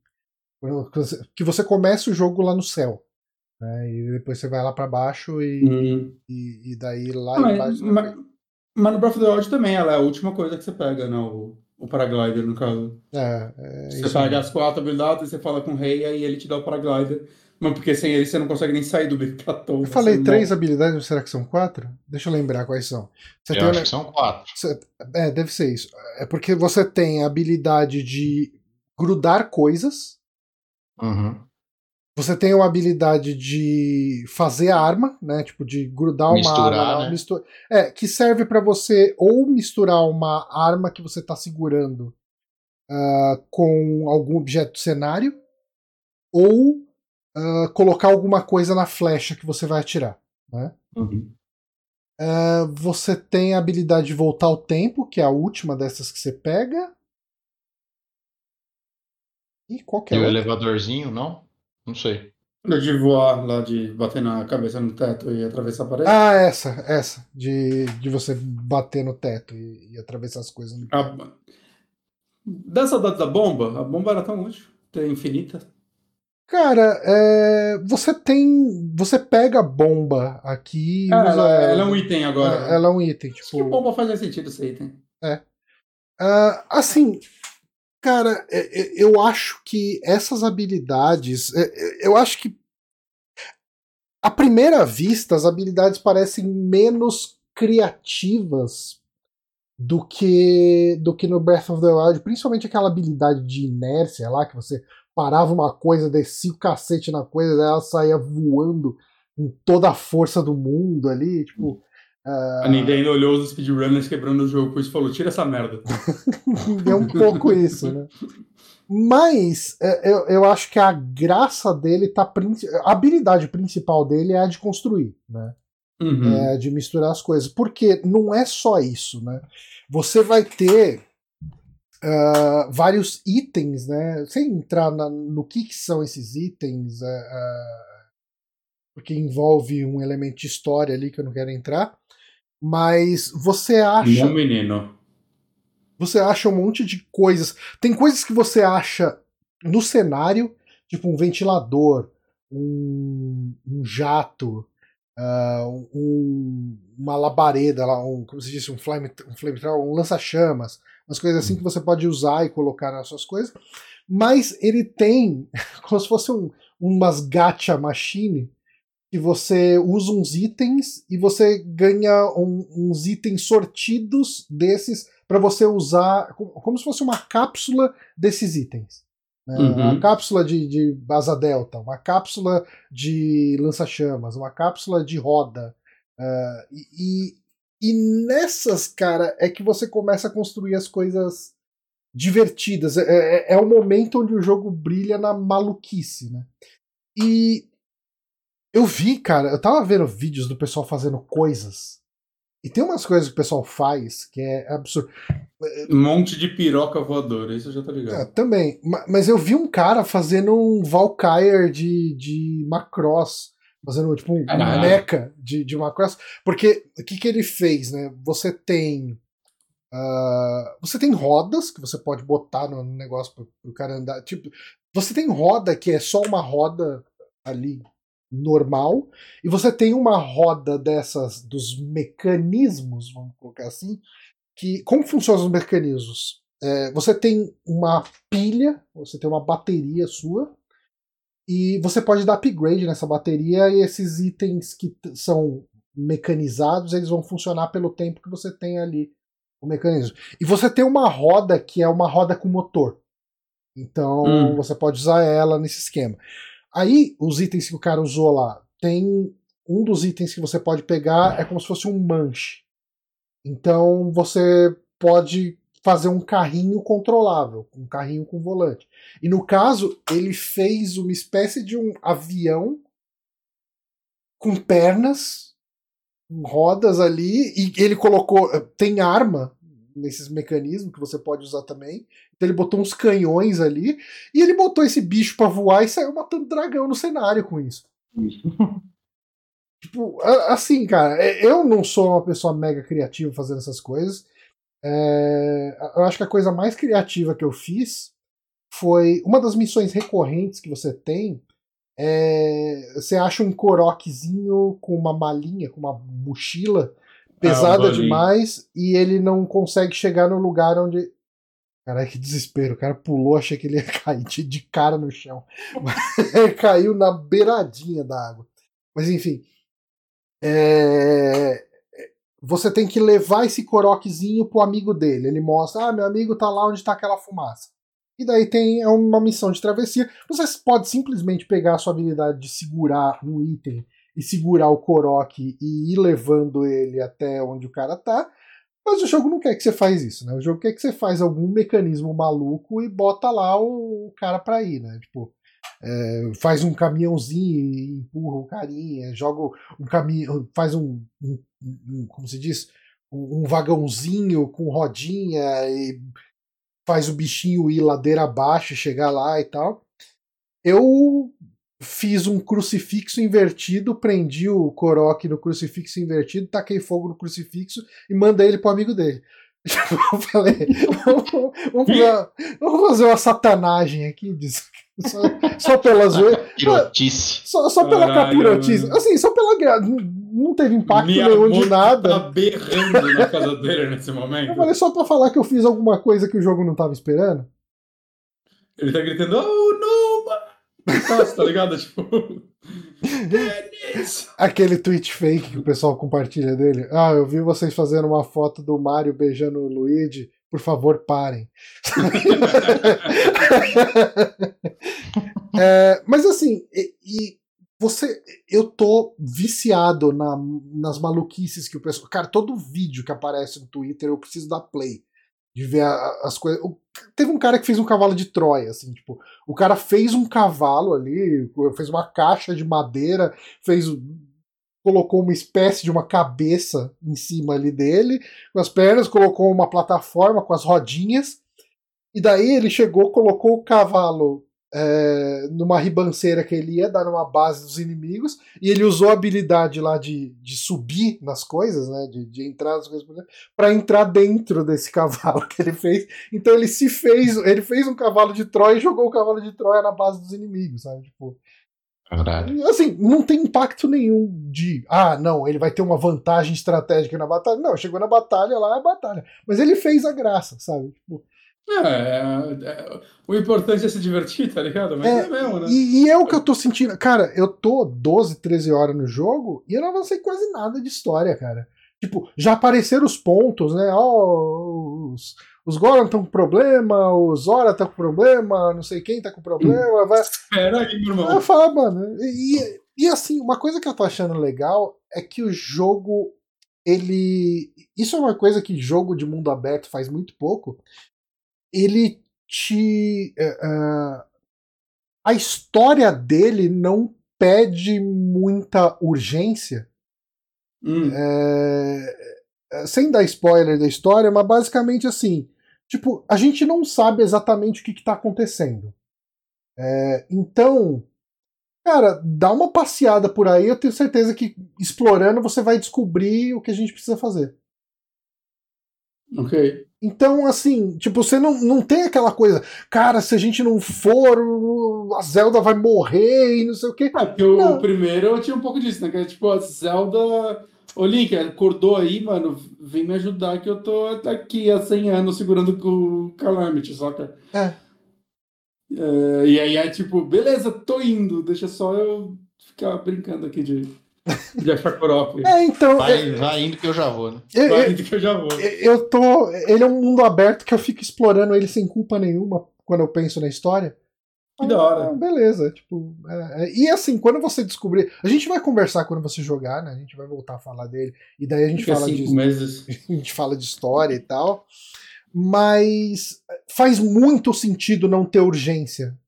que você começa o jogo lá no céu. Né, e depois você vai lá pra baixo e,
Uhum.
e, e daí lá
Ah,
embaixo.
mas, mas no Breath of the Wild também, ela é a última coisa que você pega, né? O, o paraglider, no caso.
É, é
Você
isso
pega
mesmo.
as quatro habilidades, você fala com o rei, aí ele te dá o paraglider. Mas porque sem ele você não consegue nem sair do Bicatão.
Eu falei três habilidades, mas será que são quatro? Deixa eu lembrar quais são. Você
Eu
tem
acho
ne-
que são quatro.
Cê- É, deve ser isso. É porque você tem a habilidade de grudar coisas,
Uhum.
Você tem uma habilidade de fazer arma, né? Tipo, de grudar uma
Misturar,
arma.
né?
mistu- É, que serve pra você ou misturar uma arma que você tá segurando ah, com algum objeto do cenário, ou ah, colocar alguma coisa na flecha que você vai atirar. Né?
Uhum.
Ah, você tem a habilidade de voltar ao tempo, que é a última dessas que você pega. E qual que é
E
a
o
outra?
elevadorzinho, não? Não sei.
De voar lá, de bater na cabeça no teto e atravessar a parede.
Ah, essa, essa. De, de você bater no teto e, e atravessar as coisas. No...
A- Dessa da, da bomba, a bomba era tão útil, é infinita.
Cara, é, você tem. Você pega a bomba aqui
Ah,
usa
ela,
ela.
é um item agora.
É, ela é um item.
Acho que
Tipo,
bomba faz mais sentido esse item.
Ah, assim, cara, é- é- eu acho que essas habilidades. é- Eu acho que. À primeira vista, as habilidades parecem menos criativas do que do que no Breath of the Wild, principalmente aquela habilidade de inércia lá, que você parava uma coisa, descia o cacete na coisa, ela saía voando com toda a força do mundo ali, tipo. Ah,
A Nintendo olhou os speedrunners quebrando o jogo com isso e falou: tira essa merda.
é um pouco isso, né? Mas é, eu, eu acho que a graça dele tá. A habilidade principal dele é a de construir, né?
Uhum.
É de misturar as coisas. Porque não é só isso, né? Você vai ter ah, vários itens, né? Sem entrar na- no que, que são esses itens, ah, porque envolve um elemento de história ali que eu não quero entrar. Mas você acha.
Meu menino.
Você acha um monte de coisas. Tem coisas que você acha no cenário, tipo um ventilador, um, um jato, ah, um- uma labareda lá, um, como se disse, um flame, um flamethrower, um lança-chamas, umas coisas assim que você pode usar e colocar nas suas coisas. Mas ele tem como se fosse um, umas gacha machine que você usa uns itens e você ganha um- uns itens sortidos desses para você usar como, se fosse uma cápsula desses itens. né?
Uhum.
Uma cápsula de, de asa delta, uma cápsula de lança-chamas, uma cápsula de roda. e, e- e nessas, cara, é que você começa a construir as coisas divertidas. É, é, é o momento onde o jogo brilha na maluquice, né? E eu vi, cara, eu tava vendo vídeos do pessoal fazendo coisas. E tem umas coisas que o pessoal faz que é absurdo.
Um monte de piroca voadora, isso eu já tô
É,
ligado.
também. Ma- Mas eu vi um cara fazendo um Valkyrie de, de Macross. Fazendo tipo um mecha de, de Macross. Porque o que, que ele fez, né? Você tem. ah, você tem rodas que você pode botar no negócio pro, pro cara andar. Tipo, você tem roda que é só uma roda ali normal. E você tem uma roda dessas dos mecanismos, vamos colocar assim. Que, como funcionam os mecanismos? É, você tem uma pilha, você tem uma bateria sua, e você pode dar upgrade nessa bateria e esses itens que são mecanizados, eles vão funcionar pelo tempo que você tem ali o mecanismo. E você tem uma roda que é uma roda com motor. Então
Hum.
você pode usar ela nesse esquema. Aí, os itens que o cara usou lá, tem um dos itens que você pode pegar é como se fosse um manche. Então você pode fazer um carrinho controlável, um carrinho com volante. E no caso, ele fez uma espécie de um avião com pernas, rodas ali, e ele colocou. Tem arma nesses mecanismos que você pode usar também. Então ele botou uns canhões ali, e ele botou esse bicho para voar e saiu matando dragão no cenário com isso. tipo, assim, cara, eu não sou uma pessoa mega criativa fazendo essas coisas. É, eu acho que a coisa mais criativa que eu fiz foi uma das missões recorrentes que você tem. É, você acha um coroquezinho com uma malinha, com uma mochila pesada ah, demais e ele não consegue chegar no lugar onde. Caralho, que desespero. O cara pulou, achei que ele ia cair de cara no chão. caiu na beiradinha da água. Mas enfim. É você tem que levar esse coroquezinho pro amigo dele. Ele mostra, ah, meu amigo tá lá onde tá aquela fumaça. E daí tem é uma missão de travessia. Você pode simplesmente pegar a sua habilidade de segurar um item e segurar o coroque e ir levando ele até onde o cara tá. Mas o jogo não quer que você faz isso, né? O jogo quer que você faz algum mecanismo maluco e bota lá o cara pra ir, né? Tipo, é, faz um caminhãozinho e empurra o carinha, joga um caminhão, faz um, um, um, como se diz, um, um vagãozinho com rodinha e faz o bichinho ir ladeira abaixo, chegar lá e tal. Eu fiz um crucifixo invertido, prendi o Korok no crucifixo invertido, taquei fogo no crucifixo e mandei ele pro amigo dele. Eu falei, vamos, vamos, fazer, vamos fazer uma satanagem aqui disso. Só, só pela zoeira. Só, só pela Caralho, capirotice. Assim, só pela graça. Não teve impacto Minha nenhum de nada.
Tá berrando na casa dele nesse momento.
Eu falei só pra falar que eu fiz alguma coisa que o jogo não tava esperando.
Ele tá gritando, oh, Nossa, tá ligado? Tipo.
Aquele tweet fake que o pessoal compartilha dele. Ah, eu vi vocês fazendo uma foto do Mario beijando o Luigi. Por favor, parem. é, mas assim, e, e, você. Eu tô viciado na, nas maluquices que o pessoal. Cara, todo vídeo que aparece no Twitter eu preciso dar play. De ver as coisas. Teve um cara que fez um cavalo de Troia, assim, tipo, o cara fez um cavalo ali, fez uma caixa de madeira, fez colocou uma espécie de uma cabeça em cima ali dele, com as pernas, colocou uma plataforma com as rodinhas, e daí ele chegou, colocou o cavalo é, numa ribanceira que ele ia dar numa base dos inimigos, e ele usou a habilidade lá de, de subir nas coisas, né, de, de entrar nas coisas, para entrar dentro desse cavalo que ele fez. Então ele se fez, ele fez um cavalo de Troia e jogou o cavalo de Troia na base dos inimigos, sabe? Tipo,
Caralho.
Assim, não tem impacto nenhum de, ah, não, ele vai ter uma vantagem estratégica na batalha. Não, chegou na batalha lá, é a batalha. Mas ele fez a graça, sabe? Tipo,
é, é, é, o importante é se divertir, tá ligado? Mas é, é mesmo, né?
E, e, é o que eu tô sentindo. Cara, eu tô 12, 13 horas no jogo e eu não avancei quase nada de história, cara. Tipo, já apareceram os pontos, né? Ó, oh, os, os Goron estão com problema, o Zora tá com problema, não sei quem tá com problema. Vai...
Espera aí, meu irmão.
Eu falo, mano. E, e assim, uma coisa que eu tô achando legal é que o jogo. Ele. Isso é uma coisa que jogo de mundo aberto faz muito pouco. Ele te. Uh, a história dele não pede muita urgência. Hum. É, sem dar spoiler da história, mas basicamente assim: Tipo, a gente não sabe exatamente o que, está acontecendo. É, então, cara, dá uma passeada por aí, eu tenho certeza que explorando você vai descobrir o que a gente precisa fazer.
Ok.
Então, assim, tipo, você não, não tem aquela coisa, cara, se a gente não for, a Zelda vai morrer e não sei o quê.
É, porque o, o primeiro eu tinha um pouco disso, né? Que é, tipo, a Zelda Ô, Link, acordou aí, mano? Vem me ajudar que eu tô aqui há 100 anos segurando o Calamity, saca?
É.
é. E aí é tipo, beleza, tô indo, deixa só eu ficar brincando aqui de, de achar coroque.
É, então.
Vai, é, vai indo que eu já vou, né?
Eu, vai indo que eu já vou.
Eu tô. Ele é um mundo aberto que eu fico explorando ele sem culpa nenhuma quando eu penso na história.
Que da hora.
Ah, beleza, tipo. é, é. E assim, quando você descobrir. A gente vai conversar quando você jogar, né? A gente vai voltar a falar dele. E daí a gente
Daqui a
fala
cinco
de.
meses.
A gente fala de história e tal. Mas faz muito sentido não ter urgência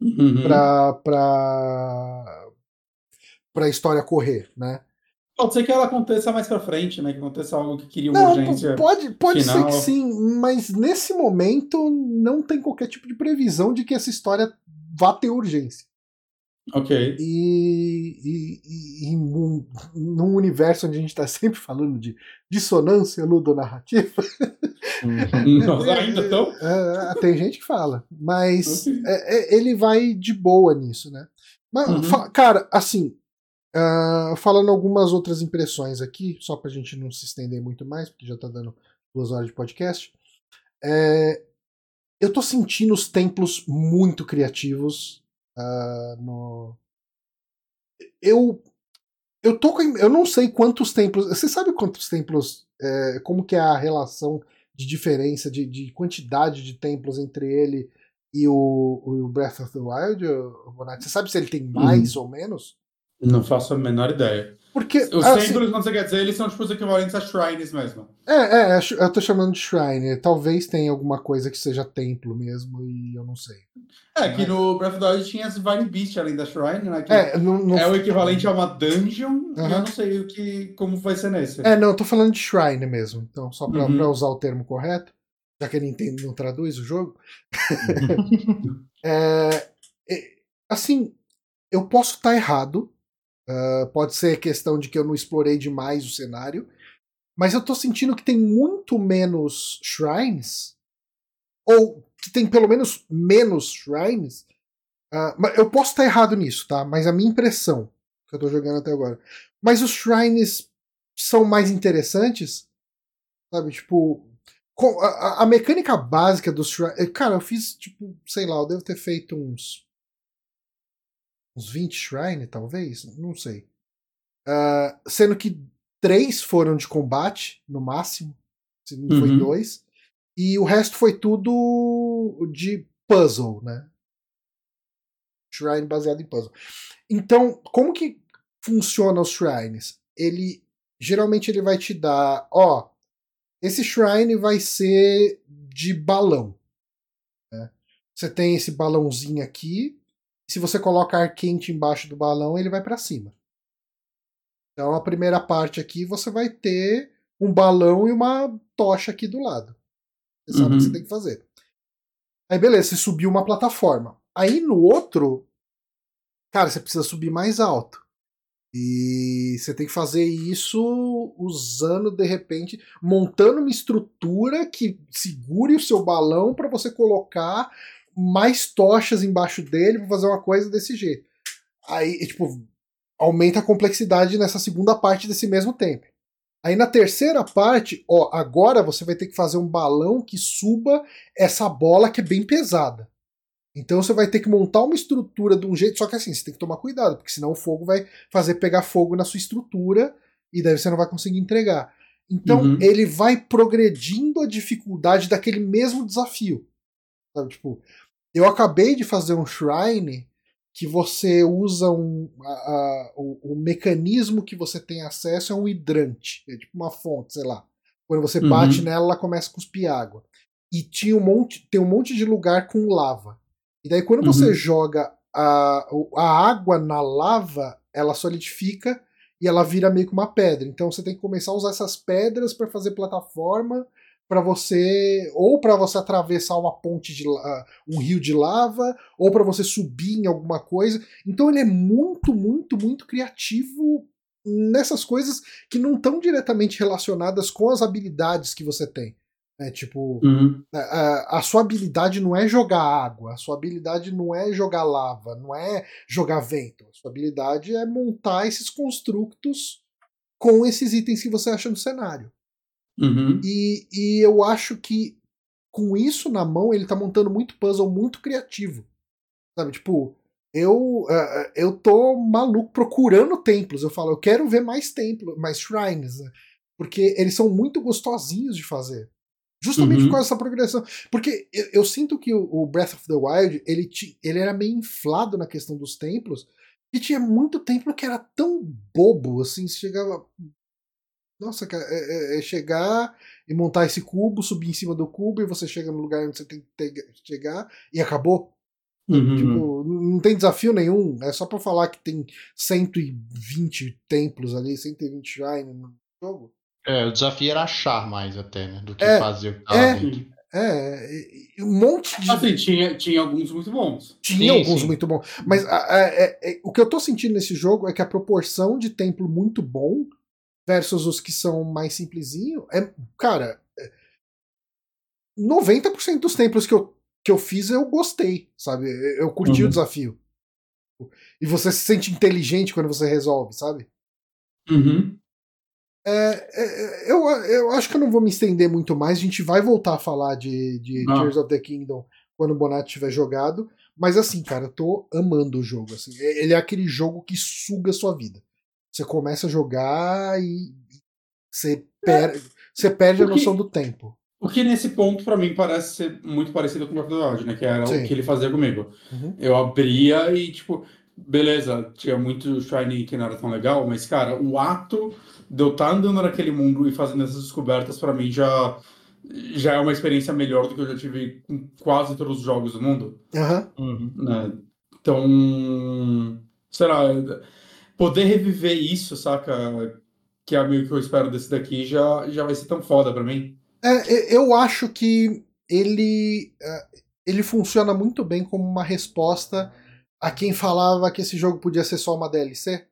Uhum.
pra, pra, pra história correr, né?
Pode ser que ela aconteça mais pra frente, né? Que aconteça algo que queria uma
Não,
urgência.
pode, pode ser
final.
que sim, mas nesse momento não tem qualquer tipo de previsão de que essa história vá ter urgência.
Ok.
E, e, e, e num, num universo onde a gente está sempre falando de dissonância ludonarrativa,
Nossa, ainda então?
é, tem gente que fala, mas
Ok.
é, é, ele vai de boa nisso, né? Mas,
Uhum.
cara, assim, ah, falando algumas outras impressões aqui, só pra gente não se estender muito mais, porque já tá dando duas horas de podcast. É, eu tô sentindo os templos muito criativos ah, no. Eu. Eu tô com, a Eu não sei quantos templos. Você sabe quantos templos. é, como que é a relação de diferença, de, de quantidade de templos entre ele e o, o Breath of the Wild, Bonatti? Você sabe se ele tem mais ou menos?
Não faço a menor ideia.
Porque.
Os
assim,
templos, quando você quer dizer, eles são tipo os equivalentes a shrines mesmo.
É, é, eu tô chamando de Shrine. Talvez tenha alguma coisa que seja templo mesmo e eu não sei.
É, que no Breath of the Wild tinha as Divine Beast além da shrine, né?
É, não, não,
é o equivalente a uma dungeon, e eu não sei o que, como vai ser nesse.
é, não, eu tô falando de Shrine mesmo. Então, só pra,
Uhum.
pra usar o termo correto, já que a Nintendo não traduz o jogo. É, é, assim, eu posso estar errado. Ah, pode ser questão de que eu não explorei demais o cenário. Mas eu tô sentindo que tem muito menos shrines. Ou que tem pelo menos menos shrines. mas eu posso estar errado nisso, tá? Mas a minha impressão que eu tô jogando até agora. Mas os shrines são mais interessantes. Sabe, tipo. a- a mecânica básica dos shrines. Cara, eu fiz, tipo, sei lá, eu devo ter feito uns. Uns 20 shrine, talvez? Não sei. Ah, sendo que três foram de combate, no máximo. Se não foi
Uhum.
dois. E o resto foi tudo de puzzle, né? Shrine baseado em puzzle. Então, como que funciona os shrines? Ele geralmente ele vai te dar, ó, esse shrine vai ser de balão. né? Você tem esse balãozinho aqui. Se você coloca ar quente embaixo do balão, ele vai para cima. Então a primeira parte aqui você vai ter um balão e uma tocha aqui do lado. Você sabe o que
Uhum.
você tem que fazer. Aí beleza, você subiu uma plataforma. Aí no outro, cara, você precisa subir mais alto. E você tem que fazer isso usando, de repente, montando uma estrutura que segure o seu balão para você colocar mais tochas embaixo dele para fazer uma coisa desse jeito. Aí, tipo, aumenta a complexidade nessa segunda parte desse mesmo tempo. Aí na terceira parte, ó, agora você vai ter que fazer um balão que suba essa bola que é bem pesada. Então você vai ter que montar uma estrutura de um jeito, só que assim, você tem que tomar cuidado, porque senão o fogo vai fazer pegar fogo na sua estrutura e daí você não vai conseguir entregar. Então
Uhum.
ele vai progredindo a dificuldade daquele mesmo desafio. Sabe, tipo, eu acabei de fazer um shrine que você usa um. a- a- o, o mecanismo que você tem acesso é um hidrante. É tipo uma fonte, sei lá. Quando você
Uhum.
bate nela, ela começa a cuspir água. E tinha um monte, tem um monte de lugar com lava. E daí, quando você
Uhum.
joga a, a água na lava, ela solidifica e ela vira meio que uma pedra. Então você tem que começar a usar essas pedras para fazer plataforma para você ou para você atravessar uma ponte de la- um rio de lava ou para você subir em alguma coisa. Então ele é muito, muito, muito criativo nessas coisas que não estão diretamente relacionadas com as habilidades que você tem. né? tipo,
Uhum.
a, a sua habilidade não é jogar água, a sua habilidade não é jogar lava, não é jogar vento. A sua habilidade é montar esses construtos com esses itens que você acha no cenário.
Uhum.
E, e eu acho que com isso na mão ele tá montando muito puzzle muito criativo. Sabe, tipo, eu eh, eu tô maluco procurando templos. Eu falo, eu quero ver mais templos, mais shrines, né? porque eles são muito gostosinhos de fazer. Justamente
Uhum.
por causa dessa progressão. Porque eu, eu sinto que o, o Breath of the Wild, ele, ti- ele era meio inflado na questão dos templos, e tinha muito templo que era tão bobo, assim, chegava. Nossa, cara, é, é- é chegar e montar esse cubo, subir em cima do cubo, e você chega no lugar onde você tem que ter- chegar, e acabou.
Uhum.
Tipo, não tem desafio nenhum. É só pra falar que tem 120 templos ali, 120 shrine no jogo.
É, o desafio era achar mais até, né? Do que
É,
fazer o que tava
é.
dentro.
É, e- e um monte de.
Assim, tinha, tinha alguns muito bons.
Tinha
Sim,
alguns
sim.
muito bons. Mas a- a- é- é- o que eu tô sentindo nesse jogo é que a proporção de templo muito bom versus os que são mais simplesinho é. Cara. é- 90% dos templos que eu, que eu fiz eu gostei, sabe? Eu curti
Uhum.
o desafio. E você se sente inteligente quando você resolve, sabe?
Uhum.
É, é, eu, eu acho que eu não vou me estender muito mais. A gente vai voltar a falar de, de
Não.
Tears of the Kingdom quando o Bonatti tiver jogado. Mas assim, cara, eu tô amando o jogo. Assim. É- Ele é aquele jogo que suga a sua vida. Você começa a jogar e você, per você perde a noção do tempo.
O que nesse ponto, pra mim, parece ser muito parecido com o Breath of the Wild, né? Que era
Sim.
o que ele fazia comigo.
Uhum.
Eu abria e, tipo, beleza, tinha muito Shiny que não era tão legal, mas, cara, o ato de eu estar andando naquele mundo e fazendo essas descobertas, pra mim, já, já é uma experiência melhor do que eu já tive com quase todos os jogos do mundo.
Aham.
Uhum.
né? Então, sei lá, poder reviver isso, saca? Que é meio que eu espero desse daqui, já, já vai ser tão foda pra mim.
É, eu acho que ele, é, ele funciona muito bem como uma resposta a quem falava que esse jogo podia ser só uma DLC.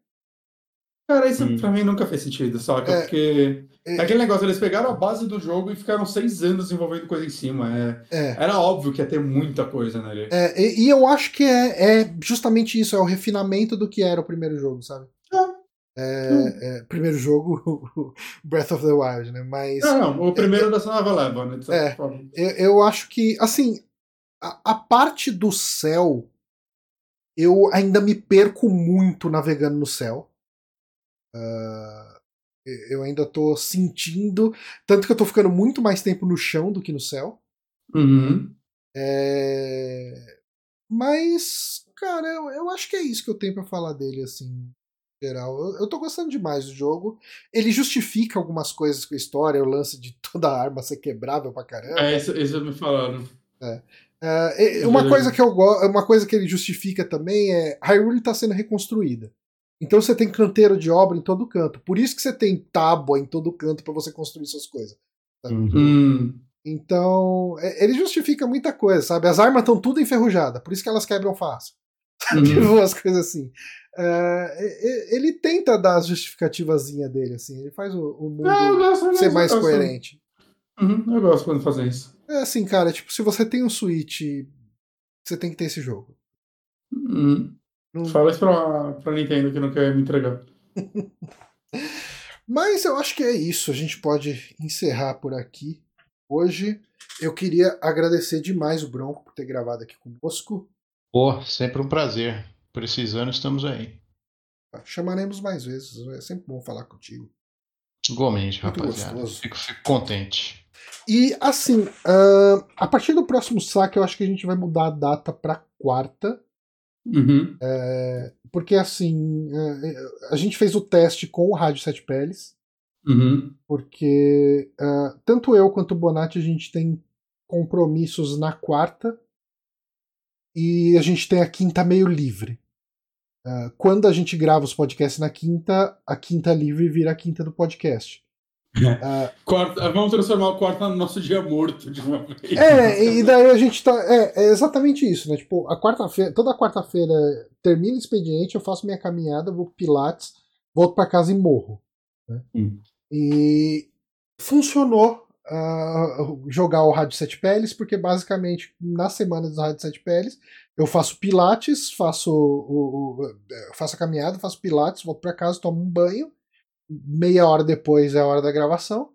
Cara, isso
Hum.
pra mim nunca fez sentido, saca?
É,
Porque
é-
é aquele negócio, eles pegaram a base do jogo e ficaram seis anos desenvolvendo coisa em cima. É,
É.
era óbvio que ia ter muita coisa nele.
É, e, e eu acho que é, é justamente isso, é o refinamento do que era o primeiro jogo, sabe? É, é, primeiro jogo, Breath of the Wild, né? Mas
Não, não, o primeiro dessa nova leva, né?
É. eu, eu acho que, assim, a, a parte do céu, eu ainda me perco muito navegando no céu. Ah, eu ainda tô sentindo, tanto que eu tô ficando muito mais tempo no chão do que no céu.
Uhum.
É, Mas, cara, eu, eu acho que é isso que eu tenho pra falar dele, assim, em geral. Eu, eu tô gostando demais do jogo. Ele justifica algumas coisas com a história, o lance de toda a arma ser quebrável pra caramba.
É, isso, isso me falaram.
É, e- uma coisa que eu gosto, uma coisa que ele justifica também é Hyrule está sendo reconstruída. Então você tem canteiro de obra em todo canto. Por isso que você tem tábua em todo canto para você construir suas coisas.
Uhum.
Hum.
Então, é- ele justifica muita coisa, sabe? As armas estão tudo enferrujadas, por isso que elas quebram fácil.
Uhum.
Tipo, as coisas assim. É, ele tenta dar as justificativazinhas dele, assim. Ele faz o, o mundo
eu
ser mais coerente.
Uhum, eu gosto quando fazem isso.
É assim, cara, tipo, se você tem um Switch, você tem que ter esse jogo.
Uhum.
Não-
Fala isso pra, pra Nintendo que não quer me entregar.
Mas eu acho que é isso. A gente pode encerrar por aqui. Hoje eu queria agradecer demais o Bronco por ter gravado aqui conosco.
Pô, sempre um prazer. Precisando, estamos aí.
Chamaremos mais vezes. É sempre bom falar contigo.
Igualmente,
Muito
rapaziada.
gostoso.
Fico, fico contente.
E assim, ahn, a partir do próximo saque, eu acho que a gente vai mudar a data para quarta.
Uhum.
Porque assim, é, a gente fez o teste com o Rádio Sete Peles.
Uhum.
porque ah, tanto eu quanto o Bonatti a gente tem compromissos na quarta e a gente tem a quinta meio livre. Quando a gente grava os podcasts na quinta, a quinta livre vira a quinta do podcast.
Quarta, vamos transformar o quarto no nosso dia morto de uma vez.
é, e daí a gente tá. É, é exatamente isso, né? Tipo, a quarta-feira, toda quarta-feira termina o expediente, eu faço minha caminhada, vou pro Pilates, volto para casa e morro. né?
Hum.
E funcionou ah, jogar o Rádio Sete Peles, porque basicamente na semana do Rádio Sete Peles eu faço Pilates, faço, o, o- eu faço a caminhada, faço Pilates, volto para casa, tomo um banho. Meia hora depois é a hora da gravação.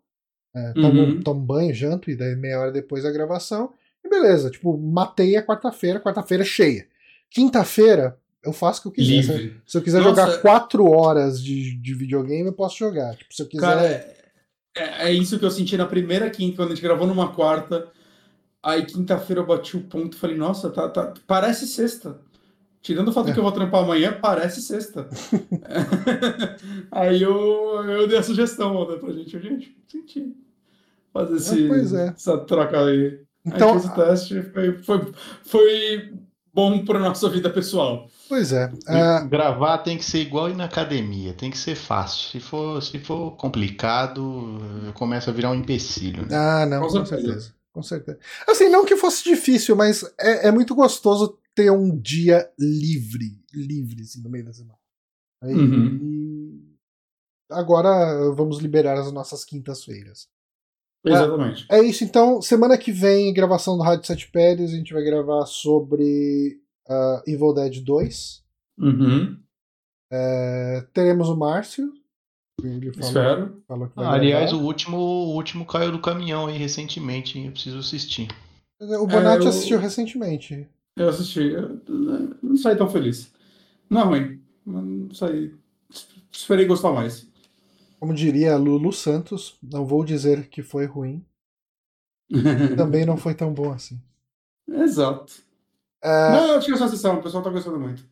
É, tomo,
Uhum.
tomo banho, janto, e daí meia hora depois da gravação. E beleza, tipo, matei a quarta-feira, quarta-feira cheia. Quinta-feira, eu faço o que eu quiser. Se,
Livre.
se eu quiser
Nossa.
jogar quatro horas de, de videogame, eu posso jogar. Tipo, se eu quiser.
Cara, é- É, é isso que eu senti na primeira quinta, quando a gente gravou numa quarta. Aí quinta-feira eu bati o ponto e falei, nossa, tá, tá, parece sexta. Tirando o fato
É.
que eu vou trampar amanhã, parece sexta. aí eu, eu dei a sugestão ontem pra gente. Eu, Gente, senti fazer esse,
pois é.
essa troca aí.
Então,
aí fiz o teste, foi, foi, foi bom pra nossa vida pessoal.
pois é. ah,
Gravar tem que ser igual ir na academia, tem que ser fácil. Se for, se for complicado, começa a virar um empecilho, né?
ah, não,
Com
com
certeza.
certeza. Com certeza. Assim, não que fosse difícil, mas é, é muito gostoso ter um dia livre, livre, assim, no meio da semana. Aí,
Uhum.
e agora vamos liberar as nossas quintas-feiras.
Exatamente.
É isso, então, semana que vem, gravação do Rádio Sete Pérez, a gente vai gravar sobre ah, Evil Dead 2.
Uhum.
É, teremos o Márcio. Ele falou,
Espero.
falou que vai
Aliás, o último, o último caiu do caminhão aí recentemente, hein? Eu preciso assistir.
O Bonatti
É, eu-
assistiu recentemente.
Eu assisti. eu não saí tão feliz. Não é ruim. Não saí. Esperei gostar mais.
Como diria Lulu Santos, não vou dizer que foi ruim, também não foi tão bom assim.
Exato.
É,
Não, eu tinha essa sessão, o pessoal tá gostando muito.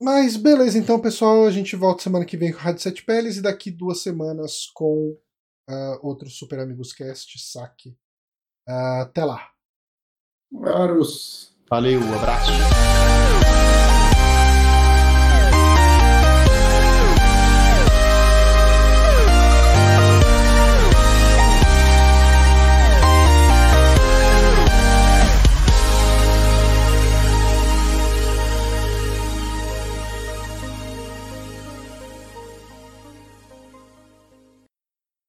mas beleza, então, pessoal, a gente volta semana que vem com o Rádio Sete Peles e daqui duas semanas com ah, outro Super Amigos Cast, saque. Ah, até lá.
Varus.
Valeu, abraço.